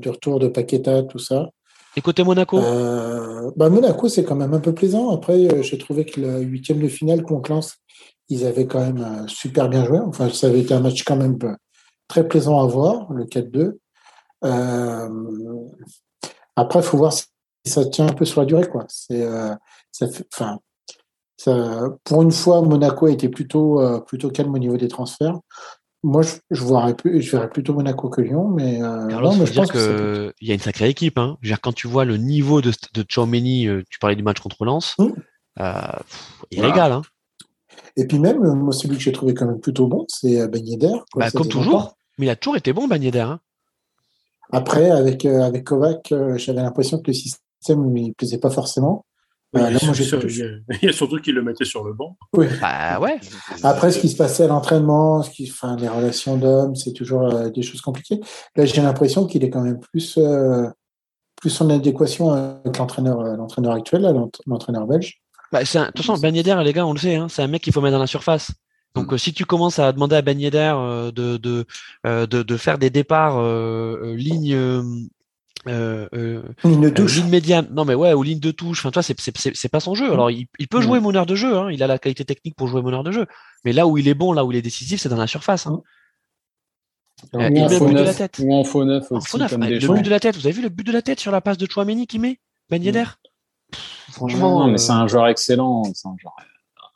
du retour de Paqueta, tout ça. Et côté Monaco? Bah Monaco, c'est quand même un peu plaisant. Après, j'ai trouvé que le huitième de finale contre Lens, ils avaient quand même super bien joué. Enfin, ça avait été un match quand même très plaisant à voir, le 4-2. après, il faut voir si ça tient un peu sur la durée. Quoi. C'est, ça enfin, ça, pour une fois, Monaco a été plutôt, euh, plutôt calme au niveau des transferts. Moi, je, je, je verrais plutôt Monaco que Lyon, mais, euh, non, mais je pense qu'il y a une sacrée équipe. Hein. Dire, quand tu vois le niveau de, de Chouameni, euh, tu parlais du match contre Lens, mmh. euh, il régale. Hein. Et puis même, moi, celui que j'ai trouvé quand même plutôt bon, c'est Ben Yedder. Bah, comme toujours. Mais il a toujours été bon, Ben Yedder. Hein. Après, avec, avec Kovac, j'avais l'impression que le système ne plaisait pas forcément. Il, y a surtout qu'il le mettait sur le banc. Oui. Bah, ouais. Après, ce qui se passait à l'entraînement, ce qui, enfin, les relations d'hommes, c'est toujours euh, des choses compliquées. Là, j'ai l'impression qu'il est quand même plus, euh, plus en adéquation avec l'entraîneur, euh, l'entraîneur actuel, l'entraîneur belge. Bah, c'est de toute façon, Ben les gars, on le sait, hein, c'est un mec qu'il faut mettre dans la surface. Donc, mm. si tu commences à demander à Ben de, de, de, de, faire des départs ligne euh, euh, ligne de touche. ligne médiane. Non, mais ouais, ou ligne de touche. Enfin, toi, c'est, c'est, pas son jeu. Alors, il, peut jouer meneur de jeu. Hein. Il a la qualité technique pour jouer meneur de jeu. Mais là où il est bon, là où il est décisif, c'est dans la surface. Hein. Euh, il met le but de la tête. Ou en faux neuf aussi. le but de la tête. Vous avez vu le but de la tête sur la passe de Chouameni qui met? Ben Yedder Franchement. mais c'est un joueur excellent. C'est un joueur,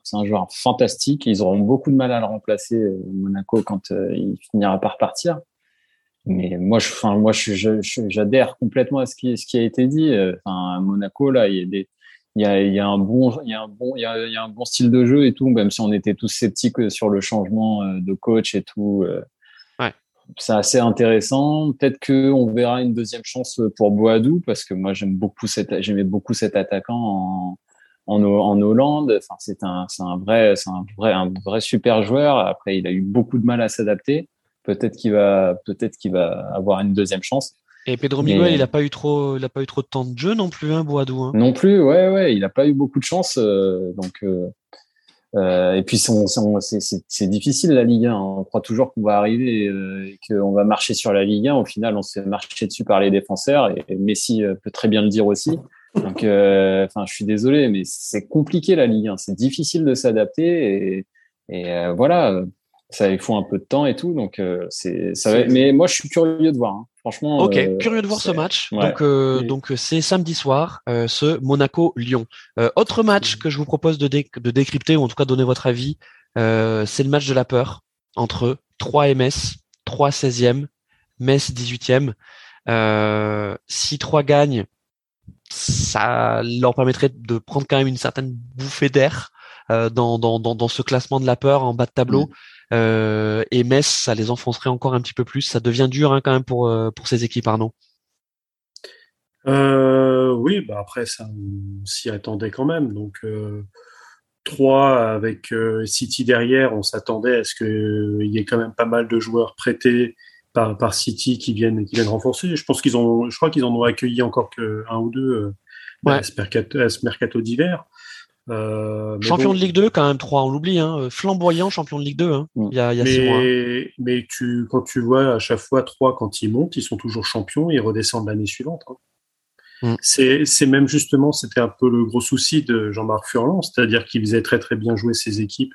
c'est un joueur fantastique. Ils auront beaucoup de mal à le remplacer, Monaco, quand il finira par partir mais moi, je, enfin, moi, j'adhère complètement à ce qui, ce qui a été dit. Euh, enfin, à Monaco, là, il y a des, il y a, il y a un bon, il y a un bon, il y a, il y a un bon style de jeu et tout, même si on était tous sceptiques sur le changement euh, de coach et tout. Euh, ouais. C'est assez intéressant. Peut-être que on verra une deuxième chance pour Boadou parce que moi, j'aime beaucoup cette, j'aimais beaucoup cet attaquant en, en, en Hollande. Enfin, c'est un, c'est un vrai, c'est un vrai, un vrai super joueur. Après, il a eu beaucoup de mal à s'adapter peut-être qu'il va, peut-être qu'il va avoir une deuxième chance. Et Pedro Miguel, il n'a pas eu trop, il a pas eu trop de temps de jeu non plus, hein, Boadou. Hein. Non plus, ouais, ouais, il n'a pas eu beaucoup de chance, euh, donc. Euh, euh, et puis c'est difficile la Ligue 1. On croit toujours qu'on va arriver et qu'on va marcher sur la Ligue 1. Au final, on s'est marché dessus par les défenseurs et Messi peut très bien le dire aussi. Donc, enfin, je suis désolé, mais c'est compliqué la Ligue 1. C'est difficile de s'adapter et, et voilà ça il faut un peu de temps et tout donc euh, c'est ça va... mais moi je suis curieux de voir hein. franchement ok euh, curieux de voir ce match donc euh, donc c'est samedi soir ce Monaco Lyon autre match mm. que je vous propose de, de décrypter ou en tout cas donner votre avis c'est le match de la peur entre 3 MS 3 16e Metz 18e si 3 gagnent ça leur permettrait de prendre quand même une certaine bouffée d'air dans, dans, dans, dans, ce classement de la peur en bas de tableau. Mm. Euh, et Metz, ça les enfoncerait encore un petit peu plus. Ça devient dur hein, quand même pour, euh, pour ces équipes, Arnaud. Euh, oui, bah après, ça, on s'y attendait quand même. Donc, euh, 3 avec City derrière, on s'attendait à ce qu'il y ait quand même pas mal de joueurs prêtés par, par City qui viennent, qui viennent renforcer. Je pense qu'ils ont, je crois qu'ils en ont accueilli encore que un ou deux à ce mercato, mercato d'hiver. Euh, champion de Ligue 2, quand même, 3, on l'oublie. Hein. Flamboyant champion de Ligue 2, hein, il y a, il y a mais, six mois. Mais tu, quand tu vois à chaque fois 3, quand ils montent, ils sont toujours champions, ils redescendent l'année suivante. Hein. Mm. C'est même justement, c'était un peu le gros souci de Jean-Marc Furlan, c'est-à-dire qu'il faisait très très bien jouer ses équipes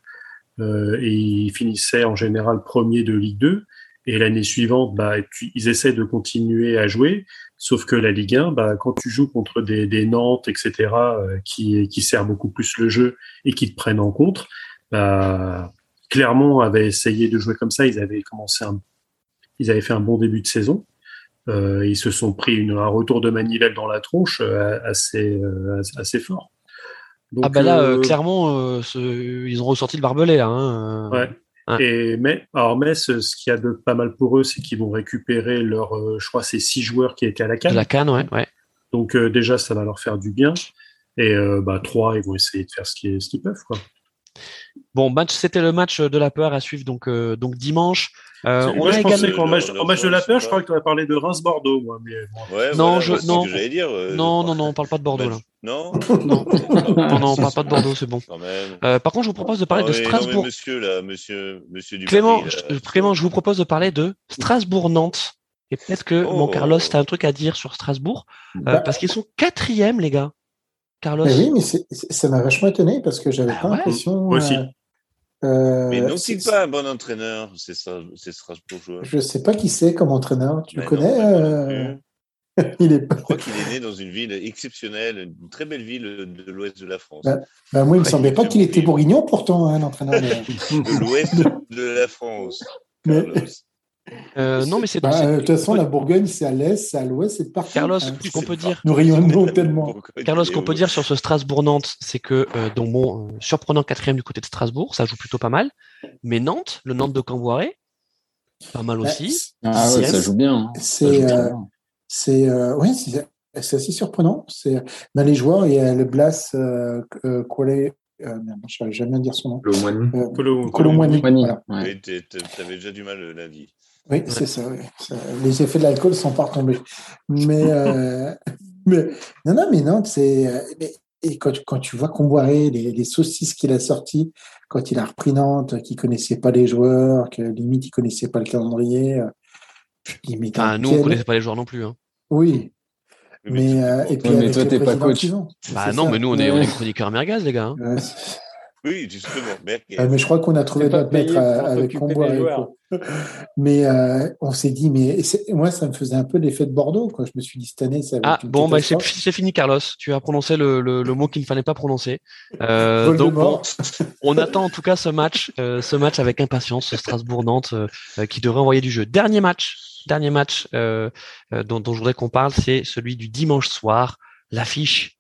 euh, et il finissait en général premier de Ligue 2. Et l'année suivante, bah, ils essaient de continuer à jouer, sauf que la Ligue 1, bah, quand tu joues contre des, des Nantes, etc., euh, qui, qui servent beaucoup plus le jeu et qui te prennent en compte, bah, Clermont avait essayé de jouer comme ça. Ils avaient commencé un, ils avaient fait un bon début de saison. Euh, ils se sont pris une, un retour de manivelle dans la tronche euh, assez, euh, assez fort. Donc, ah ben là, euh, clairement, ce, ils ont ressorti le barbelé là. Hein, ouais. Et mais, alors Metz, ce qu'il y a de pas mal pour eux, c'est qu'ils vont récupérer leur, je crois, c'est six joueurs qui étaient à la canne. À la canne, ouais. ouais. Donc déjà, ça va leur faire du bien. Et bah trois, ils vont essayer de faire ce qu'ils, peuvent, quoi. Bon, match, c'était le match de la peur à suivre donc, euh, donc dimanche. Euh, on je pensais qu'en match, match, de la peur, je crois que tu as parlé de Reims-Bordeaux. Moi, mais... ouais, non, voilà, je, non, dire, euh, non, non, non, on parle pas de Bordeaux là. Non, non, non, non, on parle pas de Bordeaux, c'est bon. Euh, par contre, je vous propose de parler ah, de Strasbourg. Non, monsieur là, monsieur, monsieur Clément, je, Clément, je vous propose de parler de Strasbourg-Nantes. Et peut-être que Oh. mon Carlos, tu as un truc à dire sur Strasbourg, euh, Bah, parce qu'ils sont quatrième, les gars. Carlos. mais oui, mais c'est- c'est- ça m'a vachement étonné parce que j'avais Ah pas ouais. l'impression. Moi aussi. euh, euh, Mais c'est- n'ont-ils pas un bon entraîneur C'est ça, c'est Strasbourgeois. Je sais pas qui c'est comme entraîneur. Tu Mais le non, connais non euh. Il est pas. Je crois qu'il est né dans une ville exceptionnelle, une très belle ville de l'ouest de la France. Ouais. Bah, moi, il me Ouais, semblait pas qu'il était bourguignon pourtant, hein, l'entraîneur. De l'ouest de la France. Mais-. Euh, non, mais c'est. Bah, euh, de toute façon, la Bourgogne, c'est à l'est, c'est à l'ouest, c'est partout. Carlos, hein. ce qu'on peut dire. Nous rayonnons tellement. Carlos, ce qu'on peut dire sur ce Strasbourg-Nantes, c'est que euh, donc bon, euh, surprenant quatrième du côté de Strasbourg, ça joue plutôt pas mal. Mais Nantes, le Nantes de Camboiré, pas mal Bah, aussi. Ah ouais, ça joue bien. hein. Ça joue C'est, très euh, bien. C'est, euh, ouais, c'est, c'est assez surprenant. C'est, dans les joueurs, il y a le Blas euh, euh, Collet, euh, je n'arrive jamais à dire son nom. Le Moigny. Euh, voilà. ouais. T'es- t'avais déjà du mal euh, lundi. Oui, c'est ça, oui. Ça- Les effets de l'alcool ne sont pas retombés. Mais, euh, mais non, non, mais non, c'est. mais- et quand, quand tu vois Comboiré, les, les saucisses qu'il a sorties, quand il a repris Nantes, qu'il connaissait pas les joueurs, que limite il connaissait pas le calendrier, il met Enfin, dans nous, on quel- connaissait pas les joueurs non plus. Hein. Oui, mais, euh, et puis Ouais, mais avec toi, t'es pas coach. Bah non, ça. mais nous, on est, on est chroniqueurs merguez, les gars. hein. Oui, justement. Merguez. Euh, mais je crois qu'on a trouvé notre maître avec quoi. Mais euh, on s'est dit, mais moi, ça me faisait un peu l'effet de Bordeaux. Quoi. Je me suis dit, cette année, ça va Ah, bon, bah, c'est fini, Carlos. Tu as prononcé le, le, le mot qu'il ne fallait pas prononcer. Euh, donc, bon, on attend en tout cas ce match, euh, ce match avec impatience, ce Strasbourg-Nantes qui devrait envoyer du jeu. Dernier match, dernier match euh, euh, dont, dont je voudrais qu'on parle, c'est celui du dimanche soir, l'affiche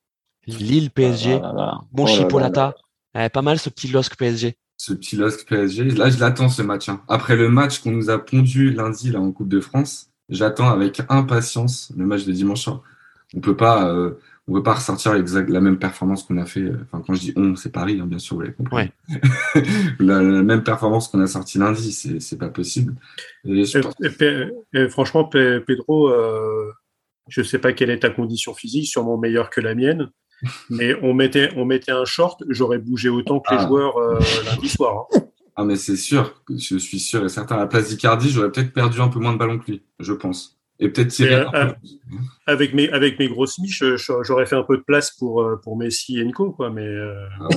Lille PSG. Ah. Bon Oh Chipolata, Eh, pas mal ce petit LOSC PSG. Ce petit LOSC PSG. Là, je l'attends ce match. hein. Après le match qu'on nous a pondu lundi là en Coupe de France, j'attends avec impatience le match de dimanche soir. On peut pas, euh, on peut pas ressortir exact la même performance qu'on a fait. euh, Enfin, quand je dis on, c'est Paris, hein, bien sûr, vous l'avez compris. la, la même performance qu'on a sorti lundi, c'est c'est pas possible. Et je Et- pense- et Pe- et franchement, Pe- Pedro, euh, je sais pas quelle est ta condition physique, sûrement meilleure que la mienne, mais on mettait, on mettait un short, j'aurais bougé autant que les Ah. joueurs euh, lundi soir. hein. Ah, mais c'est sûr, je suis sûr et certain. À la place d'Icardi, j'aurais peut-être perdu un peu moins de ballons que lui, je pense. Et peut-être un peu euh, plus. Avec mes, avec mes grosses miches, j'aurais fait un peu de place pour, euh, pour Messi et Nico, quoi, mais, euh, Ah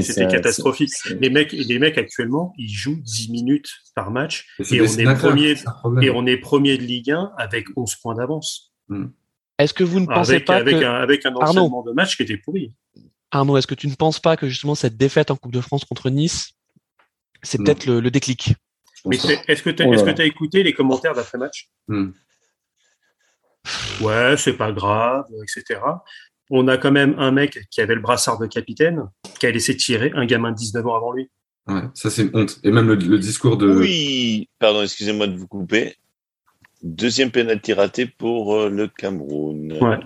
c'était catastrophique. c'est- Les mecs, les mecs actuellement, ils jouent 10 minutes par match Et on est premier, et on est premier de Ligue 1 avec 11 points d'avance. Est-ce que vous ne pensez Avec, pas avec, que un, avec un Arnaud. enchaînement de matchs qui était pourri. Arnaud, est-ce que tu ne penses pas que justement cette défaite en Coupe de France contre Nice, c'est Non. peut-être le, le déclic? Mais est-ce que tu as, Oh écouté les commentaires d'après-match Hmm. Ouais, c'est pas grave, etc. On a quand même un mec qui avait le brassard de capitaine, qui a laissé tirer un gamin de 19 ans avant lui. Ouais, ça, c'est une honte. Et même le, le discours de. Oui, pardon, excusez-moi de vous couper. Deuxième pénalty raté pour euh, le Cameroun. Ouais.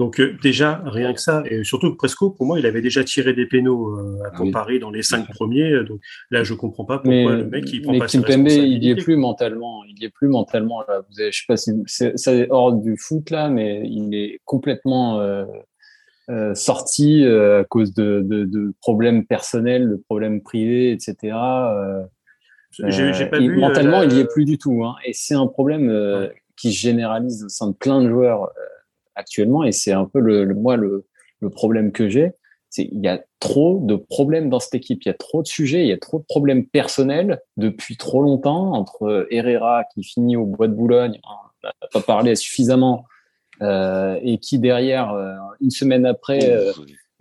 Donc euh, déjà, rien que ça, et surtout Presco, pour moi, il avait déjà tiré des pénaux euh, à Ah oui. Paris dans les cinq premiers. euh, Donc là, je comprends pas pourquoi Mais, le mec il prend mais pas ses Kimpembe, il y est plus mentalement. Il y est plus mentalement. Là. Vous avez, je sais pas si c'est ça est hors du foot là, mais il est complètement euh, euh, sorti euh, à cause de, de, de problèmes personnels, de problèmes privés, etc. J'ai j'ai pas il- vu, mentalement, il y est plus du tout. Hein. Et c'est un problème euh, qui se généralise au sein de plein de joueurs euh, actuellement. Et c'est un peu le, le- moi le, le problème que j'ai. C'est il y a trop de problèmes dans cette équipe. Il y a trop de sujets. Il y a trop de problèmes personnels depuis trop longtemps entre Herrera qui finit au bois de Boulogne. On n'a pas parlé suffisamment. euh, et qui derrière, euh, une semaine après, euh,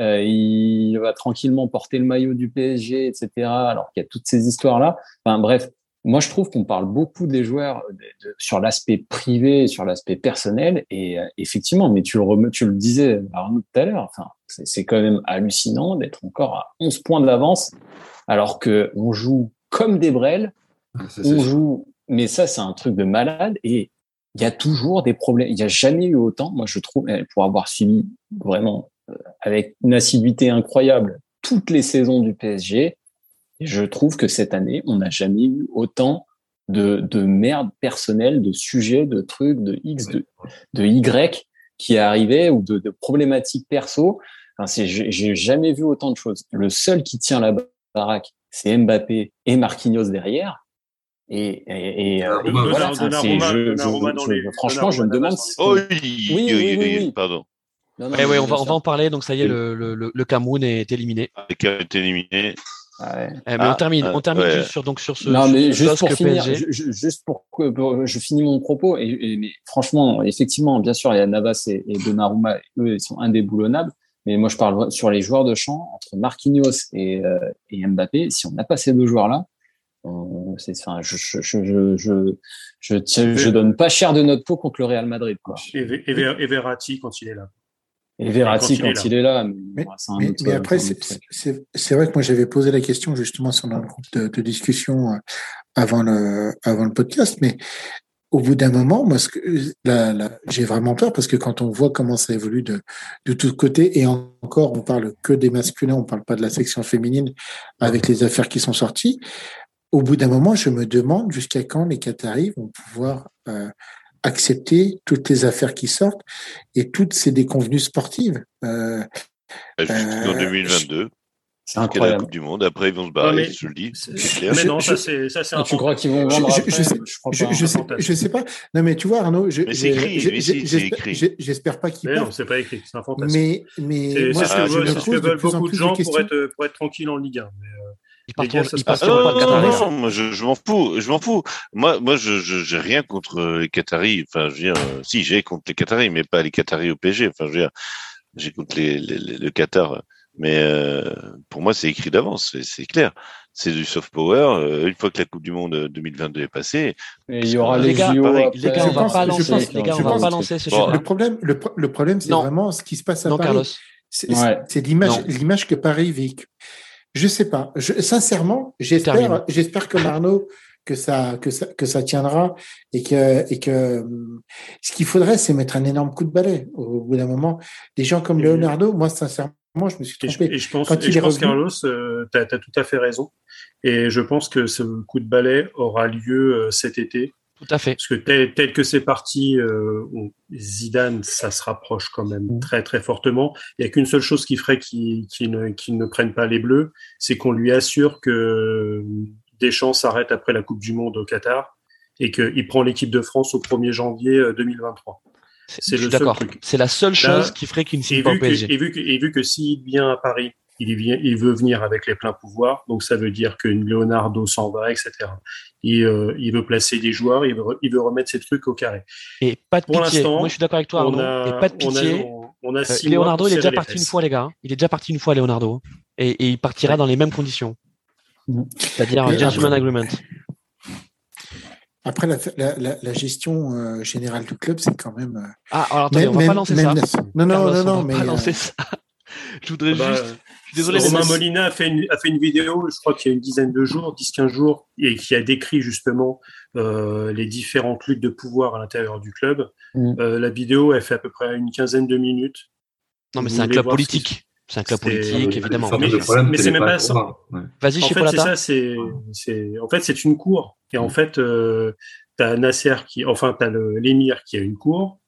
euh, il va tranquillement porter le maillot du PSG, etc. Alors qu'il y a toutes ces histoires-là. Enfin bref, moi je trouve qu'on parle beaucoup des joueurs de- de- sur l'aspect privé, sur l'aspect personnel, et euh, effectivement, mais tu le, rem- tu le disais Arnaud tout à l'heure, enfin, c'est quand même hallucinant d'être encore à 11 points d'avance, alors que on joue comme des brels, Ah, on joue, mais ça c'est un truc de malade, et il y a toujours des problèmes. Il n'y a jamais eu autant, moi je trouve, eh, pour avoir suivi vraiment euh, avec une assiduité incroyable toutes les saisons du PSG. Et je trouve que cette année, on n'a jamais eu autant de, de merde personnelle, de sujets, de trucs, de X, de, de Y qui arrivaient ou de, de problématiques perso. Enfin, c'est, j'ai jamais vu autant de choses. Le seul qui tient la baraque, c'est Mbappé et Marquinhos derrière. Et, et, et, euh, et Donnarumma, voilà, enfin, c'est- Donnarumma, je- je- Donnarumma dans je- les- franchement, je me demande si. Oh, Oui, oui, oui, oui. pardon. Non, non, Eh ouais, on va, on va en parler. Donc ça y est, le, le, le- le Cameroun est éliminé. Qui a été éliminé. Ouais. Euh, on ah, termine, on euh, termine juste sur donc sur ce. Non, mais juste, pour finir, juste pour finir, pour, je finis mon propos et, et mais franchement, effectivement, bien sûr, il y a Navas et, et, Donnarumma, eux, ils sont indéboulonnables. Mais moi, je parle sur les joueurs de champ entre Marquinhos et, euh, et Mbappé. Si on n'a pas ces deux joueurs-là, c'est, enfin, je, je, je, je, je, je, donne pas cher de notre peau contre le Real Madrid. Quoi. Et, Verratti quand il est là. Et Verratti quand il est quand là. il est là, mais, autre- mais après, c'est vrai que moi j'avais posé la question justement sur notre groupe de, de discussion euh, avant le, avant le podcast, mais au bout d'un moment, moi, là, là, j'ai vraiment peur parce que quand on voit comment ça évolue de, de tous côtés, et encore, on parle que des masculins, on parle pas de la section féminine avec les affaires qui sont sorties. Au bout d'un moment, je me demande jusqu'à quand les Qataris vont pouvoir euh, accepter toutes les affaires qui sortent et toutes ces déconvenues sportives. Euh, Jusqu'en Euh, 2022. C'est Jusqu'à la incroyable. Coupe du Monde. Après, ils vont se barrer, mais- je le dis. C'est- C'est clair. Mais Je- non, je- ça c'est ça c'est Ah, un tu crois qu'ils vont Je- vendre je- après je sais- crois Je, pas. je, sais, je sais pas. Non, mais tu vois, Arnaud, je, Mais c'est je- écrit, je- je- c'est j'espère- écrit. j'ai- j'espère pas qu'il Mais non, c'est pas écrit, c'est un fantasme. Mais, mais C'est moi, c'est ce je, que je veulent- c'est en beaucoup de gens pour être, pour être tranquille en Ligue 1. Mais, euh, Ils gars, ils Ah, non, moi je, je m'en fous, je m'en fous. Moi, moi, je, je j'ai rien contre euh, les Qataris. Enfin, je veux dire, euh, si j'ai contre les Qataris, mais pas les Qataris au PSG. Enfin, je veux dire, j'ai contre les, les- les- le Qatar. Mais euh, pour moi, c'est écrit d'avance, c'est- c'est clair. C'est du soft power. euh, une fois que la Coupe du Monde 2022 est passée, Et il y aura Les gars. Les gars, on va pense- pas je lancer, pense- les gars, je on va pense- pas lancer ce Bon, sujet. Le problème, le, pro- le problème, c'est Non. vraiment ce qui se passe à Non, Paris. Carlos. C'est Ouais. c'est l'image, Non. l'image que Paris véhicule. Je sais pas. Je, sincèrement, j'espère, j'espère comme Arnaud que ça, que ça, que ça tiendra et que, et que hum, ce qu'il faudrait, c'est mettre un énorme coup de balai au bout d'un moment. Des gens comme Et- Leonardo, moi, sincèrement, je me suis Et je, trompé. et je pense, Quand et il je est pense revenu- Carlos, tu as, tout à fait raison. Et je pense que ce coup de balai aura lieu euh, cet été. Tout à fait. Parce que tel, tel que c'est parti, euh, Zidane, ça se rapproche quand même Mm. très très fortement. Il n'y a qu'une seule chose qui ferait qu'il qu'il ne, qu'il ne prenne pas les Bleus, c'est qu'on lui assure que Deschamps s'arrête après la Coupe du Monde au Qatar et qu'il prend l'équipe de France au 1er janvier euh, 2023. C'est C'est le d'accord. truc. C'est la seule Là, chose qui ferait qu'il ne signe pas au que, et, vu que, et vu que s'il vient à Paris, il, y vient, il veut venir avec les pleins pouvoirs, donc ça veut dire que Leonardo s'en va, etc. Il, euh, il veut placer des joueurs, il veut, re- il veut remettre ses trucs au carré. Et pas de Pour pitié. l'instant, Moi, je suis d'accord avec toi, on Arnaud. a, Et pas de on a- pitié. on- on a Euh, six Leonardo, il est déjà parti une fois, les gars. hein. Il est déjà parti une fois, Leonardo. Et, et il partira dans les mêmes conditions. Mhm. C'est-à-dire un gentleman après- agreement. Après, la, la, la, la gestion euh, générale du club, c'est quand même. euh, Ah, alors attendez, on va même- pas lancer même ça. Non, non, Carlos, non, on non, va mais. pas euh, lancer ça. Je voudrais Ah bah, juste, Désolé, Romain Molina a fait, une, a fait une vidéo, je crois qu'il y a une dizaine de jours, 10-15 jours, et qui a décrit justement euh, les différentes luttes de pouvoir à l'intérieur du club. Mm. Euh, la vidéo, elle fait à peu près une quinzaine de minutes. Non, mais c'est un club politique. C'est un club politique, euh, évidemment. Mais- c'est même pas ça. Ouais. Vas-y, En fait, c'est ça, c'est, c'est, en fait, c'est une cour. Et en fait, euh, t'as Nasser qui, enfin, t'as le, l'émir qui a une cour,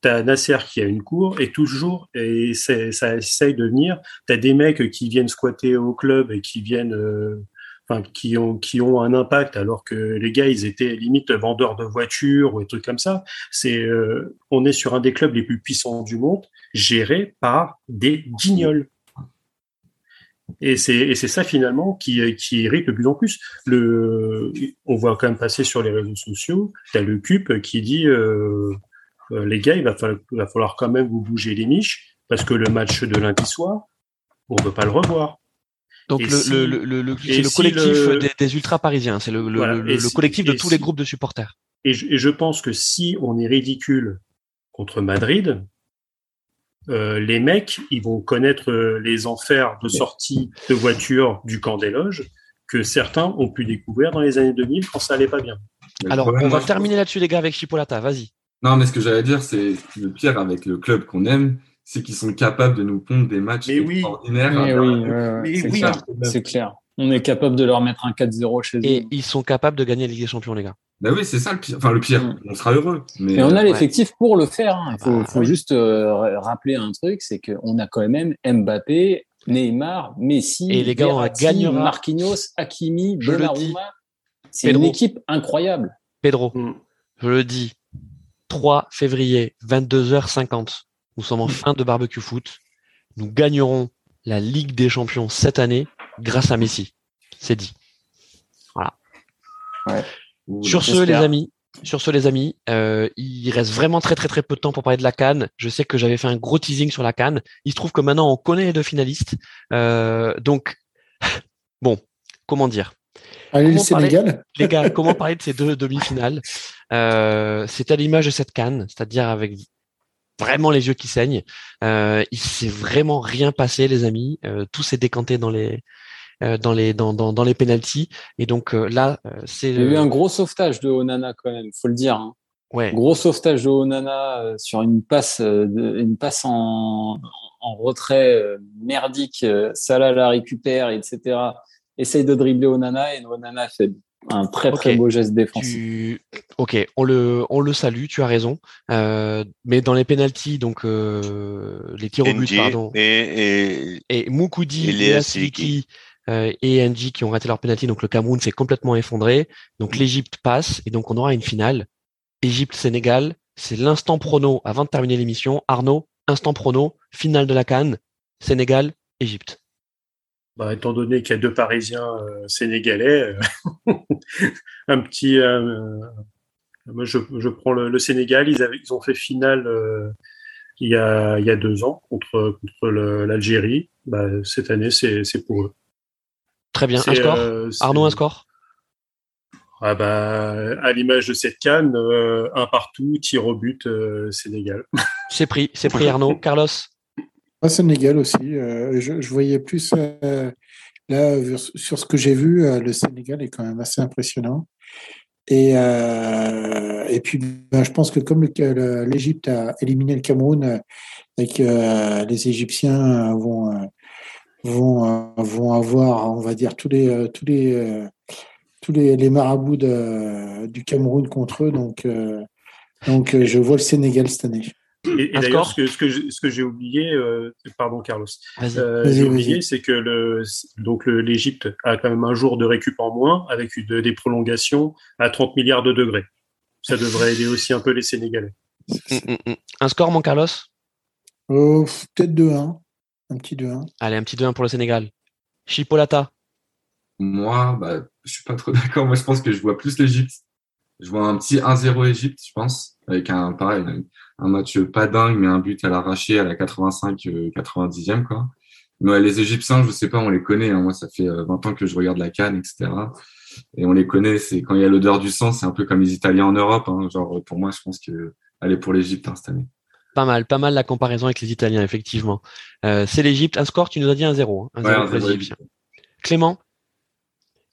t'as Nasser qui a une cour, et toujours, et ça essaye de venir, t'as des mecs qui viennent squatter au club et qui viennent, euh, enfin, qui ont, qui ont un impact, alors que les gars, ils étaient limite vendeurs de voitures ou des trucs comme ça. C'est, euh, on est sur un des clubs les plus puissants du monde, géré par des guignols. Et c'est, et c'est ça finalement qui, qui irrite de plus en plus. Le, on voit quand même passer sur les réseaux sociaux, tu as le CUP qui dit euh, euh, les gars, il va falloir, il va falloir quand même vous bouger les miches parce que le match de lundi soir, on ne peut pas le revoir. Donc Et le, si- le, le, le, le- et c'est le si collectif le- des, des ultra parisiens, c'est le, le, Voilà. le, Et le si- collectif de tous les groupes de supporters. Et je, et je pense que si on est ridicule contre Madrid, euh, les mecs, ils vont connaître euh, les enfers de sortie de voiture du camp des loges que certains ont pu découvrir dans les années 2000 quand ça allait pas bien. Alors, on va terminer là-dessus, les gars, avec Chipolata. Vas-y. Non, mais ce que j'allais dire, c'est le pire avec le club qu'on aime, c'est qu'ils sont capables de nous pondre des matchs Mais oui. extraordinaires. Mais oui, Mais c'est oui. clair. C'est clair. On est capable de leur mettre un 4-0 chez Et eux. ils sont capables de gagner la Ligue des Champions, les gars. Bah oui, c'est ça le pire. Enfin, le pire, Mm. on sera heureux. Mais, Et on a Ouais. l'effectif pour le faire. hein. Il faut, Bah, faut oui. juste euh, ra- rappeler un truc, c'est qu'on a quand même Mbappé, Neymar, Messi, Et les gars, on gagnera. Marquinhos, Hakimi. Donnarumma. C'est une Pedro. équipe incroyable. Pedro, Mm. je le dis, 3 février, 22h50. Nous sommes en fin de barbecue foot. Nous gagnerons la Ligue des Champions cette année grâce à Messi. C'est dit. Ouh, Sur ce, les amis, sur ce, les amis, euh, il reste vraiment très très très peu de temps pour parler de la Cannes. Je sais que j'avais fait un gros teasing sur la Cannes. Il se trouve que maintenant on connaît les deux finalistes. Euh, donc, bon, comment dire? Allez, le parler- les gars, comment parler de ces deux demi-finales? Euh, C'est à l'image de cette canne, c'est-à-dire avec vraiment les yeux qui saignent. Euh, il s'est vraiment rien passé, les amis. Euh, tout s'est décanté dans les euh, dans les dans dans, dans les penalties. Et donc euh, là, euh, c'est Il y a eu un gros sauvetage de Onana quand même, faut le dire. hein. ouais. Gros sauvetage de Onana euh, sur une passe, une passe en, en retrait euh, merdique. euh, Salah la récupère, etc. Essaye de dribbler Onana et Onana fait un très très beau geste défensif. Tu... Ok, on le, on le salue, tu as raison. Euh, mais dans les penalties, donc euh, les tirs au but, pardon, et, et et Moukoudi, Et euh, et NG qui ont raté leur penalty. Donc le Cameroun s'est complètement effondré. Donc l'Égypte passe et donc on aura une finale. Égypte-Sénégal, c'est l'instant prono avant de terminer l'émission. Arnaud, instant prono, finale de la Cannes, Sénégal, Égypte. Bah, étant donné qu'il y a deux Parisiens euh, sénégalais, euh, un petit. euh, moi, je, je prends le, le Sénégal. Ils, avaient, ils ont fait finale il, y a, il y a deux ans contre, l'Algérie. Bah, cette année, c'est pour eux. Très bien. Un score? Arnaud, un score? Ah bah, À l'image de cette canne, un partout, tir au but, Sénégal. C'est pris, c'est pris Arnaud. Carlos? Moi, Sénégal aussi. euh, je, voyais plus euh, là sur ce que j'ai vu, euh, le Sénégal est quand même assez impressionnant. Et et puis, ben, je pense que comme l'Égypte a éliminé le Cameroun les Égyptiens vont vont vont avoir, on va dire tous les tous les tous les, les marabouts du Cameroun contre eux. Donc donc je vois le Sénégal cette année. Et, d'ailleurs, ce que, ce que j'ai- ce que j'ai oublié, euh, pardon Carlos. Euh, j'ai oublié, c'est que le, donc l'Égypte a quand même un jour de récup en moins avec une- des prolongations à 30 milliards de degrés. Ça devrait aider aussi un peu les Sénégalais. Mm, mm, mm. Un score, mon Carlos? Oh, Peut-être 2-1. Un petit 2-1. Allez, un petit 2-1 pour le Sénégal. Chipolata. Moi, bah, je suis pas trop d'accord. Moi, je pense que je vois plus l'Égypte. Je vois un petit 1-0 Égypte, je pense, avec un pareil, un- match pas dingue, mais un but à l'arraché à la 85, euh, 90e, quoi. Mais ouais, les Égyptiens, je sais pas, on les connaît. hein. Moi, ça fait euh, 20 ans que je regarde la Cannes, etc. Et on les connaît. C'est quand il y a l'odeur du sang, c'est un peu comme les Italiens en Europe. hein. Genre, pour moi, je pense que aller pour l'Égypte hein, cette année. Pas mal, pas mal la comparaison avec les Italiens, effectivement. Euh, c'est l'Égypte. Un score, tu nous as dit un 0. Hein, un Ouais, 0 un pour les zéro Égyptiens. Clément?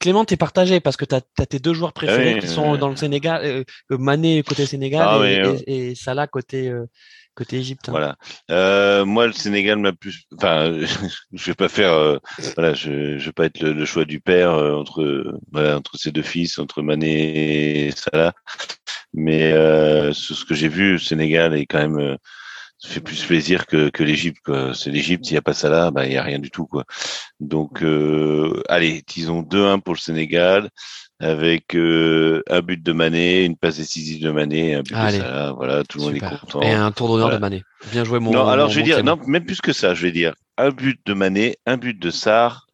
Clément, t'es partagé parce que t'as as tes deux joueurs préférés oui, qui sont euh, dans le Sénégal, euh, Mané côté Sénégal Ah et, oui, euh. et- et Salah côté euh, côté Égypte. hein. Voilà. Euh, moi, le Sénégal m'a plus. Enfin, je vais pas faire. euh, voilà, je, je vais pas être le, le choix du père euh, entre voilà entre ses deux fils, entre Mané et Salah. Mais euh, ce que j'ai vu, le Sénégal est quand même. Ça fait plus plaisir que, que l'Égypte. C'est l'Égypte, s'il n'y a pas Salah, bah il y a rien du tout quoi. Donc, euh, allez, disons 2-1 pour le Sénégal. Avec euh, un but de Mané, une passe décisive de Mané, un but Allez. de Salah, voilà, tout le monde est content. Et un tour d'honneur Voilà. de Mané. Bien joué mon. non, alors mon- je vais dire, non, même plus que ça, je vais dire un but de Mané, un but de Sarr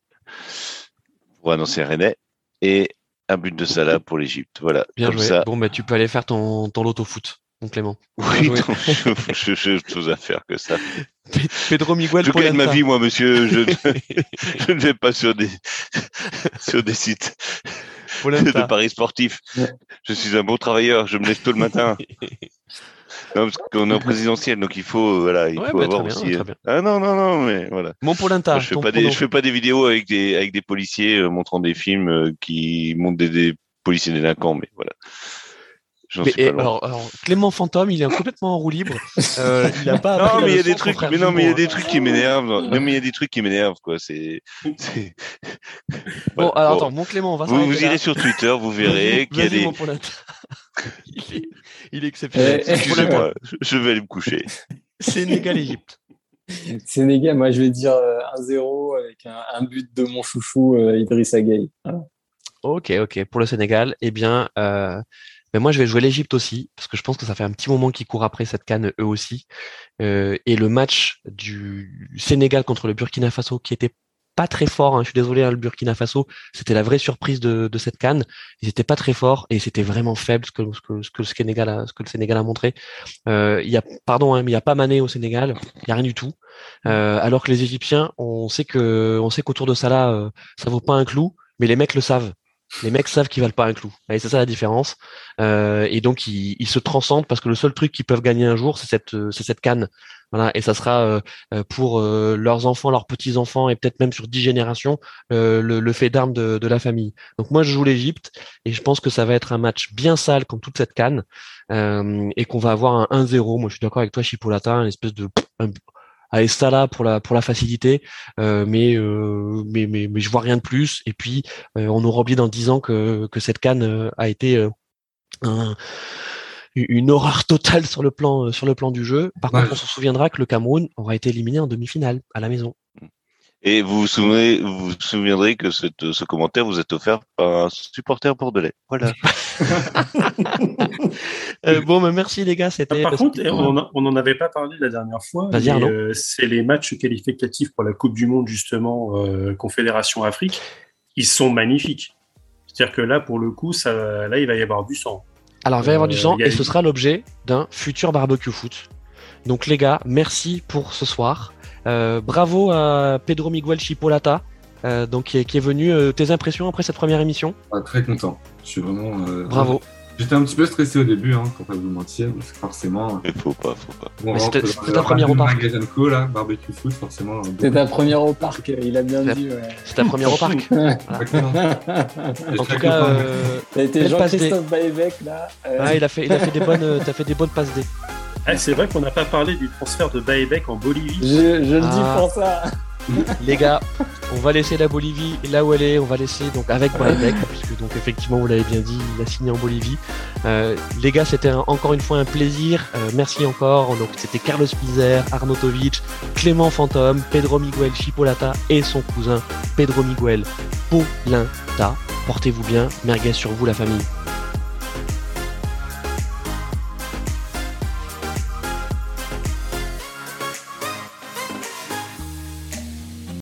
pour annoncer René et un but de Salah pour l'Égypte. Voilà. Bien Comme joué. ça. Bon, bah, tu peux aller faire ton, ton loto foot, mon Clément. Oui, donc, je, je, chose à faire que ça. Pe- Pedro Miguel Je gagne ma vie, moi, monsieur. Je, je ne vais pas sur des, sur des sites de paris sportifs. Je suis un bon travailleur. Je me lève tôt le matin. Non, parce qu'on est en présidentiel, donc il faut, euh, voilà, il Ouais, faut bah, avoir bien, aussi. bien. Ah non, non, non, mais voilà. Mon Polenta. Moi, je fais pas des, je fais pas des vidéos avec des avec des policiers euh, montrant des films euh, qui montrent des, des policiers délinquants, mais voilà. J'en Mais, suis et pas loin. alors, alors, Clément Fantôme, il est complètement en roue libre. Euh, il a pas. non, mais il y a des trucs, mais non, mais il y a des trucs qui m'énervent. Non, mais il y a des trucs qui m'énervent, quoi. C'est. c'est- Bon, alors Bon. attends, mon Clément, on va Vous, vous là. irez sur Twitter, vous verrez qu'il y a Vas-y, des. mon Polenta. il, est, il est exceptionnel. Eh, Excusez-moi, je- vais aller me coucher. Sénégal-Égypte. Sénégal, moi je vais dire euh, 1-0 avec un, un but de mon chouchou euh, Gueye. Voilà. Ok, ok. Pour le Sénégal, eh bien, euh, ben moi, je vais jouer l'Égypte aussi, parce que je pense que ça fait un petit moment qu'ils courent après cette canne, eux aussi. Euh, et le match du Sénégal contre le Burkina Faso, qui était pas très fort, hein, je suis désolé, hein, le Burkina Faso, c'était la vraie surprise de, cette canne. Ils étaient pas très forts et c'était vraiment faible ce que, le Sénégal a, montré. Euh, y a, pardon, hein, mais il y a pas Mané au Sénégal, il y a rien du tout. Euh, alors que les Égyptiens, on sait que, qu'autour de ça là, euh, ça vaut pas un clou, mais les mecs le savent. Les mecs savent qu'ils valent pas un clou. Et c'est ça la différence. Euh, et donc ils, se transcendent parce que le seul truc qu'ils peuvent gagner un jour, c'est cette, euh, canne. Et ça sera euh, pour leurs enfants, leurs petits enfants et peut-être même sur dix générations le, fait d'armes de, la famille. Donc moi je joue l'Égypte et je pense que ça va être un match bien sale comme toute cette canne et qu'on va avoir un 1-0. Moi je suis d'accord avec toi, Chipolata, une espèce de un, allez Salah pour la pour la facilité, euh, mais, euh, mais mais mais je vois rien de plus. Et puis euh, on aura oublié dans dix ans que que cette canne euh, a été euh, un- une horreur totale sur le plan sur le plan du jeu. Par Ouais. contre, on se souviendra que le Cameroun aura été éliminé en demi-finale à la maison. Et vous vous souvenez, vous vous souviendrez que cette- ce commentaire vous est offert par un supporter bordelais. Voilà. Euh, bon, bah, merci les gars, c'était. Par contre, on en- on n'en avait pas parlé la dernière fois. Vas-y, euh, c'est les matchs qualificatifs pour la Coupe du Monde, justement, euh, Confédération Afrique. Ils sont magnifiques. C'est-à-dire que là, pour le coup, ça, là, il va y avoir du sang. Alors, il va y avoir du Euh, sang et ce sera l'objet d'un futur barbecue foot. Donc, les gars, merci pour ce soir. Euh, bravo à Pedro Miguel Chipolata, euh, donc qui est, qui est venu. Euh, tes impressions après cette première émission? Ah, très content. Je suis vraiment. euh, Bravo. J'étais un petit peu stressé au début, hein, pour pas vous mentir, parce que forcément. Mais faut pas, faut pas. c'était- c'était ta première au parc. Magasin Co, là, barbecue foot, forcément. C'est ta première au parc, il a bien dit. Ouais. C'est ta première au parc. Exactement. En tout cas, euh, T'as été Jean-Christophe Baévec là. euh, ah, il a fait, il a fait des bonnes, t'as fait des bonnes passes D. Ah, c'est vrai qu'on n'a pas parlé du transfert de Baebek en Bolivie. je, je le dis Ah. pour ça. Les gars, on va laisser la Bolivie là où elle est. On va laisser donc avec Baebek, puisque donc effectivement vous l'avez bien dit, il a signé en Bolivie. Euh, les gars, c'était un- encore une fois un plaisir. Euh, merci encore. Donc c'était Carlos Pizer, Arnautovic, Clément Fantôme, Pedro Miguel Chipolata et son cousin Pedro Miguel Polenta. Portez-vous bien. Merguez sur vous la famille.